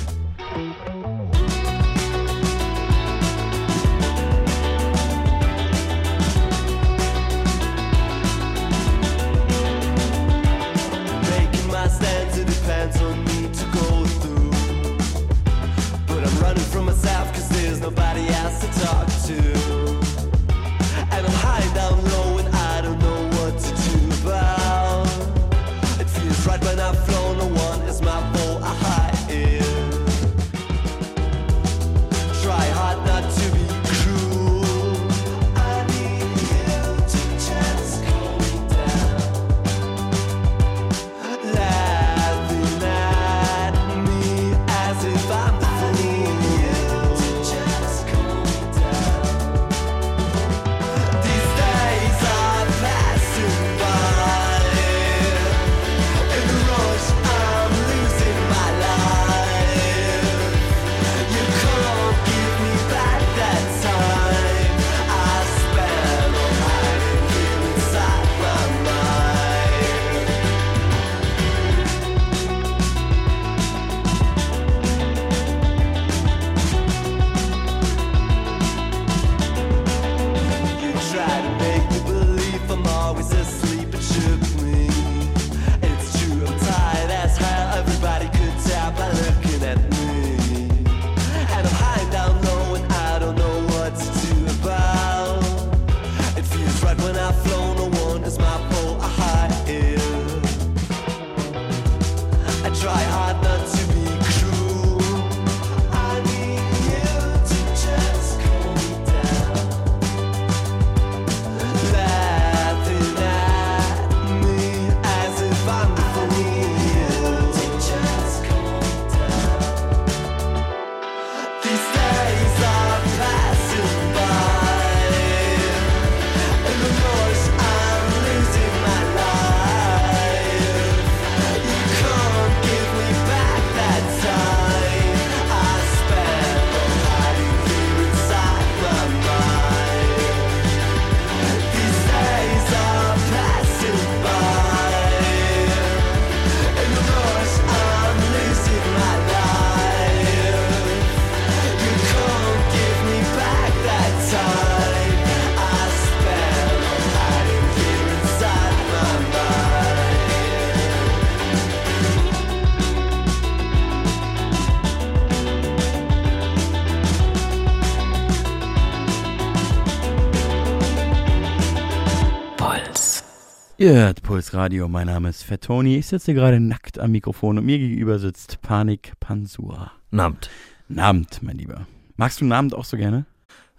Ihr hört Puls Radio, mein Name ist Fat Tony. Ich sitze gerade nackt am Mikrofon und mir gegenüber sitzt Panik Pansua. Namt. Namt, mein Lieber. Magst du Namt auch so gerne?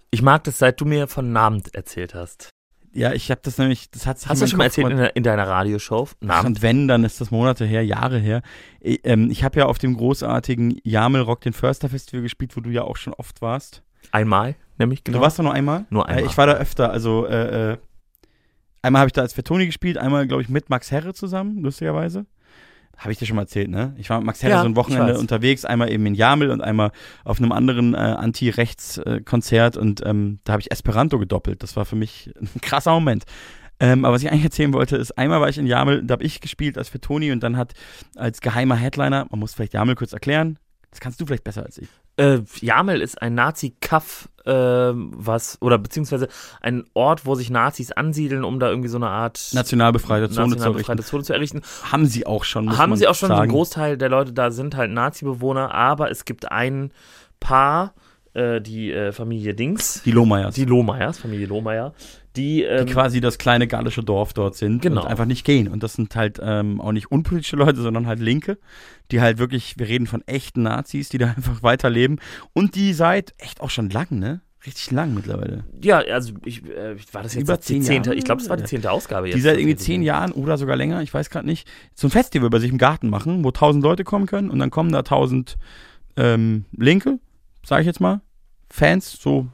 Ich mag das, seit du mir von Namt erzählt hast. Ja, ich habe das nämlich, das hat sich Hast du schon mal erzählt in, in deiner Radioshow? Namt. und wenn, dann ist das Monate her, Jahre her. Ich, ähm, ich habe ja auf dem großartigen Jamel Rock den Förster Festival gespielt, wo du ja auch schon oft warst. Einmal, nämlich genau. Du warst doch nur einmal? Nur einmal. Ich war da öfter, also äh, äh, einmal habe ich da als Fettoni gespielt, einmal glaube ich mit Max Herre zusammen, lustigerweise. Habe ich dir schon mal erzählt, ne? Ich war mit Max Herre Ja, so ein Wochenende unterwegs, einmal eben in Jamel und einmal auf einem anderen äh, Anti-Rechts-Konzert und ähm, da habe ich Esperanto gedoppelt. Das war für mich ein krasser Moment. Ähm, aber was ich eigentlich erzählen wollte, ist, einmal war ich in Jamel, da habe ich gespielt als Fettoni und dann hat als geheimer Headliner, man muss vielleicht Jamel kurz erklären, das kannst du vielleicht besser als ich. Äh, Jamel ist ein Nazi-Kaff, äh, was, oder beziehungsweise ein Ort, wo sich Nazis ansiedeln, um da irgendwie so eine Art National befreite Zone national zu errichten. befreite Zone zu errichten. Haben sie auch schon, muss Haben sie auch schon, so ein sagen. Großteil der Leute da sind halt Nazi-Bewohner, aber es gibt ein Paar, äh, die äh, Familie Dings, Die Lohmeyers. die Lohmeyers, Familie Lohmeyer, die, ähm, die quasi das kleine gallische Dorf dort sind Genau. und einfach nicht gehen. Und das sind halt ähm, auch nicht unpolitische Leute, sondern halt Linke, die halt wirklich, wir reden von echten Nazis, die da einfach weiterleben und die seit echt auch schon lang, ne? Richtig lang mittlerweile. ja, also ich, äh, war das jetzt Über zehn Jahre? ich glaube, es war die zehnte Ausgabe jetzt. Die seit irgendwie zehn Jahren oder sogar länger, ich weiß gerade nicht, so ein Festival bei sich im Garten machen, wo tausend Leute kommen können und dann kommen da tausend ähm, Linke, sag ich jetzt mal, Fans, so,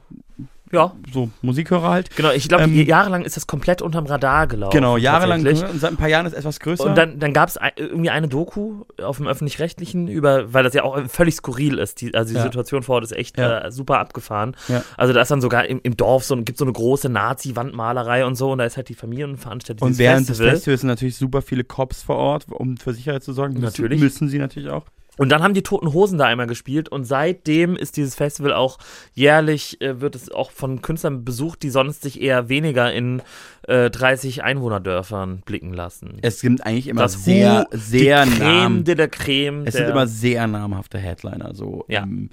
Ja, so Musikhörer halt. genau, ich glaube, Ähm, jahrelang ist das komplett unterm Radar gelaufen. Genau, jahrelang und seit ein paar Jahren ist es etwas größer. Und dann, dann gab es irgendwie eine Doku auf dem Öffentlich-Rechtlichen über, weil das ja auch völlig skurril ist. Die, also die Ja. Situation vor Ort ist echt Ja. äh, super abgefahren. Ja. Also da ist dann sogar im, im Dorf so, gibt so eine große Nazi-Wandmalerei und so und da ist halt die Familie und während Festival. des Festivals sind natürlich super viele Cops vor Ort, um für Sicherheit zu sorgen. Müssen- Natürlich. Müssen sie natürlich auch. Und dann haben die Toten Hosen da einmal gespielt und seitdem ist dieses Festival auch jährlich, äh, wird es auch von Künstlern besucht, die sonst sich eher weniger in äh, 30 Einwohnerdörfern blicken lassen. Es sind eigentlich immer das sehr, Hu, sehr die Creme de der Creme. Es sind immer sehr namhafte Headliner. So. Ja. Ähm,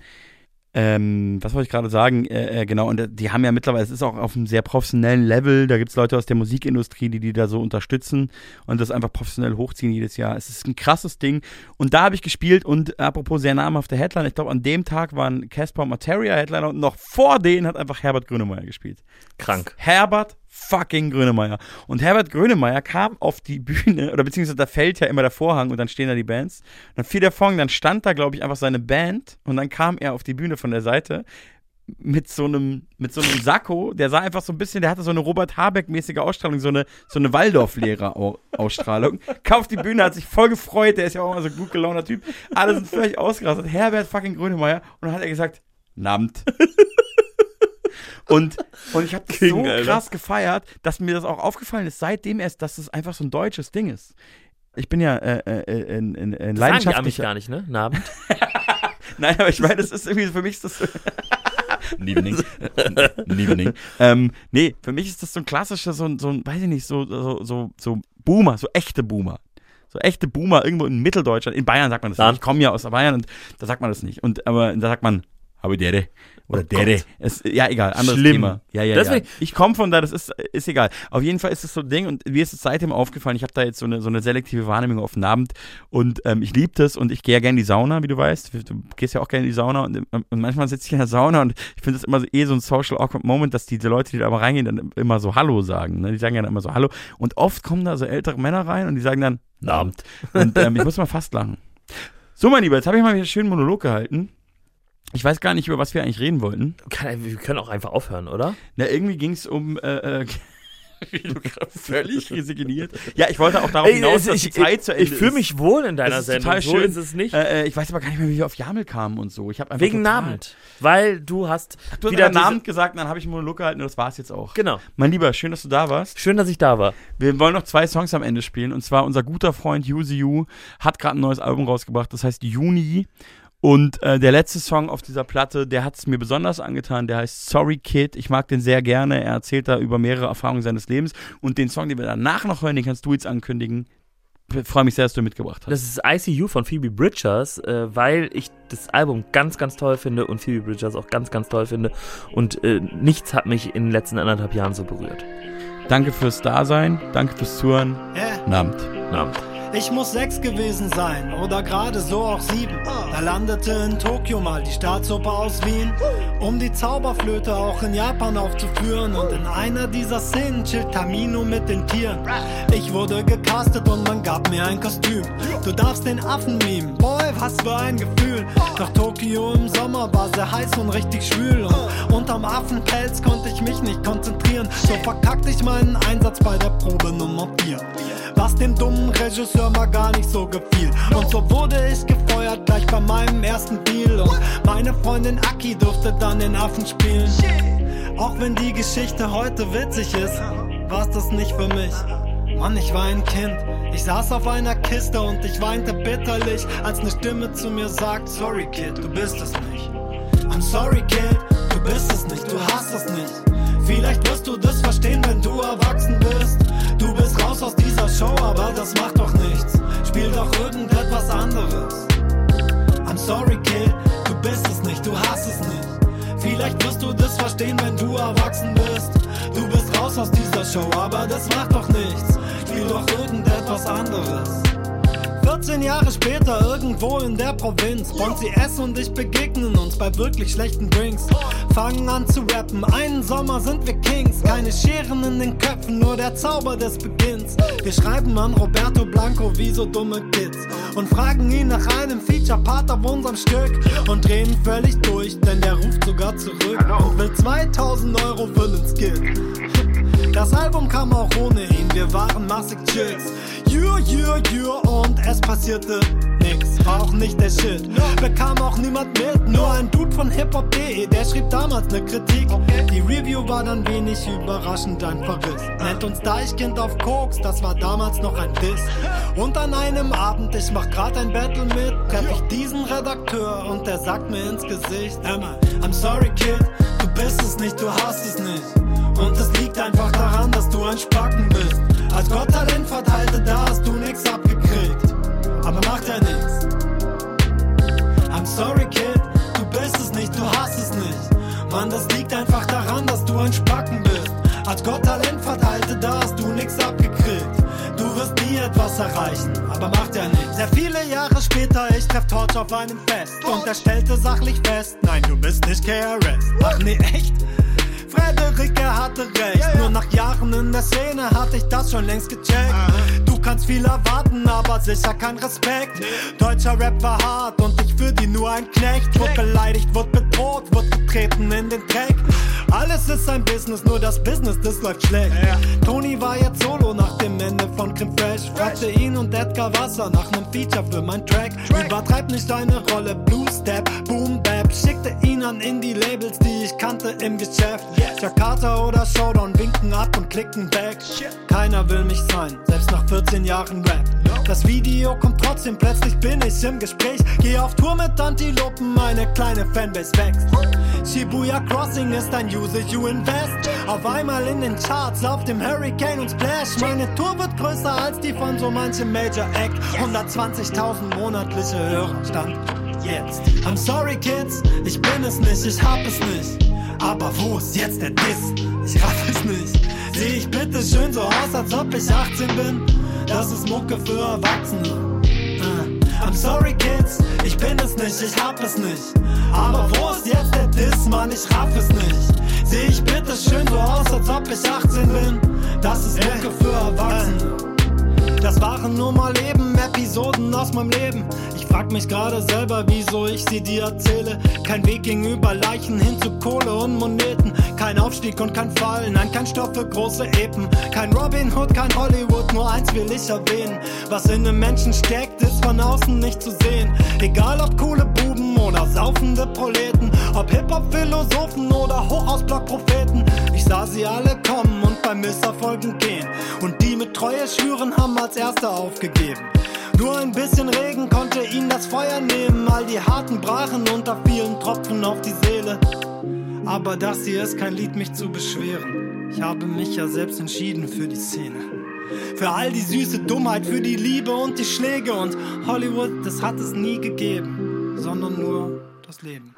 ähm, was wollte ich gerade sagen? Äh, äh, genau, und äh, die haben ja mittlerweile, es ist auch auf einem sehr professionellen Level. Da gibt es Leute aus der Musikindustrie, die die da so unterstützen und das einfach professionell hochziehen jedes Jahr. Es ist ein krasses Ding. Und da habe ich gespielt und apropos sehr namhafte Headliner, ich glaube, an dem Tag waren Casper Materia Headliner und noch vor denen hat einfach Herbert Grönemeyer gespielt. krank. Herbert fucking Grönemeyer. Und Herbert Grönemeyer kam auf die Bühne, oder beziehungsweise da fällt ja immer der Vorhang und dann stehen da die Bands. Dann fiel der Vorhang, dann stand da, glaube ich, einfach seine Band und dann kam er auf die Bühne von der Seite mit so einem, mit so einem Sakko, der sah einfach so ein bisschen, der hatte so eine Robert Habeck-mäßige Ausstrahlung, so eine, so eine Waldorf-Lehrer-Ausstrahlung. Kam auf die Bühne, hat sich voll gefreut, der ist ja auch immer so ein gut gelauner Typ. Alle sind völlig ausgerastet. Herbert fucking Grönemeyer. Und dann hat er gesagt, Namt. Und, und ich habe das King, so Alter. krass gefeiert, dass mir das auch aufgefallen ist, seitdem erst, dass das einfach so ein deutsches Ding ist. Ich bin ja äh, äh, in, in, in Das sagen die gar nicht, ne? Nabend. Nein, aber ich meine, das ist irgendwie, für mich ist das so. Evening. Evening. Ähm, nee, für mich ist das so ein klassischer, so ein, so ein weiß ich nicht, so, so, so, so Boomer, so echte Boomer. So echte Boomer irgendwo in Mitteldeutschland. In Bayern sagt man das Dann. nicht. Ich komme ja aus Bayern und da sagt man das nicht. Und, aber da sagt man, habe Oder dere. Es, ja, egal, anderes Schlimm. Thema. Ja, ja, Deswegen- ja. Ich komme von da, das ist, ist egal. Auf jeden Fall ist es so ein Ding und mir ist es seitdem aufgefallen, ich habe da jetzt so eine, so eine selektive Wahrnehmung auf den Abend und ähm, ich liebe das und ich gehe ja gerne in die Sauna, wie du weißt. Du gehst ja auch gerne in die Sauna und, und manchmal sitze ich in der Sauna und ich finde das immer so, eh so ein social awkward Moment, dass diese Leute, die da mal reingehen, dann immer so Hallo sagen. Ne? Die sagen ja dann immer so Hallo und oft kommen da so ältere Männer rein und die sagen dann Abend. und ähm, ich muss mal fast lachen. So, mein Lieber, jetzt habe ich mal wieder einen schönen Monolog gehalten. Ich weiß gar nicht, über was wir eigentlich reden wollten. Kann, wir können auch einfach aufhören, oder? Na, irgendwie ging es um. Äh, äh, völlig resigniert. Ja, ich wollte auch darauf Ey, hinaus, es- dass ich- die Zeit zu Ende Ich fühle mich wohl in deiner Sendung. total so schön. ist es nicht. Äh, äh, ich weiß aber gar nicht mehr, wie wir auf Jamel kamen und so. Ich habe einfach Wegen Abend. Weil du hast Du hast wieder Namen gesagt, und dann habe ich einen Monolog gehalten und das war's jetzt auch. Genau. Mein Lieber, schön, dass du da warst. Schön, dass ich da war. Wir wollen noch zwei Songs am Ende spielen. Und zwar unser guter Freund Yuzi Yu hat gerade ein neues Album rausgebracht, das heißt Juni. Und äh, der letzte Song auf dieser Platte, der hat es mir besonders angetan. Der heißt Sorry Kid. Ich mag den sehr gerne. Er erzählt da über mehrere Erfahrungen seines Lebens. Und den Song, den wir danach noch hören, den kannst du jetzt ankündigen. Ich freue mich sehr, dass du ihn mitgebracht hast. Das ist ICU von Phoebe Bridgers, äh, weil ich das Album ganz, ganz toll finde und Phoebe Bridgers auch ganz, ganz toll finde. Und äh, nichts hat mich in den letzten anderthalb Jahren so berührt. Danke fürs Dasein, danke fürs Zuhören. Ja. Namt. Namt. Ich muss sechs gewesen sein oder gerade so auch sieben. Da landete in Tokio mal die Staatsoper aus Wien, um die Zauberflöte auch in Japan aufzuführen. Und in einer dieser Szenen chillt Tamino mit den Tieren. Ich wurde gecastet und man gab mir ein Kostüm. Du darfst den Affen mimen, boy, was für ein Gefühl. Doch Tokio im Sommer war sehr heiß und richtig schwül. Und unterm Affenpelz konnte ich mich nicht konzentrieren. So verkackte ich meinen Einsatz bei der Probe Nummer 4 was dem dummen Regisseur mal gar nicht so gefiel. Und so wurde ich gefeuert gleich bei meinem ersten Deal. Und meine Freundin Aki durfte dann den Affen spielen. Auch wenn die Geschichte heute witzig ist, war's das nicht für mich. Mann, ich war ein Kind. Ich saß auf einer Kiste und ich weinte bitterlich, als eine Stimme zu mir sagt: Sorry, Kid, du bist es nicht. I'm sorry, Kid, du bist es nicht, du hast es nicht. Vielleicht wirst du das verstehen, wenn du erwachsen bist. Du bist raus aus dieser Show, aber das macht doch nichts. Spiel doch irgendetwas anderes. I'm sorry, Kid, du bist es nicht, du hast es nicht. Vielleicht wirst du das verstehen, wenn du erwachsen bist. Du bist raus aus dieser Show, aber das macht doch nichts. Spiel doch irgendetwas anderes. 14 Jahre später irgendwo in der Provinz. Bonzi S und ich begegnen uns bei wirklich schlechten Drinks. Fangen an zu rappen, einen Sommer sind wir Kings. Keine Scheren in den Köpfen, nur der Zauber des Beginns. Wir schreiben an Roberto Blanco wie so dumme Kids. Und fragen ihn nach einem Feature-Part auf unserem Stück. Und drehen völlig durch, denn der ruft sogar zurück. Und will 2000 Euro für den Skit. Das Album kam auch ohne ihn, wir waren massig Chills. Yeah, yeah, yeah, und es passierte nix. War auch nicht der Shit. Bekam auch niemand mit, nur ein Dude von hiphop.de, der schrieb damals ne Kritik. Die Review war dann wenig überraschend ein Verriss. Nennt uns Deichkind auf Koks, das war damals noch ein Diss. Und an einem Abend, ich mach grad ein Battle mit, treff ich diesen Redakteur und der sagt mir ins Gesicht: Emma, I'm sorry, Kid, du bist es nicht, du hast es nicht. Und es liegt einfach daran, dass du ein Spacken bist. Als Gott Talent verteilte, da hast du nix abgekriegt. Aber macht ja nix. I'm sorry, Kid, du bist es nicht, du hast es nicht. Mann, das liegt einfach daran, dass du ein Spacken bist. Als Gott Talent verteilte, da hast du nix abgekriegt. Du wirst nie etwas erreichen, aber macht ja nichts. Sehr viele Jahre später, ich treff Torch auf einem Fest. Und er stellte sachlich fest, nein, du bist nicht KRS. Ach nee, echt? Frederike hatte recht. Nur nach Jahren in der Szene hatte ich das schon längst gecheckt. Du kannst viel erwarten, aber sicher kein Respekt. Deutscher Rap war hart und ich für die nur ein Knecht. Wird beleidigt, wird bedroht, wird getreten in den Dreck. Alles ist ein Business, nur das Business, das läuft schlecht. Tony war jetzt solo nach dem Ende von Creme Fresh. Fragte ihn und Edgar Wasser nach nem Feature für mein Track. Übertreib nicht deine Rolle, Blue Step, Boom Bap. Schickte ihn an Indie-Labels, die ich kannte im Geschäft. Jakarta oder Showdown winken ab und klicken back. Keiner will mich sein, selbst nach 14 Jahren Rap. Das Video kommt trotzdem, plötzlich bin ich im Gespräch. Geh auf Tour mit Antilopen, meine kleine Fanbase wächst. Shibuya Crossing ist ein Use You Invest. Auf einmal in den Charts, auf dem Hurricane und Splash. Meine Tour wird größer als die von so manchem Major Act. 120.000 monatliche Hörer stand jetzt. I'm sorry, Kids, ich bin es nicht, ich hab es nicht. Aber wo ist jetzt der Diss? Ich raff es nicht. Seh ich bitte schön so aus, als ob ich 18 bin? Das ist Mucke für Erwachsene. Äh, I'm sorry, Kids, ich bin es nicht, ich hab es nicht. Aber wo ist jetzt der Diss, Mann, ich raff es nicht. Seh ich bitte schön so aus, als ob ich 18 bin? Das ist Mucke für Erwachsene. Das waren nur mal eben Episoden aus meinem Leben. Ich frag mich gerade selber, wieso ich sie dir erzähle. Kein Weg ging über Leichen hin zu Kohle und Moneten. Kein Aufstieg und kein Fall, nein, kein Stoff für große Epen. Kein Robin Hood, kein Hollywood, nur eins will ich erwähnen. Was in einem Menschen steckt, ist von außen nicht zu sehen. Egal ob coole Buben oder saufende Proleten. Ob Hip-Hop-Philosophen oder Hochausblock-Propheten. Ich sah sie alle kommen und bei Misserfolgen gehen. Und die mit Treue schwüren, haben als Erste aufgegeben. Nur ein bisschen Regen konnte ihnen das Feuer nehmen. All die harten brachen unter vielen Tropfen auf die Seele. Aber das hier ist kein Lied, mich zu beschweren. Ich habe mich ja selbst entschieden für die Szene. Für all die süße Dummheit, für die Liebe und die Schläge. Und Hollywood, das hat es nie gegeben, sondern nur das Leben.